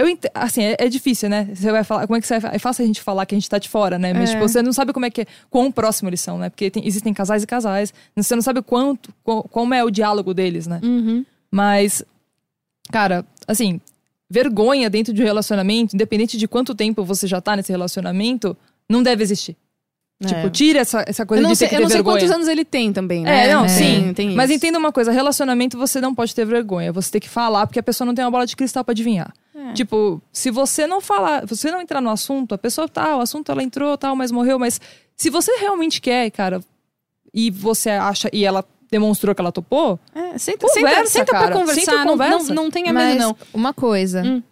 Speaker 3: eu assim, é, é difícil, né? Você vai falar, como é que você vai, é fácil a gente falar que a gente tá de fora, né? Mas
Speaker 1: É.
Speaker 3: tipo, você não sabe como é que é, quão próximo eles são, né? Porque tem- existem casais e casais, você não sabe quanto, co- como é o diálogo deles, né?
Speaker 1: Uhum.
Speaker 3: Mas cara, assim, vergonha dentro de um relacionamento, independente de quanto tempo você já tá nesse relacionamento, não deve existir. Tipo,
Speaker 1: É.
Speaker 3: tira essa, essa
Speaker 1: Eu
Speaker 3: coisa de ter
Speaker 1: sei,
Speaker 3: que
Speaker 1: eu
Speaker 3: ter
Speaker 1: não sei
Speaker 3: vergonha.
Speaker 1: quantos anos ele tem também, né?
Speaker 3: É, não,
Speaker 2: É.
Speaker 3: sim.
Speaker 1: Tem
Speaker 3: Mas entenda uma coisa, relacionamento você não pode ter vergonha. Você tem que falar, porque a pessoa não tem uma bola de cristal pra adivinhar.
Speaker 1: É.
Speaker 3: Tipo, se você não falar, se você não entrar no assunto, a pessoa tá, o assunto ela entrou, tal, mas morreu, mas se você realmente quer, cara, e você acha, e ela demonstrou que ela topou,
Speaker 1: É, senta,
Speaker 3: Conversa,
Speaker 1: senta, senta pra
Speaker 3: cara.
Speaker 1: conversar.
Speaker 3: Senta e
Speaker 1: não,
Speaker 3: conversa.
Speaker 1: não, não tenha
Speaker 2: Mas
Speaker 1: medo, não.
Speaker 2: uma coisa.
Speaker 1: Hum.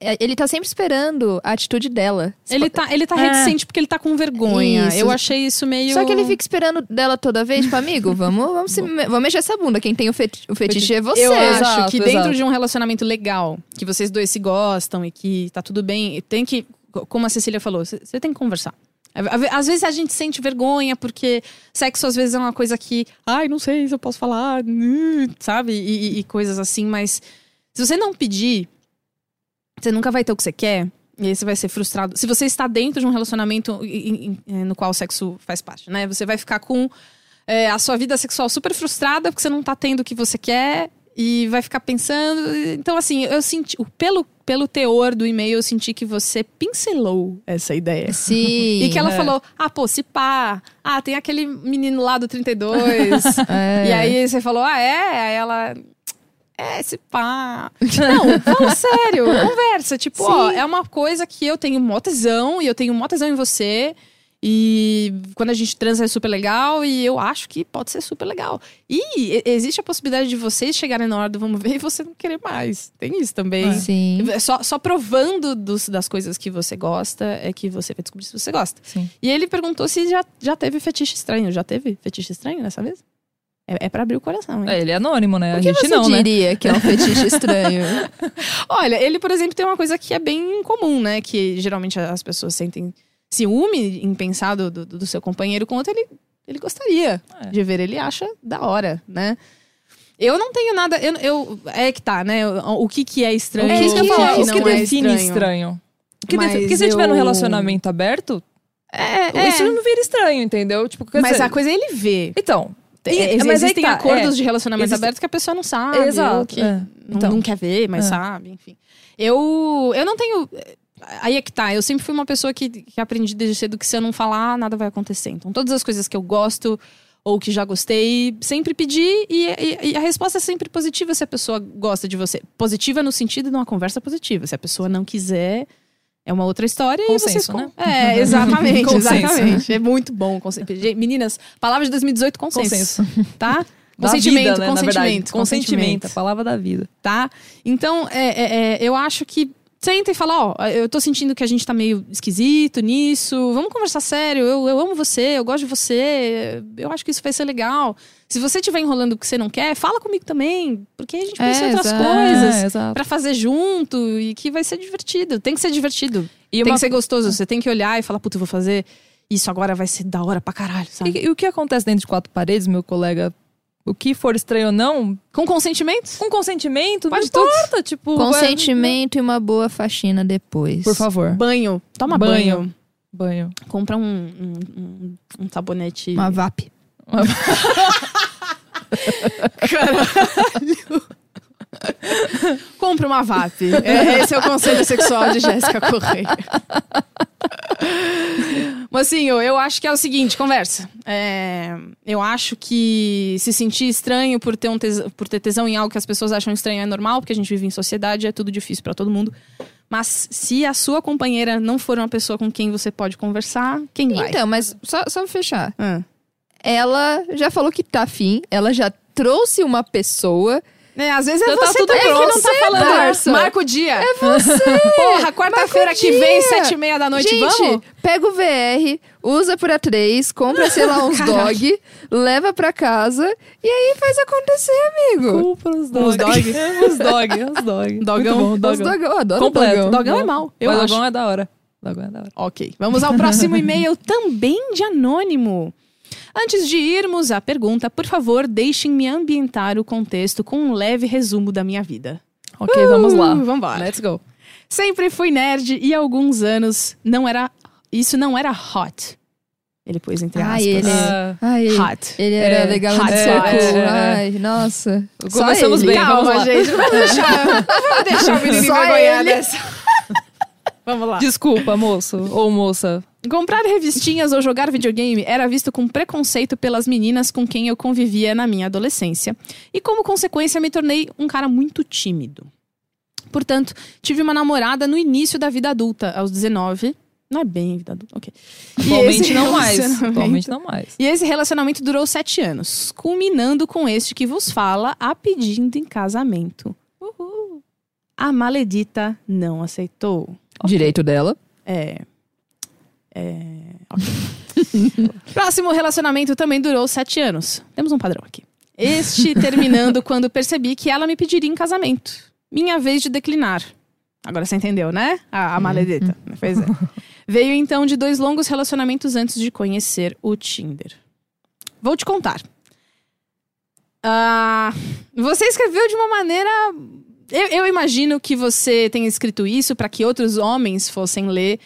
Speaker 2: É, Ele tá sempre esperando a atitude dela.
Speaker 1: Ele tá, ele tá
Speaker 3: É.
Speaker 1: reticente porque ele tá com vergonha.
Speaker 2: Isso.
Speaker 1: Eu achei isso meio.
Speaker 2: Só que ele fica esperando dela toda vez, tipo, amigo, vamos, vamos, se vamos mexer essa bunda. Quem tem o, feti o fetiche é você.
Speaker 1: Eu acho
Speaker 3: Exato,
Speaker 1: que dentro
Speaker 3: exato.
Speaker 1: de um relacionamento legal, que vocês dois se gostam e que tá tudo bem, tem que, como a Cecília falou, você tem que conversar. Às vezes a gente sente vergonha porque sexo às vezes é uma coisa que, ai, não sei se eu posso falar, hum", sabe? E, e- e coisas assim, mas se você não pedir, você nunca vai ter o que você quer. E aí você vai ser frustrado. Se você está dentro de um relacionamento em- em- no qual o sexo faz parte, né? Você vai ficar com é, a sua vida sexual super frustrada porque você não tá tendo o que você quer e vai ficar pensando. Então, assim, eu senti. Pelo, pelo teor do e-mail, eu senti que você pincelou essa ideia.
Speaker 2: Sim. [LAUGHS]
Speaker 1: E que ela
Speaker 3: é.
Speaker 1: falou, ah, pô, se pá. Ah, tem aquele menino lá do 32. [LAUGHS]
Speaker 2: É.
Speaker 1: E aí você falou, ah, é? Aí ela. É, se pá. Não, fala sério, [LAUGHS] conversa. Tipo, ó, é uma coisa que eu tenho mó tesão e eu tenho mó tesão em você. E quando a gente transa é super legal e eu acho que pode ser super legal. E existe a possibilidade de vocês chegarem na hora do vamos ver e você não querer mais. Tem isso também.
Speaker 2: Sim.
Speaker 1: É Só, só provando dos- das coisas que você gosta é que você vai descobrir se você gosta.
Speaker 3: Sim.
Speaker 1: E ele perguntou se já, já teve fetiche estranho. Já teve fetiche estranho dessa vez? É, é pra abrir o coração, hein?
Speaker 3: é, ele é anônimo, né?
Speaker 2: O
Speaker 3: a
Speaker 2: que
Speaker 3: gente
Speaker 2: você
Speaker 3: não, né?
Speaker 2: diria que é um fetiche [LAUGHS] estranho?
Speaker 1: Olha, ele, por exemplo, tem uma coisa que é bem comum, né? Que geralmente as pessoas sentem ciúme em pensar do, do, do seu companheiro quanto ele, ele gostaria
Speaker 3: É.
Speaker 1: de ver. Ele acha da hora, né? Eu não tenho nada. Eu, eu- é que tá, né? O, o que, que é estranho?
Speaker 3: É isso que eu ia falar.
Speaker 1: que
Speaker 3: O que
Speaker 1: é
Speaker 3: define estranho? O que Porque se você tiver num
Speaker 1: eu-
Speaker 3: relacionamento aberto,
Speaker 1: É, é.
Speaker 3: isso não vira estranho, entendeu? Tipo,
Speaker 1: Mas
Speaker 3: dizer-
Speaker 1: a coisa é ele ver.
Speaker 3: Então.
Speaker 1: É,
Speaker 3: E- mas
Speaker 1: existem
Speaker 3: tá,
Speaker 1: acordos
Speaker 3: é.
Speaker 1: de relacionamento
Speaker 3: Existe-
Speaker 1: aberto que a pessoa não sabe.
Speaker 3: Exato,
Speaker 1: que
Speaker 3: é.
Speaker 1: não,
Speaker 3: Então.
Speaker 1: não quer ver, mas
Speaker 3: É.
Speaker 1: sabe, enfim. Eu, eu não tenho. Aí é que tá. Eu sempre fui uma pessoa que, que aprendi desde cedo que se eu não falar, nada vai acontecer. Então, todas as coisas que eu gosto ou que já gostei, sempre pedi e, e- e a resposta é sempre positiva se a pessoa gosta de você. Positiva no sentido de uma conversa positiva. Se a pessoa não quiser, é uma outra história
Speaker 3: Consenso,
Speaker 1: e vocês...
Speaker 3: né?
Speaker 1: É, [LAUGHS] exatamente,
Speaker 3: Consenso.
Speaker 1: exatamente. É muito bom o consenso. [LAUGHS] Meninas, palavra de 2018, consenso. [LAUGHS] Tá?
Speaker 3: Da
Speaker 1: Consentimento,
Speaker 3: vida, né, verdade.
Speaker 1: consentimento,
Speaker 3: Consentimento, a palavra da vida.
Speaker 1: tá? Então, é, é, é, eu acho que senta e fala, ó, eu tô sentindo que a gente tá meio esquisito nisso, vamos conversar sério, eu, eu amo você, eu gosto de você, eu acho que isso vai ser legal. Se você estiver enrolando o que você não quer, fala comigo também, porque a gente pensa
Speaker 2: É,
Speaker 1: em outras coisas
Speaker 3: É,
Speaker 1: pra fazer junto e que vai ser divertido. Tem que ser divertido.
Speaker 3: E
Speaker 1: tem
Speaker 3: uma-
Speaker 1: que ser gostoso. Você tem que olhar e falar, puta, eu vou fazer isso agora, vai ser da hora pra caralho, sabe?
Speaker 3: E, e o que acontece dentro de quatro paredes, meu colega? O que for estranho ou não,
Speaker 1: Com consentimento?
Speaker 3: com consentimento,
Speaker 1: Pode
Speaker 3: não importa. Tipo,
Speaker 2: Consentimento e uma boa faxina depois.
Speaker 3: Por favor.
Speaker 1: Banho. Toma
Speaker 3: Banho.
Speaker 1: banho.
Speaker 3: Banho.
Speaker 1: Compra um, um, um, um sabonete.
Speaker 2: Uma VAP. [LAUGHS] [LAUGHS]
Speaker 1: Compre uma VAP. É, esse é o conselho sexual de Jéssica Correia. [LAUGHS] Mocinho, eu acho que é o seguinte, conversa. É, eu acho que se sentir estranho por ter, um tesão, por ter tesão em algo que as pessoas acham estranho é normal, porque a gente vive em sociedade, é tudo difícil pra todo mundo. Mas se a sua companheira não for uma pessoa com quem você pode conversar, quem vai?
Speaker 2: Então, mas só, só pra fechar.
Speaker 1: Ah.
Speaker 2: Ela já falou que tá afim, ela já trouxe uma pessoa.
Speaker 1: É, às vezes é
Speaker 3: Já tá
Speaker 1: você
Speaker 3: tudo
Speaker 1: também que não
Speaker 2: pronto.
Speaker 1: tá falando.
Speaker 2: Darça.
Speaker 1: Marca o dia. É você. [LAUGHS] Porra, quarta-feira que
Speaker 2: dia.
Speaker 1: vem, sete e meia da noite,
Speaker 2: Gente,
Speaker 1: vamos?
Speaker 2: pega o VR, usa por A3, compra, sei lá, uns [LAUGHS] dog, leva pra casa e aí faz acontecer, amigo.
Speaker 3: Culpa os
Speaker 1: Os
Speaker 3: dogs.
Speaker 1: dog. [LAUGHS]
Speaker 3: os dog, os dog.
Speaker 1: Dogão.
Speaker 3: Bom,
Speaker 2: Os
Speaker 3: dogão.
Speaker 2: dog, eu adoro
Speaker 3: Completo.
Speaker 2: dogão.
Speaker 1: Dogão é mal, eu
Speaker 3: Mas
Speaker 1: acho.
Speaker 3: dogão é da hora. Dogão é da hora.
Speaker 1: Ok, vamos ao próximo e-mail, também de anônimo. Antes de irmos à pergunta, por favor, deixem-me ambientar o contexto com um leve resumo da minha vida.
Speaker 3: Ok, vamos lá.
Speaker 1: Uh, vambora.
Speaker 3: Let's go.
Speaker 1: Sempre fui nerd e há alguns anos não era. Isso não era hot. Ele pôs entre aspas.
Speaker 2: Ai, ele-
Speaker 3: Ah,
Speaker 2: Ai,
Speaker 1: Hot.
Speaker 2: ele era
Speaker 3: É,
Speaker 2: legal
Speaker 1: hot,
Speaker 2: cool.
Speaker 3: É, é.
Speaker 2: Ai, nossa. Só
Speaker 3: Começamos
Speaker 2: ele.
Speaker 3: bem,
Speaker 1: Calma,
Speaker 3: vamos lá.
Speaker 1: gente. Vamos deixar, vamos deixar o menino envergonhar dessa. Vamos lá.
Speaker 3: Desculpa, moço ou moça.
Speaker 1: Comprar revistinhas ou jogar videogame era visto com preconceito pelas meninas com quem eu convivia na minha adolescência. E como consequência, me tornei um cara muito tímido. Portanto, tive uma namorada no início da vida adulta, aos 19. Não é bem vida adulta, ok.
Speaker 3: Atualmente não mais. Atualmente não mais.
Speaker 1: E esse relacionamento durou sete anos, culminando com este que vos fala a pedindo em casamento. Uhul. A maledita não aceitou.
Speaker 2: Direito dela.
Speaker 1: É. É. ok. [LAUGHS] Próximo relacionamento também durou sete anos. Temos um padrão aqui. Este terminando quando percebi que ela me pediria em casamento. Minha vez de declinar. Agora você entendeu, né? A, a maledita. Pois é. Veio então de dois longos relacionamentos antes de conhecer o Tinder. Vou te contar. Ah, você escreveu de uma maneira. Eu, eu imagino que você tenha escrito isso para que outros homens fossem ler.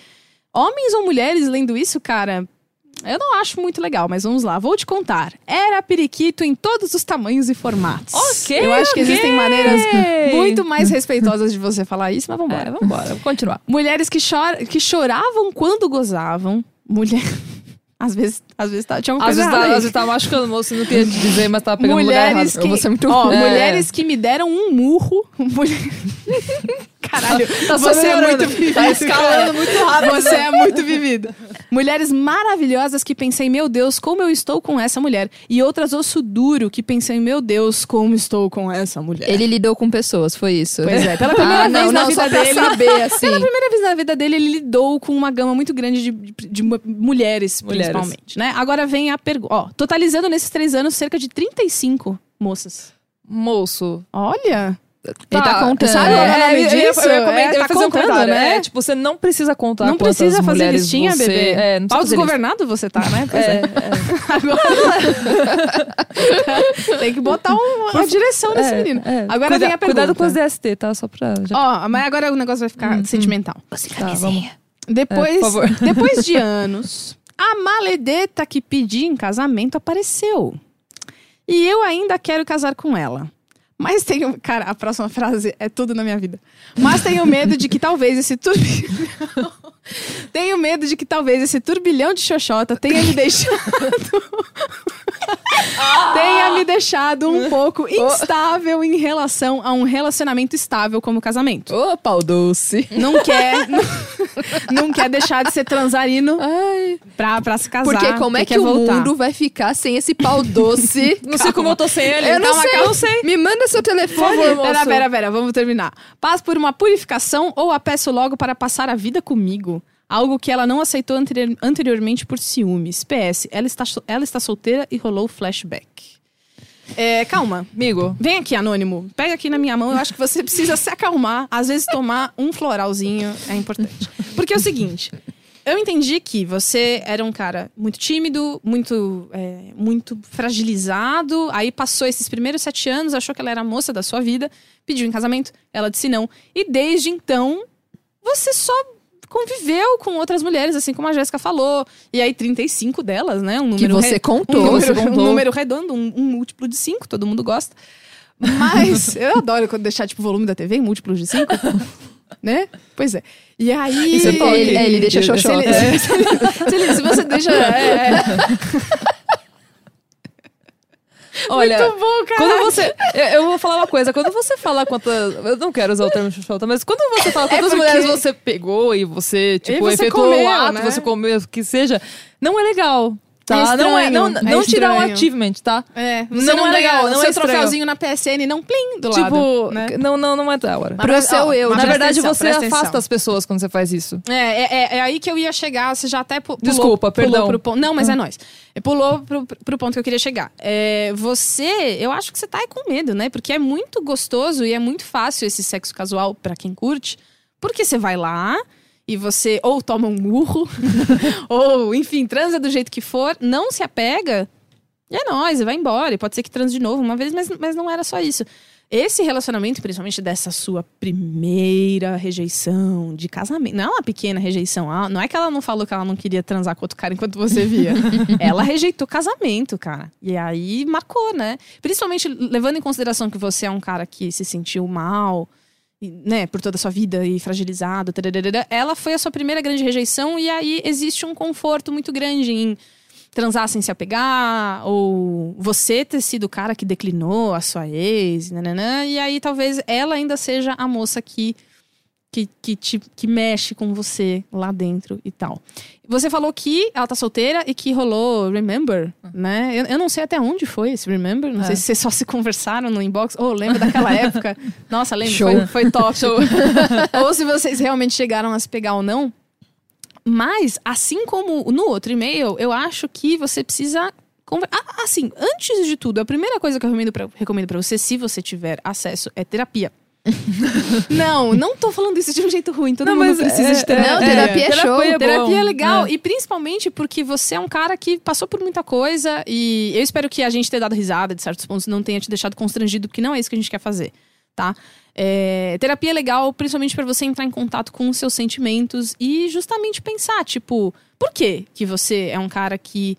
Speaker 1: Homens ou mulheres lendo isso, cara, eu não acho muito legal, mas vamos lá, vou te contar. Era periquito em todos os tamanhos e formatos.
Speaker 3: Ok,
Speaker 1: Eu acho que
Speaker 3: ok.
Speaker 1: existem maneiras muito mais respeitosas de você falar isso, mas vamos
Speaker 3: É,
Speaker 1: embora.
Speaker 3: vambora, vamos continuar.
Speaker 1: Mulheres que, chor que choravam quando gozavam. Mulher. Às vezes, às vezes tá, tinha uma
Speaker 3: Às
Speaker 1: coisa
Speaker 3: vezes, tá, às vezes tá machucando, moço, não queria te dizer, mas tava pegando no lugar errado.
Speaker 1: mulheres
Speaker 2: Eu
Speaker 1: que,
Speaker 2: vou ser muito
Speaker 1: ó,
Speaker 2: ruim.
Speaker 1: mulheres que me deram um murro. Mulher... [LAUGHS] [LAUGHS] Caralho,
Speaker 3: Tá
Speaker 1: você é muito vivido.
Speaker 3: Tá escalando
Speaker 1: muito rápido. Você é muito vivido. Mulheres maravilhosas que pensei, meu Deus, como eu estou com essa mulher. E outras osso duro que pensei, meu Deus, como estou com essa mulher.
Speaker 2: Ele lidou com pessoas, foi isso?
Speaker 1: Pois é, pela primeira
Speaker 2: ah,
Speaker 1: vez
Speaker 2: não,
Speaker 1: na
Speaker 2: não,
Speaker 1: vida dele.
Speaker 2: saber, assim.
Speaker 1: Pela primeira vez na vida dele, ele lidou com uma gama muito grande de, de- de mu- mulheres,
Speaker 3: Mulheres.
Speaker 1: principalmente, né? Agora vem a pergunta. Ó, totalizando nesses três anos cerca de 35 moças.
Speaker 3: Moço.
Speaker 1: Olha!
Speaker 2: Ele tá contando.
Speaker 1: Sabe o
Speaker 3: É,
Speaker 1: nome
Speaker 3: eu
Speaker 1: disso?
Speaker 3: Eu
Speaker 1: É,
Speaker 3: eu ia
Speaker 1: tá
Speaker 3: um
Speaker 1: contando,
Speaker 3: comentário,
Speaker 1: né?
Speaker 3: É, tipo, você não precisa contar
Speaker 1: não precisa fazer listinha,
Speaker 3: você...
Speaker 1: bebê.
Speaker 3: É, não
Speaker 1: Pau desgovernado você tá, né? Pois
Speaker 3: É,
Speaker 1: é. [LAUGHS] Agora [LAUGHS] tem que botar um- uma direção nesse
Speaker 3: é,
Speaker 1: menino.
Speaker 3: é.
Speaker 1: Agora
Speaker 3: Cuida-
Speaker 1: vem a pergunta.
Speaker 3: Cuidado com as DST, tá? Só pra... Já...
Speaker 1: Ó, mas agora o negócio vai ficar sentimental.
Speaker 3: tá, vamos.
Speaker 1: Depois,
Speaker 3: É, por favor. [LAUGHS]
Speaker 1: depois de anos, a maledeta que pedi em casamento apareceu. E eu ainda quero casar com ela. Mas tenho. Cara, a próxima frase é tudo na minha vida. Mas tenho medo de que talvez esse turbilhão. [LAUGHS] tenho medo de que talvez esse turbilhão de xoxota tenha me deixado. Tenha me deixado um [LAUGHS] pouco instável em relação a um relacionamento estável como casamento.
Speaker 2: Ô, pau doce.
Speaker 1: Não quer. não, não quer deixar de ser transarino
Speaker 2: Ai.
Speaker 1: pra, pra se casar.
Speaker 2: Porque como é que o
Speaker 1: voltar.
Speaker 2: mundo vai ficar sem esse pau doce? [LAUGHS]
Speaker 3: Não sei como eu tô sem ele.
Speaker 2: Eu não
Speaker 3: Calma,
Speaker 2: sei.
Speaker 3: calma, sei.
Speaker 2: Me manda seu telefone.
Speaker 3: Favor.
Speaker 1: Pera, pera, pera, vamos terminar. Paz por uma purificação ou a peço logo para passar a vida comigo? Algo que ela não aceitou anteri- anteriormente por ciúmes. PS, ela está, ela está solteira e rolou flashback. É, calma.
Speaker 3: Amigo,
Speaker 1: Vem aqui, anônimo. Pega aqui na minha mão. Eu acho que você [LAUGHS] precisa se acalmar. Às vezes, tomar um floralzinho é importante. Porque é o seguinte. Eu entendi que você era um cara muito tímido, muito, é, muito fragilizado. Aí passou esses primeiros sete anos, achou que ela era a moça da sua vida, pediu em casamento, ela disse não. E desde então, você só conviveu com outras mulheres, assim como a Jéssica falou. E aí, 35 delas, né? Um
Speaker 2: Que
Speaker 1: número
Speaker 2: você
Speaker 1: re-
Speaker 2: contou.
Speaker 1: um número,
Speaker 3: Você contou.
Speaker 1: um número redondo, um, um múltiplo de 5, todo mundo gosta. Mas [LAUGHS] eu adoro quando deixar, tipo, o volume da TV em múltiplos de 5. [LAUGHS] né? Pois é. E aí.
Speaker 3: Isso é.
Speaker 2: Ele, é, ele deixa
Speaker 1: Se,
Speaker 2: xoxota.
Speaker 1: ele- se- se- se ele- se você deixa. [LAUGHS] é, é. [LAUGHS]
Speaker 3: olha.
Speaker 1: Muito bom, cara.
Speaker 3: Quando você. Eu, vou falar uma coisa. Quando você fala quantas. Eu não quero usar o termo xuxota, mas quando você fala quantas
Speaker 1: É porque-
Speaker 3: mulheres você pegou e você, tipo,
Speaker 1: você
Speaker 3: efetuou
Speaker 1: comeu,
Speaker 3: o ato,
Speaker 1: né?
Speaker 3: você comeu, o que seja, não é legal. Tá?
Speaker 1: É
Speaker 3: não é. Não,
Speaker 1: estranho, é
Speaker 3: não te dá um achievement, tá?
Speaker 1: É, você
Speaker 3: Não
Speaker 1: não,
Speaker 3: é legal, não
Speaker 1: seu
Speaker 3: é estranho.
Speaker 1: troféuzinho na PSN não plim do
Speaker 3: tipo,
Speaker 1: lado. né?
Speaker 3: não, não, não é da hora.
Speaker 2: Pro seu eu,
Speaker 1: mas
Speaker 3: Na verdade,
Speaker 1: atenção,
Speaker 3: você afasta
Speaker 1: atenção.
Speaker 3: as pessoas quando você faz isso.
Speaker 1: É, é, é- é aí que eu ia chegar. Você já até pu- pulou,
Speaker 3: Desculpa,
Speaker 1: pulou
Speaker 3: perdão.
Speaker 1: Pro ponto. Não, mas é nóis. Pulou pro, pro ponto que eu queria chegar. É, você, eu acho que você tá aí com medo, né? Porque é muito gostoso e é muito fácil esse sexo casual pra quem curte. Porque você vai lá e você ou toma um murro, [LAUGHS] ou, enfim, transa do jeito que for, não se apega. É nóis, vai embora. E pode ser que transe de novo uma vez, mas, mas não era só isso. Esse relacionamento, principalmente dessa sua primeira rejeição de casamento, não é uma pequena rejeição, não é que ela não falou que ela não queria transar com outro cara enquanto você via. [LAUGHS] ela rejeitou casamento, cara. E aí marcou, né? Principalmente levando em consideração que você é um cara que se sentiu mal, né, por toda a sua vida e fragilizado, tararara, ela foi a sua primeira grande rejeição e aí existe um conforto muito grande em transar sem se apegar, ou você ter sido o cara que declinou a sua ex, nananã, e aí talvez ela ainda seja a moça que, que, que, te, que mexe com você lá dentro e tal. Você falou que ela tá solteira e que rolou Remember, né? Eu, eu não sei até onde foi esse Remember, não
Speaker 3: É.
Speaker 1: sei se vocês só se conversaram no inbox, ou lembra daquela [LAUGHS] época. Nossa, lembro,
Speaker 2: Show.
Speaker 1: foi, foi top. [LAUGHS] ou se vocês realmente chegaram a se pegar ou não. Mas, assim como no outro e-mail, eu acho que você precisa. Ah, assim, antes de tudo, a primeira coisa que eu recomendo pra você, se você tiver acesso, é terapia. Não, não tô falando isso de um jeito ruim. Todo
Speaker 3: Não,
Speaker 1: mundo
Speaker 3: mas
Speaker 1: precisa
Speaker 3: é-
Speaker 1: de terapia.
Speaker 2: Não, terapia é show.
Speaker 3: terapia é.
Speaker 1: Terapia é legal.
Speaker 3: É.
Speaker 1: E principalmente porque você é um cara que passou por muita coisa. E eu espero que a gente ter dado risada de certos pontos não tenha te deixado constrangido, porque não é isso que a gente quer fazer, tá? É, terapia é legal, principalmente pra você entrar em contato com os seus sentimentos e justamente pensar, tipo, por que que você é um cara que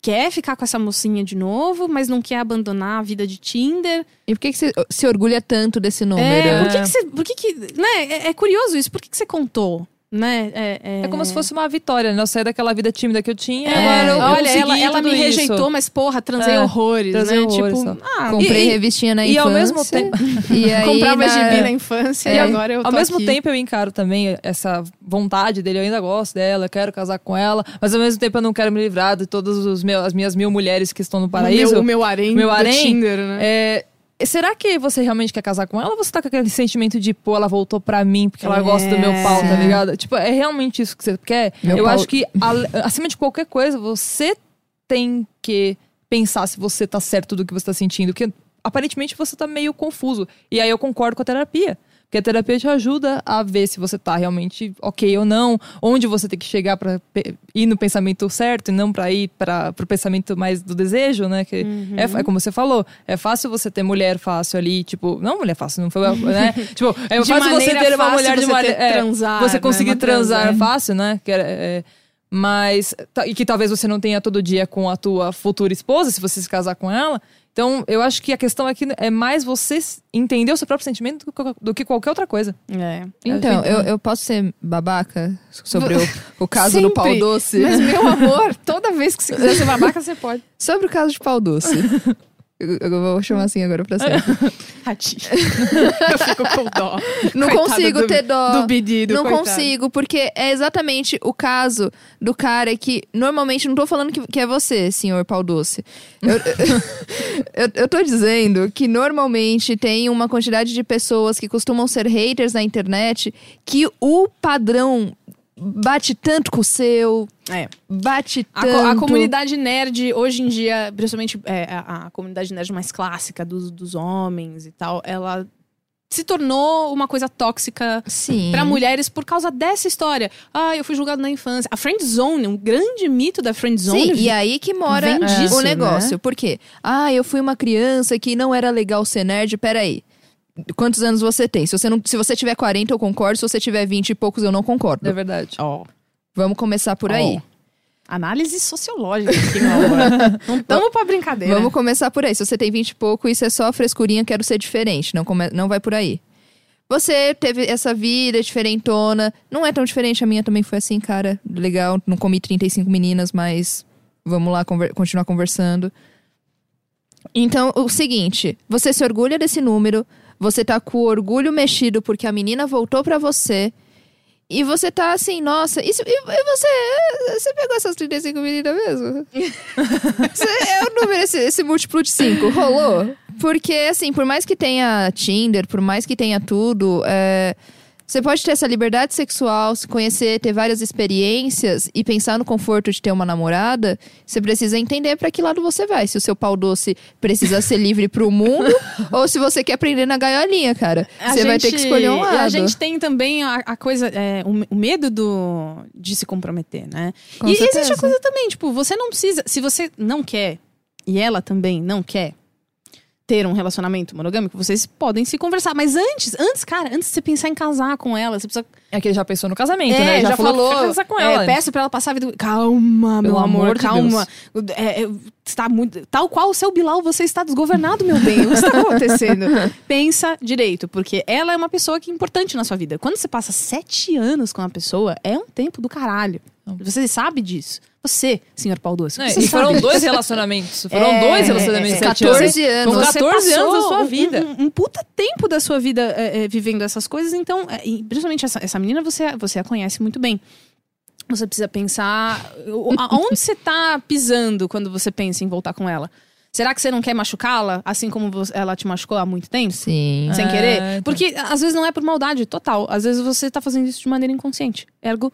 Speaker 1: quer ficar com essa mocinha de novo, mas não quer abandonar a vida de Tinder?
Speaker 2: E por que, que você se orgulha tanto desse número?
Speaker 1: É, por que que você, por que que, né, é, é curioso isso, por que que você contou, né? É,
Speaker 3: É como se fosse uma vitória, né? Eu saí daquela vida tímida que eu tinha.
Speaker 1: É,
Speaker 3: agora eu,
Speaker 1: olha, ela, ela me
Speaker 3: isso.
Speaker 1: rejeitou, mas porra, transei
Speaker 3: É,
Speaker 1: horrores,
Speaker 3: transei
Speaker 1: né?
Speaker 3: horrores,
Speaker 1: tipo, ah,
Speaker 2: Comprei
Speaker 3: E-
Speaker 2: revistinha na
Speaker 3: e
Speaker 2: infância.
Speaker 3: ao mesmo tempo- [LAUGHS]
Speaker 2: E aí,
Speaker 1: comprava
Speaker 2: na...
Speaker 1: gibi na infância e
Speaker 2: É.
Speaker 1: agora eu
Speaker 3: Ao mesmo
Speaker 1: aqui.
Speaker 3: tempo, eu encaro também essa vontade dele. Eu ainda gosto dela, eu quero casar com ela. Mas ao mesmo tempo, eu não quero me livrar de todas os meus, as minhas mil mulheres que estão no
Speaker 1: o
Speaker 3: paraíso.
Speaker 1: meu, o meu harém
Speaker 3: Meu
Speaker 1: do
Speaker 3: harém,
Speaker 1: Tinder, né?
Speaker 3: É, será que você realmente quer casar com ela ou você tá com aquele sentimento de, pô, ela voltou pra mim porque ela
Speaker 1: É.
Speaker 3: gosta do meu pau, tá ligado? Tipo, é realmente isso que você quer?
Speaker 2: Meu
Speaker 3: eu
Speaker 2: pau-
Speaker 3: acho que, acima de qualquer coisa, você tem que pensar se você tá certo do que você tá sentindo. Porque aparentemente você tá meio confuso. E aí eu concordo com a terapia. Porque a terapia te ajuda a ver se você tá realmente ok ou não, onde você tem que chegar pe- ir no pensamento certo e não pra ir para pro pensamento mais do desejo, né? Que é, é como você falou, é fácil você ter mulher fácil ali, tipo, não mulher fácil, não foi, né? [LAUGHS] tipo, é
Speaker 1: De
Speaker 3: fácil você ter uma mulher de
Speaker 1: ter
Speaker 3: é,
Speaker 1: transar,
Speaker 3: você
Speaker 1: né?
Speaker 3: conseguir
Speaker 1: transa,
Speaker 3: transar
Speaker 1: é.
Speaker 3: fácil, né? Que é, Mas. ta- E que talvez você não tenha todo dia com a tua futura esposa, se você se casar com ela. Então, eu acho que a questão aqui é mais você entender o seu próprio sentimento do que- do que qualquer outra coisa.
Speaker 1: É.
Speaker 2: Então, eu, eu posso ser babaca sobre o, o caso do pau doce?
Speaker 1: Mas, meu [LAUGHS] amor, toda vez que você quiser ser babaca, você pode.
Speaker 2: Sobre o caso de pau doce. [LAUGHS] eu, eu vou chamar assim agora pra sempre.
Speaker 1: Ratinho. [LAUGHS] eu fico com dó.
Speaker 2: Não
Speaker 1: Coitada
Speaker 2: consigo
Speaker 1: do-
Speaker 2: ter dó.
Speaker 1: Do pedido,
Speaker 2: não
Speaker 1: coitado.
Speaker 2: consigo, porque é exatamente o caso do cara que. Normalmente, não tô falando que, que é você, senhor pau doce. Eu, [LAUGHS] eu, eu tô dizendo que normalmente tem uma quantidade de pessoas que costumam ser haters na internet que o padrão bate tanto com o seu,
Speaker 1: É.
Speaker 2: bate
Speaker 1: A, co-
Speaker 2: tanto.
Speaker 1: a comunidade nerd, hoje em dia, principalmente é, a, a comunidade nerd mais clássica dos, dos homens e tal, ela se tornou uma coisa tóxica
Speaker 2: Sim.
Speaker 1: pra mulheres por causa dessa história. Ah, eu fui julgado na infância. A friend zone, um grande mito da friend zone.
Speaker 2: Sim, e aí que mora
Speaker 1: disso,
Speaker 2: o negócio.
Speaker 1: né?
Speaker 2: Por quê? Ah, eu fui uma criança que não era legal ser nerd. Peraí. Quantos anos você tem? Se você, não, se você tiver 40, eu concordo. Se você tiver 20 e poucos, eu não concordo.
Speaker 3: É verdade.
Speaker 1: Ó,
Speaker 2: Vamos começar por aí.
Speaker 1: Ó. análise sociológica aqui, meu amor. [LAUGHS] Não estamos pra brincadeira.
Speaker 2: Vamos começar por aí. Se você tem 20 e pouco, isso é só frescurinha, quero ser diferente. Não, come- não vai por aí. Você teve essa vida diferentona. Não é tão diferente, a minha também foi assim, cara. Legal, não comi 35 meninas, mas vamos lá conver- continuar conversando. Então, o seguinte, você se orgulha desse número, você tá com o orgulho mexido porque a menina voltou pra você. E você tá assim, nossa, isso, e, e você, você pegou essas 35 meninas mesmo? [LAUGHS] Você- é o número, esse, esse múltiplo de 5, rolou? Porque, assim, por mais que tenha Tinder, por mais que tenha tudo, é, você pode ter essa liberdade sexual, se conhecer, ter várias experiências e pensar no conforto de ter uma namorada, você precisa entender pra que lado você vai. Se o seu pau doce precisa ser livre pro mundo [LAUGHS] ou se você quer aprender na gaiolinha, cara.
Speaker 1: A
Speaker 2: Você vai ter que
Speaker 1: gente-
Speaker 2: escolher um lado.
Speaker 1: A gente tem também a, a coisa, é, o, o medo do, de se comprometer, né?
Speaker 2: Com
Speaker 1: e
Speaker 2: certeza.
Speaker 1: existe a coisa também, tipo, você não precisa. Se você não quer, e ela também não quer ter um relacionamento monogâmico, vocês podem se conversar. Mas antes, antes, cara, antes de você pensar em casar com ela, você precisa.
Speaker 3: É que ele já pensou no casamento,
Speaker 1: é,
Speaker 3: né?
Speaker 1: já, falou.
Speaker 3: que quer casar com
Speaker 1: é,
Speaker 3: ela.
Speaker 1: peço pra ela passar a vida. Calma, meu
Speaker 3: Pelo
Speaker 1: amor,
Speaker 3: amor de
Speaker 1: calma. É, é, está muito, tal qual o seu Bilal, você está desgovernado, meu bem. O que está acontecendo? [LAUGHS] Pensa direito, porque ela é uma pessoa que é importante na sua vida. Quando você passa sete anos com uma pessoa, é um tempo do caralho. Você sabe disso. Você, senhor Pau Doce,
Speaker 3: Não, e foram dois relacionamentos. [LAUGHS] Foram
Speaker 1: É,
Speaker 3: dois relacionamentos
Speaker 1: é,
Speaker 3: de sete
Speaker 2: 14
Speaker 3: anos. Foram
Speaker 1: Você
Speaker 3: 14 anos da sua
Speaker 1: um-
Speaker 3: vida.
Speaker 1: Um, um puta tempo da sua vida é, é, vivendo essas coisas, então, é, e principalmente essa, essa menina, você, você a conhece muito bem. Você precisa pensar aonde [LAUGHS] você tá pisando quando você pensa em voltar com ela. Será que você não quer machucá-la, assim como você- ela te machucou há muito tempo?
Speaker 2: Sim.
Speaker 1: Sem
Speaker 3: É,
Speaker 1: querer?
Speaker 3: então.
Speaker 1: Porque às vezes não é por maldade, total. Às vezes você tá fazendo isso de maneira inconsciente. Ergo,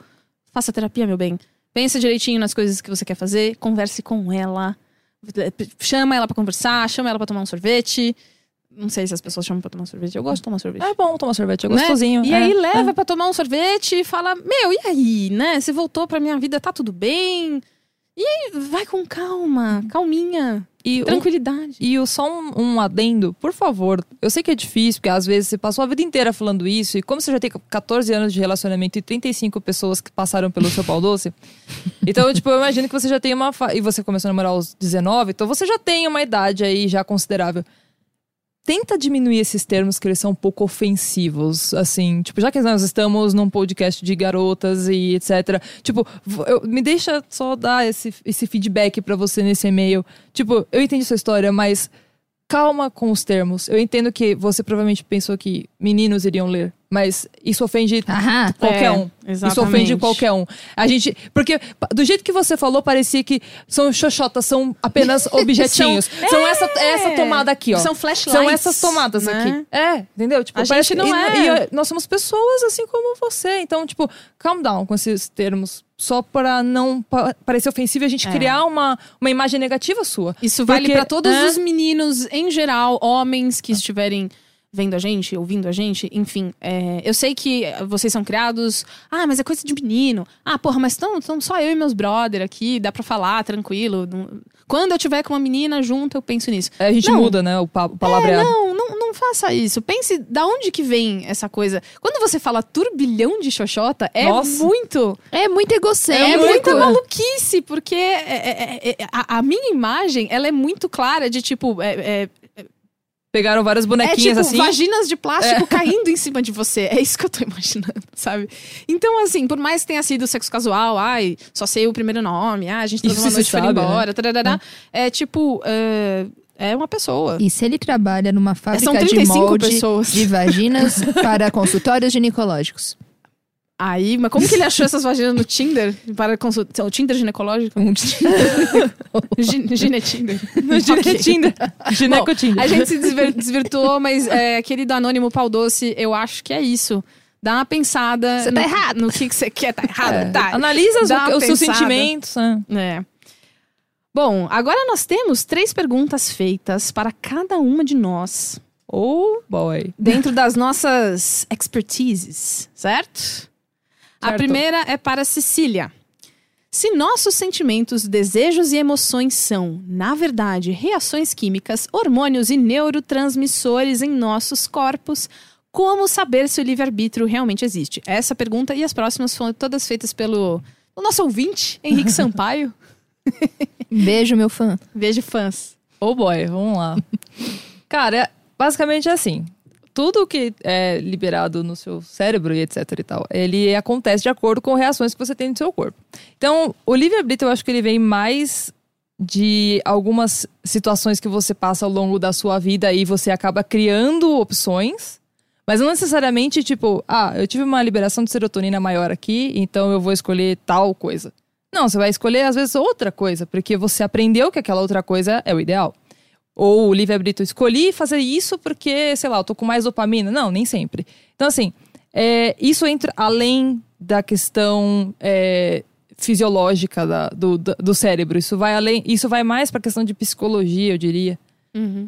Speaker 1: faça terapia, meu bem. Pensa direitinho nas coisas que você quer fazer, converse com ela. Chama ela pra conversar, chama ela pra tomar um sorvete. Não sei se as pessoas chamam pra tomar sorvete. Eu gosto de tomar sorvete.
Speaker 3: É bom tomar sorvete, é
Speaker 1: Né?
Speaker 3: gostosinho.
Speaker 1: E
Speaker 3: é,
Speaker 1: aí
Speaker 3: é.
Speaker 1: leva pra tomar um sorvete e fala: Meu, e aí, né? Você voltou pra minha vida, tá tudo bem? E aí, vai com calma, calminha,
Speaker 3: E
Speaker 1: tranquilidade.
Speaker 3: E o- só um, um adendo, por favor. Eu sei que é difícil, porque às vezes você passou a vida inteira falando isso, e como você já tem 14 anos de relacionamento e 35 pessoas que passaram pelo seu pau doce, [LAUGHS] então, tipo, eu imagino que você já tem uma. fa- E você começou a namorar aos 19, então você já tem uma idade aí já considerável. Tenta diminuir esses termos que eles são um pouco ofensivos, assim. Tipo, já que nós estamos num podcast de garotas e etc. Tipo, eu- me deixa só dar esse, esse feedback pra você nesse e-mail. Tipo, eu entendi sua história, mas calma com os termos. Eu entendo que você provavelmente pensou que meninos iriam ler, mas isso ofende
Speaker 2: Aham.
Speaker 3: qualquer
Speaker 1: É,
Speaker 3: um. Isso
Speaker 1: exatamente.
Speaker 3: ofende qualquer um. A gente, porque do jeito que você falou, parecia que são xoxotas, são apenas [LAUGHS] objetinhos. são, essa, é essa tomada aqui, ó.
Speaker 1: São flashlights.
Speaker 3: São essas tomadas
Speaker 1: né?
Speaker 3: aqui. É, entendeu? Tipo,
Speaker 1: A
Speaker 3: parece-
Speaker 1: gente não
Speaker 3: e-
Speaker 1: é-
Speaker 3: E, nós somos pessoas assim como você. Então, tipo, calm down com esses termos. Só pra não pa- parecer ofensivo a gente
Speaker 1: É.
Speaker 3: criar uma, uma imagem negativa sua.
Speaker 1: Isso vale pra todos
Speaker 3: é.
Speaker 1: os meninos em geral, homens que estiverem vendo a gente, ouvindo a gente, enfim. é, eu sei que vocês são criados. Ah, mas é coisa de menino. Ah, porra, mas estão só eu e meus brother aqui, dá pra falar tranquilo. Quando eu tiver com uma menina junto, eu penso nisso.
Speaker 3: É, A gente
Speaker 1: Não.
Speaker 3: muda, né? O, pa o palavreado.
Speaker 1: Não, não, não não faça isso. Pense da onde que vem essa coisa. Quando você fala turbilhão de xoxota, é
Speaker 3: Nossa.
Speaker 1: muito.
Speaker 2: É muito
Speaker 1: É
Speaker 2: egocêntrico.
Speaker 1: muita maluquice, porque é- é- é- a, a minha imagem, ela é muito clara de tipo. É, é,
Speaker 3: Pegaram várias
Speaker 1: é
Speaker 3: bonequinhas
Speaker 1: tipo
Speaker 3: assim.
Speaker 1: vaginas de plástico caindo em cima de você. É isso que eu tô imaginando, sabe? Então, assim, por mais que tenha sido sexo casual, ai, só sei o primeiro nome, ah, a gente
Speaker 3: Isso
Speaker 1: transou uma
Speaker 3: se
Speaker 1: noite e foi
Speaker 3: sabe,
Speaker 1: embora, tarará, é tipo. É, é uma pessoa.
Speaker 2: E se ele trabalha numa fábrica
Speaker 1: São
Speaker 2: de
Speaker 1: 35
Speaker 2: molde
Speaker 1: pessoas.
Speaker 2: de vaginas [LAUGHS] para consultórios ginecológicos?
Speaker 1: Aí, mas como que ele achou essas vaginas no Tinder? Para consultar. O Tinder ginecológico?
Speaker 2: Um [LAUGHS]
Speaker 1: Gine, Gine Tinder. [LAUGHS]
Speaker 3: No Gine. Tinder. Gineco Tinder.
Speaker 1: A gente se desvir- desvirtuou, mas é, querido anônimo pau doce, eu acho que é isso. Dá uma pensada.
Speaker 2: Você
Speaker 1: no,
Speaker 2: tá errado.
Speaker 1: No que que você quer, tá errado,
Speaker 3: É,
Speaker 1: tá.
Speaker 3: Analisa os, seus sentimentos. né?
Speaker 1: É. Bom, agora nós temos três perguntas feitas para cada uma de nós. Ou
Speaker 3: Boy.
Speaker 1: dentro das nossas expertises, certo? A
Speaker 3: Certo.
Speaker 1: primeira é para Cecília. Se nossos sentimentos, desejos e emoções são, na verdade, reações químicas, hormônios e neurotransmissores em nossos corpos, como saber se o livre-arbítrio realmente existe? Essa pergunta e as próximas foram todas feitas pelo o nosso ouvinte, Henrique [LAUGHS] Sampaio. [LAUGHS]
Speaker 2: Beijo, meu fã.
Speaker 1: Vejo fãs.
Speaker 3: Oh boy, vamos lá. [LAUGHS] Cara, é- basicamente é assim. Tudo que é liberado no seu cérebro e etc e tal, ele acontece de acordo com reações que você tem no seu corpo. Então, o livre-arbítrio eu acho que ele vem mais de algumas situações que você passa ao longo da sua vida e você acaba criando opções, mas não necessariamente tipo, ah, eu tive uma liberação de serotonina maior aqui, então eu vou escolher tal coisa. Não, você vai escolher às vezes outra coisa, porque você aprendeu que aquela outra coisa é o ideal. Ou o livre-arbítrio, escolhi fazer isso porque, sei lá, eu tô com mais dopamina. Não, nem sempre. Então, assim, é, isso entra além da questão é, fisiológica da- do, do, cérebro. Isso vai além. Isso vai mais pra questão de psicologia, eu diria.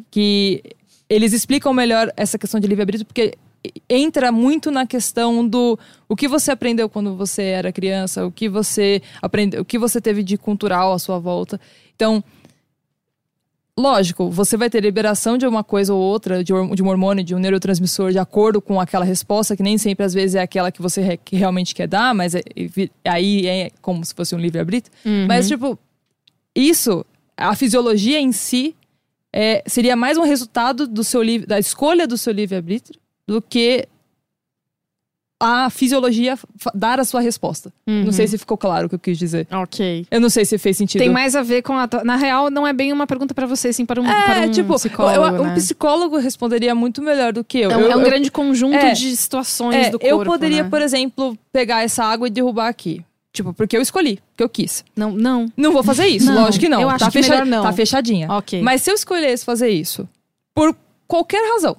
Speaker 3: Que eles explicam melhor essa questão de livre-arbítrio, porque entra muito na questão do o que você aprendeu quando você era criança, o que você aprendeu, o que você teve de cultural à sua volta. Então, lógico, você vai ter liberação de uma coisa ou outra, de, de um hormônio, de um neurotransmissor, de acordo com aquela resposta, que nem sempre às vezes é aquela que você re- que realmente quer dar, mas é- aí é como se fosse um livre-arbítrio. Mas, tipo, isso, a fisiologia em si, é, seria mais um resultado do seu da escolha do seu livre-arbítrio do que a fisiologia dar a sua resposta. Não sei se ficou claro o que eu quis dizer.
Speaker 1: Ok.
Speaker 3: Eu não sei se fez sentido.
Speaker 1: Tem mais a ver com a. Na real, não é bem uma pergunta pra você, sim para um,
Speaker 3: É,
Speaker 1: para um
Speaker 3: tipo,
Speaker 1: psicólogo.
Speaker 3: eu-
Speaker 1: né?
Speaker 3: um psicólogo responderia muito melhor do que eu.
Speaker 1: É um,
Speaker 3: eu,
Speaker 1: é um
Speaker 3: eu-
Speaker 1: grande conjunto
Speaker 3: é,
Speaker 1: de situações
Speaker 3: é,
Speaker 1: do corpo.
Speaker 3: eu poderia,
Speaker 1: né?
Speaker 3: por exemplo, pegar essa água e derrubar aqui. Tipo, porque eu escolhi, porque eu quis.
Speaker 1: Não, não.
Speaker 3: Não vou fazer isso,
Speaker 1: Não,
Speaker 3: lógico que não.
Speaker 1: eu acho
Speaker 3: tá
Speaker 1: que melhor não.
Speaker 3: Tá fechadinha.
Speaker 1: Ok.
Speaker 3: Mas se eu escolhesse fazer isso, por qualquer razão,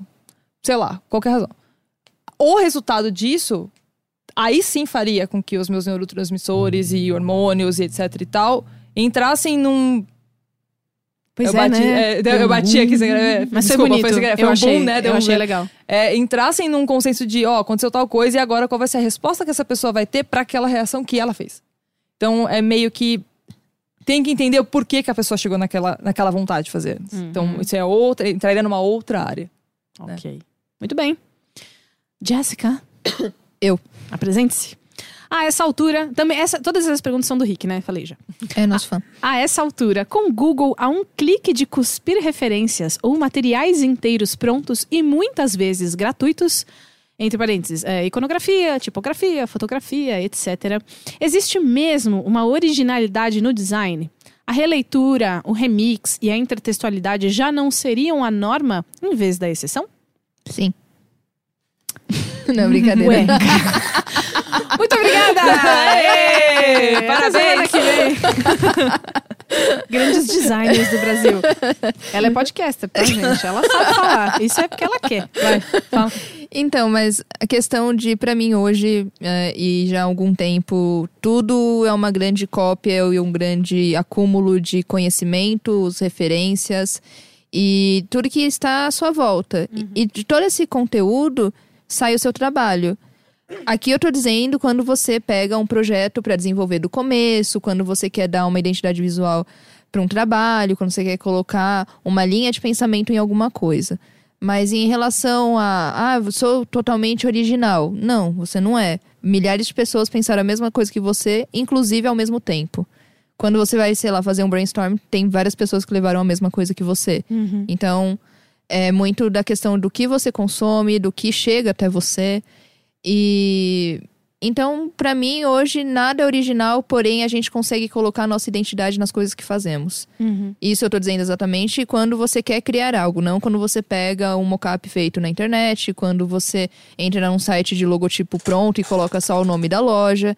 Speaker 3: sei lá, qualquer razão, o resultado disso, aí sim faria com que os meus neurotransmissores e hormônios e etc e tal entrassem num.
Speaker 1: Pois
Speaker 3: eu
Speaker 1: é,
Speaker 3: bati,
Speaker 1: né?
Speaker 3: é, eu, bati aqui sem é,
Speaker 1: Mas
Speaker 3: desculpa,
Speaker 1: foi bonito.
Speaker 3: Foi, foi
Speaker 1: eu
Speaker 3: um
Speaker 1: achei,
Speaker 3: boom, né? Deu
Speaker 1: eu
Speaker 3: um-
Speaker 1: achei legal.
Speaker 3: é, entrassem num consenso de, ó, aconteceu tal coisa e agora qual vai ser a resposta que essa pessoa vai ter para aquela reação que ela fez. Então é meio que tem que entender o porquê que a pessoa chegou naquela, naquela vontade de fazer.
Speaker 1: Uhum.
Speaker 3: Então isso é outra, entraria numa outra área.
Speaker 1: Ok. Muito bem. Jessica. [COUGHS]
Speaker 2: Eu.
Speaker 1: Apresente-se. A essa altura, também essa, todas essas perguntas são do Rick, né? Falei já.
Speaker 2: É nosso fã.
Speaker 1: A essa altura, com Google a um clique de cuspir referências ou materiais inteiros prontos e muitas vezes gratuitos, entre parênteses, é, iconografia, tipografia, fotografia, etc. Existe mesmo uma originalidade no design? A releitura, o remix e a intertextualidade já não seriam a norma em vez da exceção?
Speaker 2: Sim. [LAUGHS] Não, brincadeira.
Speaker 1: Ué. [LAUGHS] Muito obrigada!
Speaker 3: Aê! Parabéns!
Speaker 1: que vem. [LAUGHS] Grandes designers do Brasil. Ela é podcaster, tá, gente? Ela sabe falar. Isso é porque ela quer. Vai, fala.
Speaker 2: Então, mas a questão de, pra mim hoje, é, e já há algum tempo, tudo é uma grande cópia e um grande acúmulo de conhecimentos, referências e tudo que está à sua volta. E- E de todo esse conteúdo sai o seu trabalho. Aqui eu tô dizendo quando você pega um projeto para desenvolver do começo, quando você quer dar uma identidade visual para um trabalho, quando você quer colocar uma linha de pensamento em alguma coisa. Mas em relação a, ah, sou totalmente original. Não, você não é. Milhares de pessoas pensaram a mesma coisa que você, inclusive ao mesmo tempo. Quando você vai, sei lá, fazer um brainstorm, tem várias pessoas que levaram a mesma coisa que você. Então, é muito da questão do que você consome, do que chega até você. E então, pra mim, hoje nada é original, porém a gente consegue colocar a nossa identidade nas coisas que fazemos. Isso eu tô dizendo exatamente quando você quer criar algo, não quando você pega um mockup feito na internet, quando você entra num site de logotipo pronto e coloca só o nome da loja.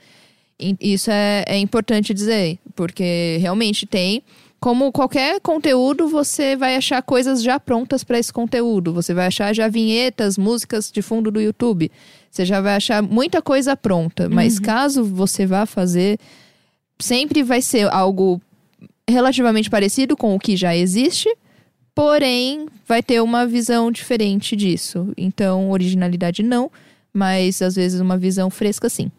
Speaker 2: Isso é, é importante dizer, porque realmente tem. Como qualquer conteúdo, você vai achar coisas já prontas para esse conteúdo. Você vai achar já vinhetas, músicas de fundo do YouTube. Você já vai achar muita coisa pronta. Mas caso você vá fazer, sempre vai ser algo relativamente parecido com o que já existe, porém vai ter uma visão diferente disso. Então, originalidade não, mas às vezes uma visão fresca sim.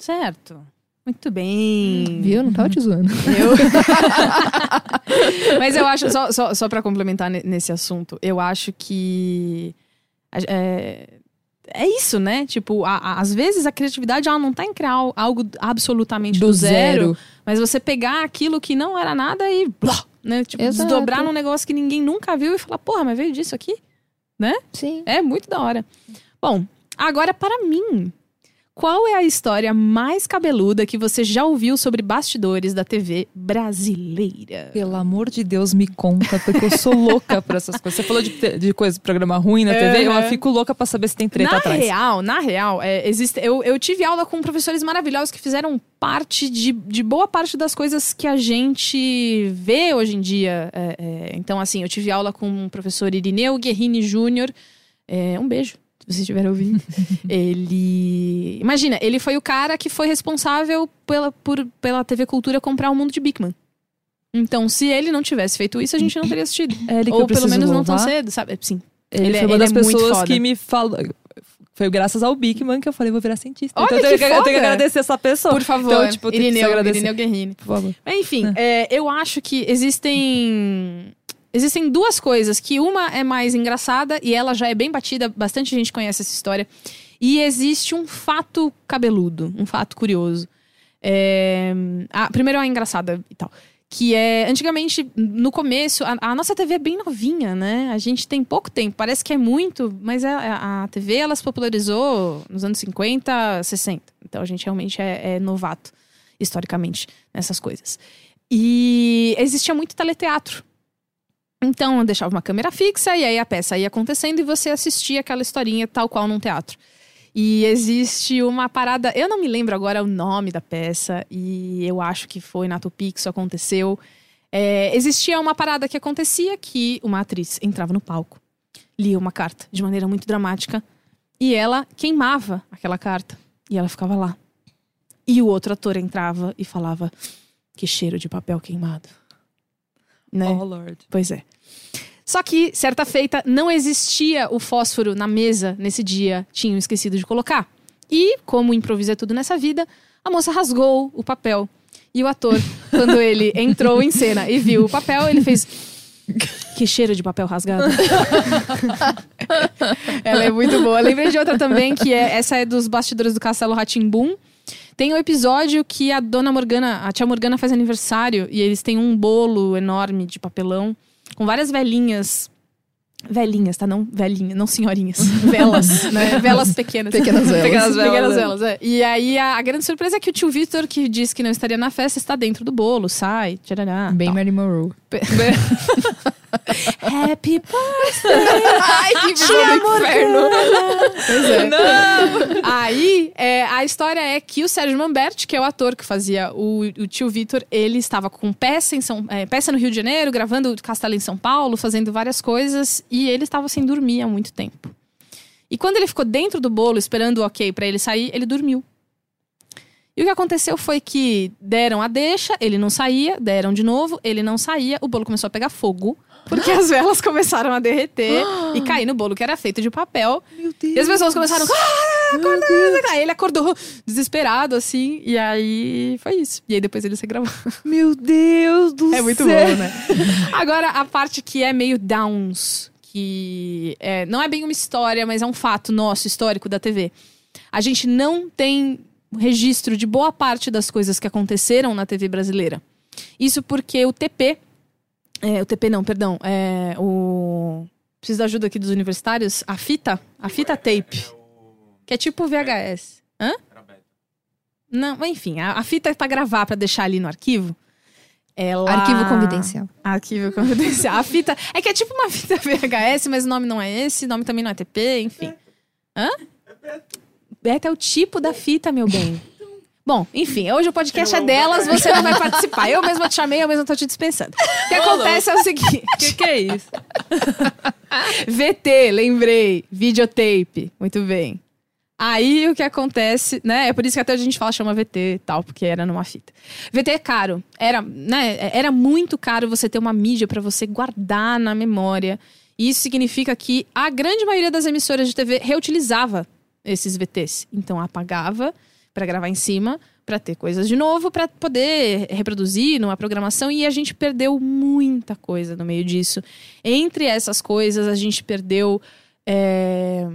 Speaker 1: Certo. Muito bem.
Speaker 2: Viu? Não tava te zoando.
Speaker 1: Eu... [LAUGHS] Mas eu acho, só, só, só para complementar ne- nesse assunto, eu acho que. É, é isso, né? Tipo, a- a- às vezes a criatividade ela não tá em criar al- algo absolutamente do,
Speaker 2: Do
Speaker 1: zero,
Speaker 2: zero.
Speaker 1: mas você pegar aquilo que não era nada e. Blá, né? Tipo,
Speaker 2: Exato.
Speaker 1: desdobrar num negócio que ninguém nunca viu e falar, porra, mas veio disso aqui?
Speaker 2: Sim.
Speaker 1: É muito da hora. Bom, agora para mim. Qual é a história mais cabeluda que você já ouviu sobre bastidores da TV brasileira?
Speaker 3: Pelo amor de Deus, me conta, porque eu sou louca pra essas coisas. Você falou de, de coisa, programa ruim na TV, eu fico louca pra saber se tem treta
Speaker 1: na
Speaker 3: atrás.
Speaker 1: real, na real, é, existe, eu, eu tive aula com professores maravilhosos que fizeram parte de, de boa parte das coisas que a gente vê hoje em dia. É, é, então, assim, eu tive aula com o professor Irineu Guerrini Júnior. É, um beijo, vocês estiverem ouvindo. [LAUGHS] ele. Imagina, ele foi o cara que foi responsável pela, por, pela TV Cultura comprar o mundo de Bigman. Então, se ele não tivesse feito isso, a gente não teria assistido.
Speaker 3: É
Speaker 1: Ou pelo menos não tão
Speaker 3: louvar.
Speaker 1: cedo, sabe? Sim.
Speaker 3: Ele,
Speaker 1: Ele é-
Speaker 3: foi uma
Speaker 1: ele
Speaker 3: das
Speaker 1: é
Speaker 3: pessoas que me falou. Foi graças ao Bigman que eu falei, vou virar cientista.
Speaker 1: Olha
Speaker 3: então eu tenho,
Speaker 1: que
Speaker 3: eu tenho que agradecer essa pessoa.
Speaker 1: Por favor,
Speaker 3: Então, tipo,
Speaker 1: Irineu. Irineu Guerrini.
Speaker 3: Por favor.
Speaker 1: Mas, Enfim, é, eu acho que existem. Existem duas coisas, que uma é mais engraçada e ela já é bem batida, bastante gente conhece essa história. E existe um fato cabeludo, um fato curioso. É, a, primeiro é a engraçada e tal. Que é, antigamente, no começo, a, a nossa TV é bem novinha, né? A gente tem pouco tempo, parece que é muito, mas a, a TV ela se popularizou nos anos 50, 60. Então a gente realmente é, é novato, historicamente, nessas coisas. E existia muito teleteatro. Então eu deixava uma câmera fixa e aí a peça ia acontecendo e você assistia aquela historinha tal qual num teatro. E existe uma parada, eu não me lembro agora o nome da peça, e eu acho que foi na Tupi que isso aconteceu. É, existia uma parada que acontecia que uma atriz entrava no palco, lia uma carta de maneira muito dramática, e ela queimava aquela carta, e ela ficava lá. E o outro ator entrava e falava: Que cheiro de papel queimado. Né?
Speaker 3: Oh, Lord.
Speaker 1: Pois é. Só que, certa feita, não existia o fósforo na mesa nesse dia. Tinham esquecido de colocar. E, como improviso é tudo nessa vida, a moça rasgou o papel. E o ator, [LAUGHS] quando ele entrou em cena e viu o papel, ele fez. Que cheiro de papel rasgado. [LAUGHS] Ela é muito boa. Lembrei de outra também, que é essa é dos bastidores do Castelo Ratimbum. Tem um episódio que a dona Morgana, a tia Morgana faz aniversário e eles têm um bolo enorme de papelão com várias velhinhas. Velhinhas, tá? Não velhinhas, não senhorinhas. [LAUGHS] Velas, né? Velas pequenas.
Speaker 2: Pequenas velas.
Speaker 3: Pequenas velas,
Speaker 1: Pequenas
Speaker 3: é.
Speaker 1: velas, é. E aí a, a grande surpresa é que o tio Vitor, que disse que não estaria na festa, está dentro do bolo, sai, tcharará.
Speaker 2: Bem
Speaker 1: tal.
Speaker 2: Marilyn Monroe. [LAUGHS]
Speaker 1: Happy birthday!
Speaker 2: Ai, que visão do inferno.
Speaker 1: Pois é. Aí, é, a história é que o Sérgio Mamberti, que é o ator que fazia o, o tio Vitor, ele estava com peça, em São, é, peça no Rio de Janeiro, gravando Castelo em São Paulo, fazendo várias coisas, e ele estava sem dormir há muito tempo. E quando ele ficou dentro do bolo, esperando o ok pra ele sair, ele dormiu. E o que aconteceu foi que deram a deixa, ele não saía, deram de novo, ele não saía, o bolo começou a pegar fogo, porque as velas começaram a derreter [GASPS] e cair no bolo que era feito de papel.
Speaker 3: Meu Deus.
Speaker 1: E as pessoas começaram. "Ah, acorda, acorda." Aí ele acordou desesperado, assim, e aí foi isso. E aí depois ele se gravou.
Speaker 3: Meu Deus do [LAUGHS]
Speaker 1: É muito
Speaker 3: céu.
Speaker 1: bom, né? Agora, a parte que é meio downs, que é, não é bem uma história, mas é um fato nosso, histórico da TV. A gente não tem registro de boa parte das coisas que aconteceram na TV brasileira. Isso porque o TP. É, o TP não, perdão. É, o. Preciso da ajuda aqui dos universitários. A fita. A fita tape. Que é tipo VHS. Hã? Não, mas enfim, a, a fita é pra gravar, pra deixar ali no arquivo. Ela...
Speaker 2: Arquivo confidencial.
Speaker 1: Arquivo [LAUGHS] confidencial. A fita. É que é tipo uma fita [LAUGHS] VHS, mas o nome não é esse, o nome também não é TP, enfim. Hã? Beta é o tipo da fita, meu bem. Bom, enfim, hoje o podcast é delas, você não vai participar. Eu mesma te chamei, eu mesma tô te dispensando. O que acontece é o seguinte:
Speaker 3: O que, que é isso? [LAUGHS]
Speaker 1: VT, lembrei. Videotape. Muito bem. Aí o que acontece, né? É por isso que até a gente fala chama VT e tal, porque era numa fita. VT é caro. Era, né? Era muito caro você ter uma mídia pra você guardar na memória. E isso significa que a grande maioria das emissoras de TV reutilizava esses VTs. Então apagava pra gravar em cima, pra ter coisas de novo, pra poder reproduzir numa programação e a gente perdeu muita coisa no meio disso. Entre essas coisas, a gente perdeu é,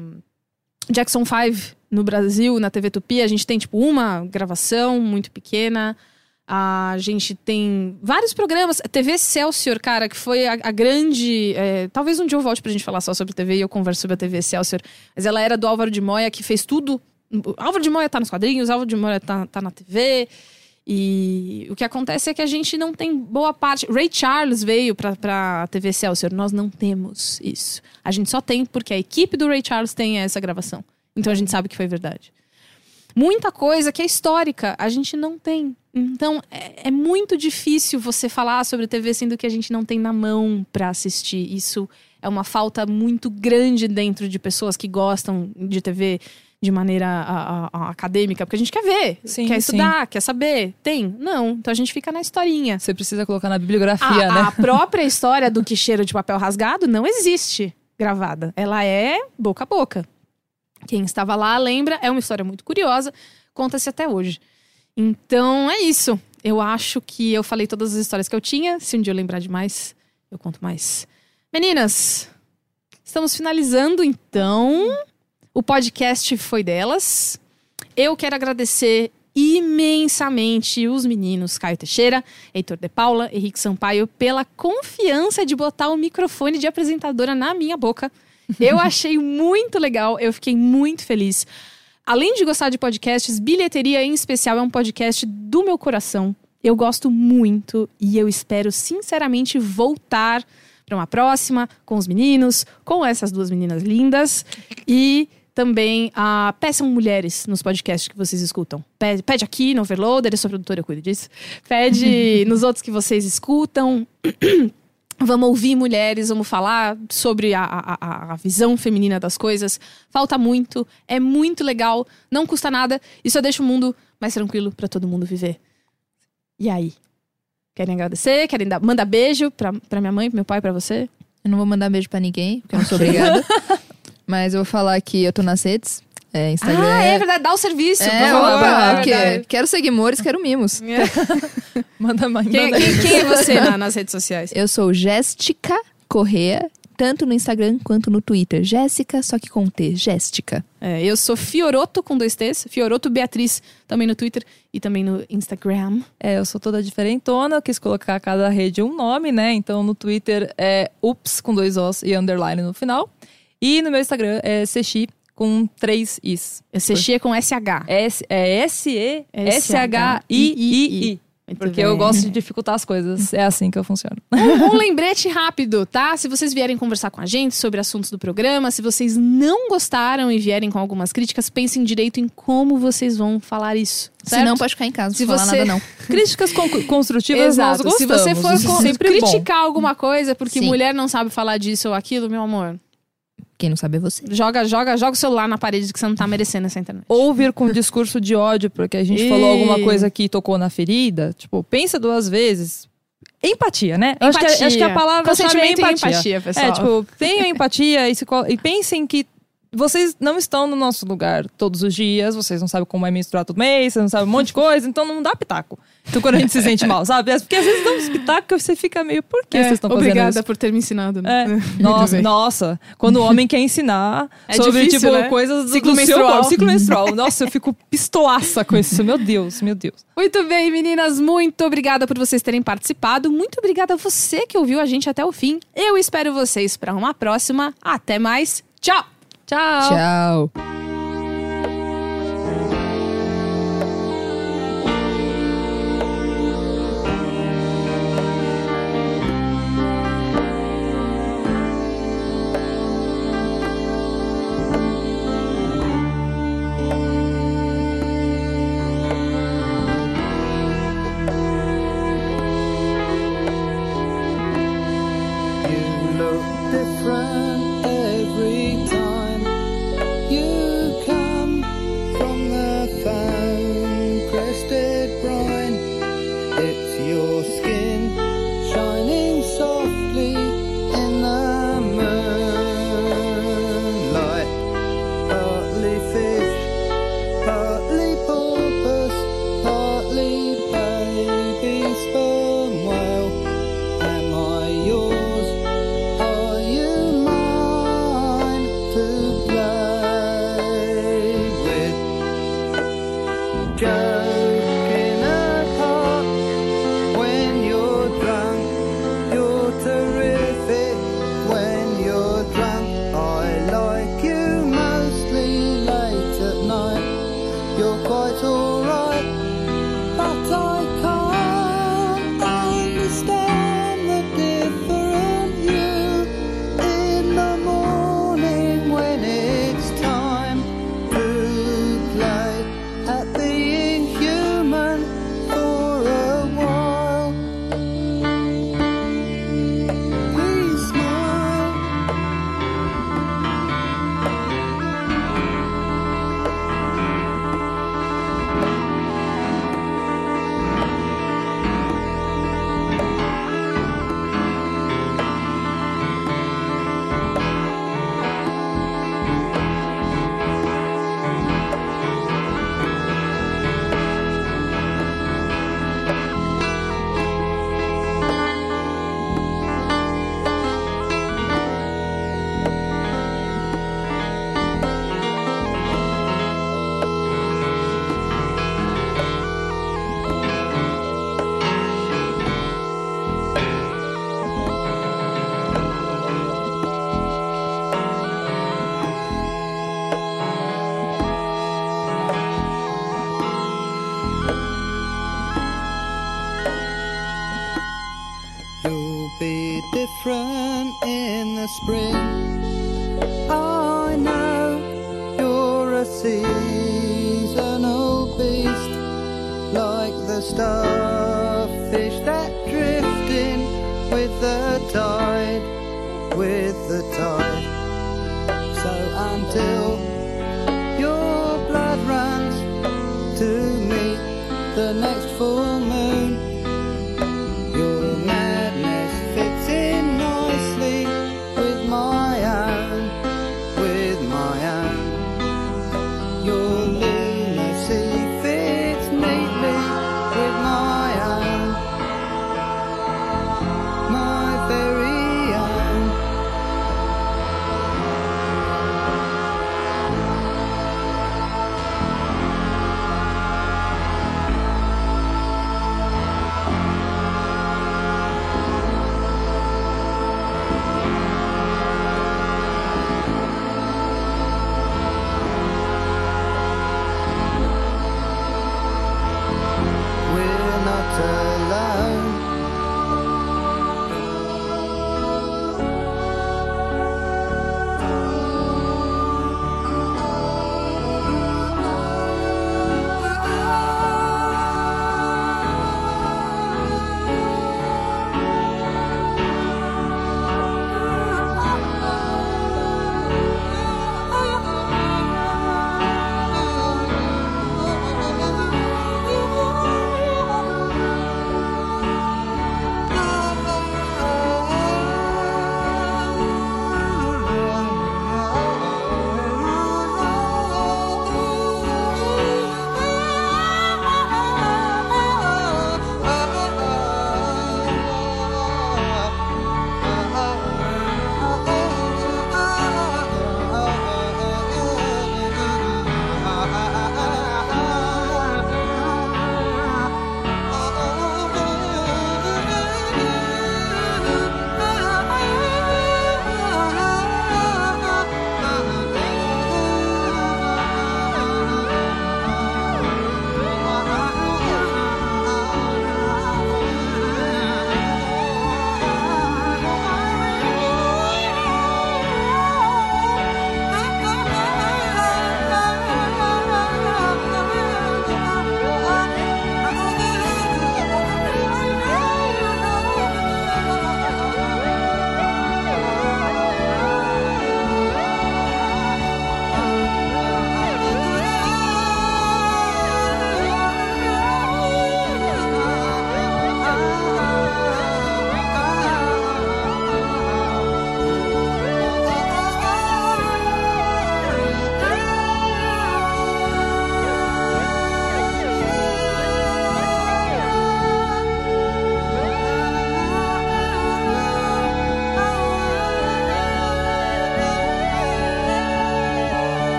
Speaker 1: Jackson 5 no Brasil, na TV Tupi, a gente tem tipo uma gravação muito pequena. A gente tem vários programas. TV Excelsior, cara, que foi a, a grande. é, talvez um dia eu volte pra gente falar só sobre TV e eu converso sobre a TV Excelsior. Mas ela era do Álvaro de Moya, que fez tudo. Álvaro de Moya tá nos quadrinhos, Álvaro de Moya tá, tá na TV. E o que acontece é que a gente não tem boa parte. Ray Charles veio pra, pra TV Excelsior. Nós não temos isso. A gente só tem porque a equipe do Ray Charles tem essa gravação. Então a gente sabe que foi verdade. Muita coisa que é histórica, a gente não tem. Então é, é muito difícil você falar sobre TV sendo que a gente não tem na mão pra assistir. Isso é uma falta muito grande dentro de pessoas que gostam de TV de maneira a- a- a- acadêmica, porque a gente quer ver,
Speaker 3: Sim,
Speaker 1: quer
Speaker 3: sim.
Speaker 1: estudar, quer saber. Tem? Não. Então a gente fica na historinha.
Speaker 3: Você precisa colocar na bibliografia,
Speaker 1: A,
Speaker 3: né?
Speaker 1: a [LAUGHS] própria história do que cheiro de papel rasgado não existe gravada. Ela é boca a boca. Quem estava lá lembra, é uma história muito curiosa, conta-se até hoje. Então é isso. Eu acho que eu falei todas as histórias que eu tinha. Se um dia eu lembrar de mais, eu conto mais. Meninas, estamos finalizando então. O podcast foi delas. Eu quero agradecer imensamente os meninos Caio Teixeira, Heitor de Paula, Henrique Sampaio, pela confiança de botar o microfone de apresentadora na minha boca. Eu achei muito legal, eu fiquei muito feliz. Além de gostar de podcasts, Bilheteria em especial é um podcast do meu coração. Eu gosto muito e eu espero sinceramente voltar para uma próxima com os meninos, com essas duas meninas lindas e também a peçam mulheres nos podcasts que vocês escutam. Pede, pede aqui no Overloader, eu sou produtora, eu cuido disso. Pede [LAUGHS] nos outros que vocês escutam. [CLEARS THROAT] Vamos ouvir mulheres, vamos falar sobre a, a, a- visão feminina das coisas. Falta muito, é muito legal, não custa nada e só deixa o mundo mais tranquilo para todo mundo viver. E aí? Querem agradecer? Querem dar, mandar beijo pra, pra minha mãe, pro meu pai, pra você?
Speaker 2: Eu não vou mandar beijo pra ninguém, porque eu não sou obrigada. [LAUGHS] Mas eu vou falar que eu tô nas redes. É, Instagram.
Speaker 1: Ah, é verdade, dá o serviço.
Speaker 2: É,
Speaker 1: por favor, é
Speaker 2: porque
Speaker 1: verdade.
Speaker 2: quero seguidores, quero mimos. [LAUGHS]
Speaker 3: Manda mais.
Speaker 1: Quem, quem- quem é você na- [LAUGHS] nas redes sociais?
Speaker 2: Eu sou Jéssica Correa, tanto no Instagram quanto no Twitter. Jéssica, só que com T, Jéssica.
Speaker 1: É, eu sou Fioroto com dois T's, Fioroto Beatriz, também no Twitter e também no Instagram.
Speaker 3: É, eu sou toda diferentona, eu quis colocar cada rede um nome, né? Então no Twitter é ups com dois Os e underline no final. E no meu Instagram é Sechi com três Is.
Speaker 1: Eu Sexia com SH.
Speaker 3: S, é S-E-S-H-I-I-I.
Speaker 1: Muito
Speaker 3: Porque
Speaker 1: bem.
Speaker 3: eu gosto de dificultar as coisas. É assim que eu funciono. [LAUGHS]
Speaker 1: Um, um lembrete rápido, tá? Se vocês vierem conversar com a gente sobre assuntos do programa, se vocês não gostaram e vierem com algumas críticas, pensem direito em como vocês vão falar isso. Certo?
Speaker 2: Se não, pode ficar em casa,
Speaker 1: Se
Speaker 2: não falar
Speaker 1: você-
Speaker 2: nada não. [LAUGHS]
Speaker 3: Críticas con- construtivas
Speaker 1: Exato.
Speaker 3: nós
Speaker 1: Se
Speaker 3: gostamos.
Speaker 1: você for
Speaker 3: é
Speaker 1: con-
Speaker 3: sempre bom.
Speaker 1: criticar alguma coisa porque
Speaker 2: Sim.
Speaker 1: mulher não sabe falar disso ou aquilo, meu amor,
Speaker 2: Quem não sabe é você.
Speaker 1: joga, joga, joga o celular na parede que você não tá merecendo essa internet.
Speaker 3: Ou vir com discurso de ódio, porque a gente falou alguma coisa que tocou na ferida. Tipo, pensa duas vezes. Empatia, né? Eu Acho, que, acho que a palavra é empatia.
Speaker 1: empatia, pessoal.
Speaker 3: É, tipo, tenham empatia e, se e pensem que vocês não estão no nosso lugar todos os dias, vocês não sabem como é menstruar todo mês, vocês não sabem um monte de coisa, então não dá pitaco. Então quando a gente se sente mal, [LAUGHS] sabe? É Porque às vezes dá uns pitacos e você fica meio, por que
Speaker 1: É,
Speaker 3: vocês estão fazendo
Speaker 1: obrigada
Speaker 3: isso?
Speaker 1: por ter me ensinado. né?
Speaker 3: É. [LAUGHS] Nossa, nossa. Quando o homem quer ensinar [LAUGHS]
Speaker 1: É
Speaker 3: sobre,
Speaker 1: difícil,
Speaker 3: tipo,
Speaker 1: né?
Speaker 3: coisas
Speaker 1: Ciclo
Speaker 3: do seu
Speaker 1: menstrual.
Speaker 3: corpo. Ciclo menstrual. Nossa, eu fico pistoaça com isso. Meu Deus, meu Deus.
Speaker 1: Muito bem, meninas, muito obrigada por vocês terem participado. Muito obrigada a você que ouviu a gente até o fim. Eu espero vocês para uma próxima. Até mais. Tchau!
Speaker 3: Tchau.
Speaker 5: Tchau.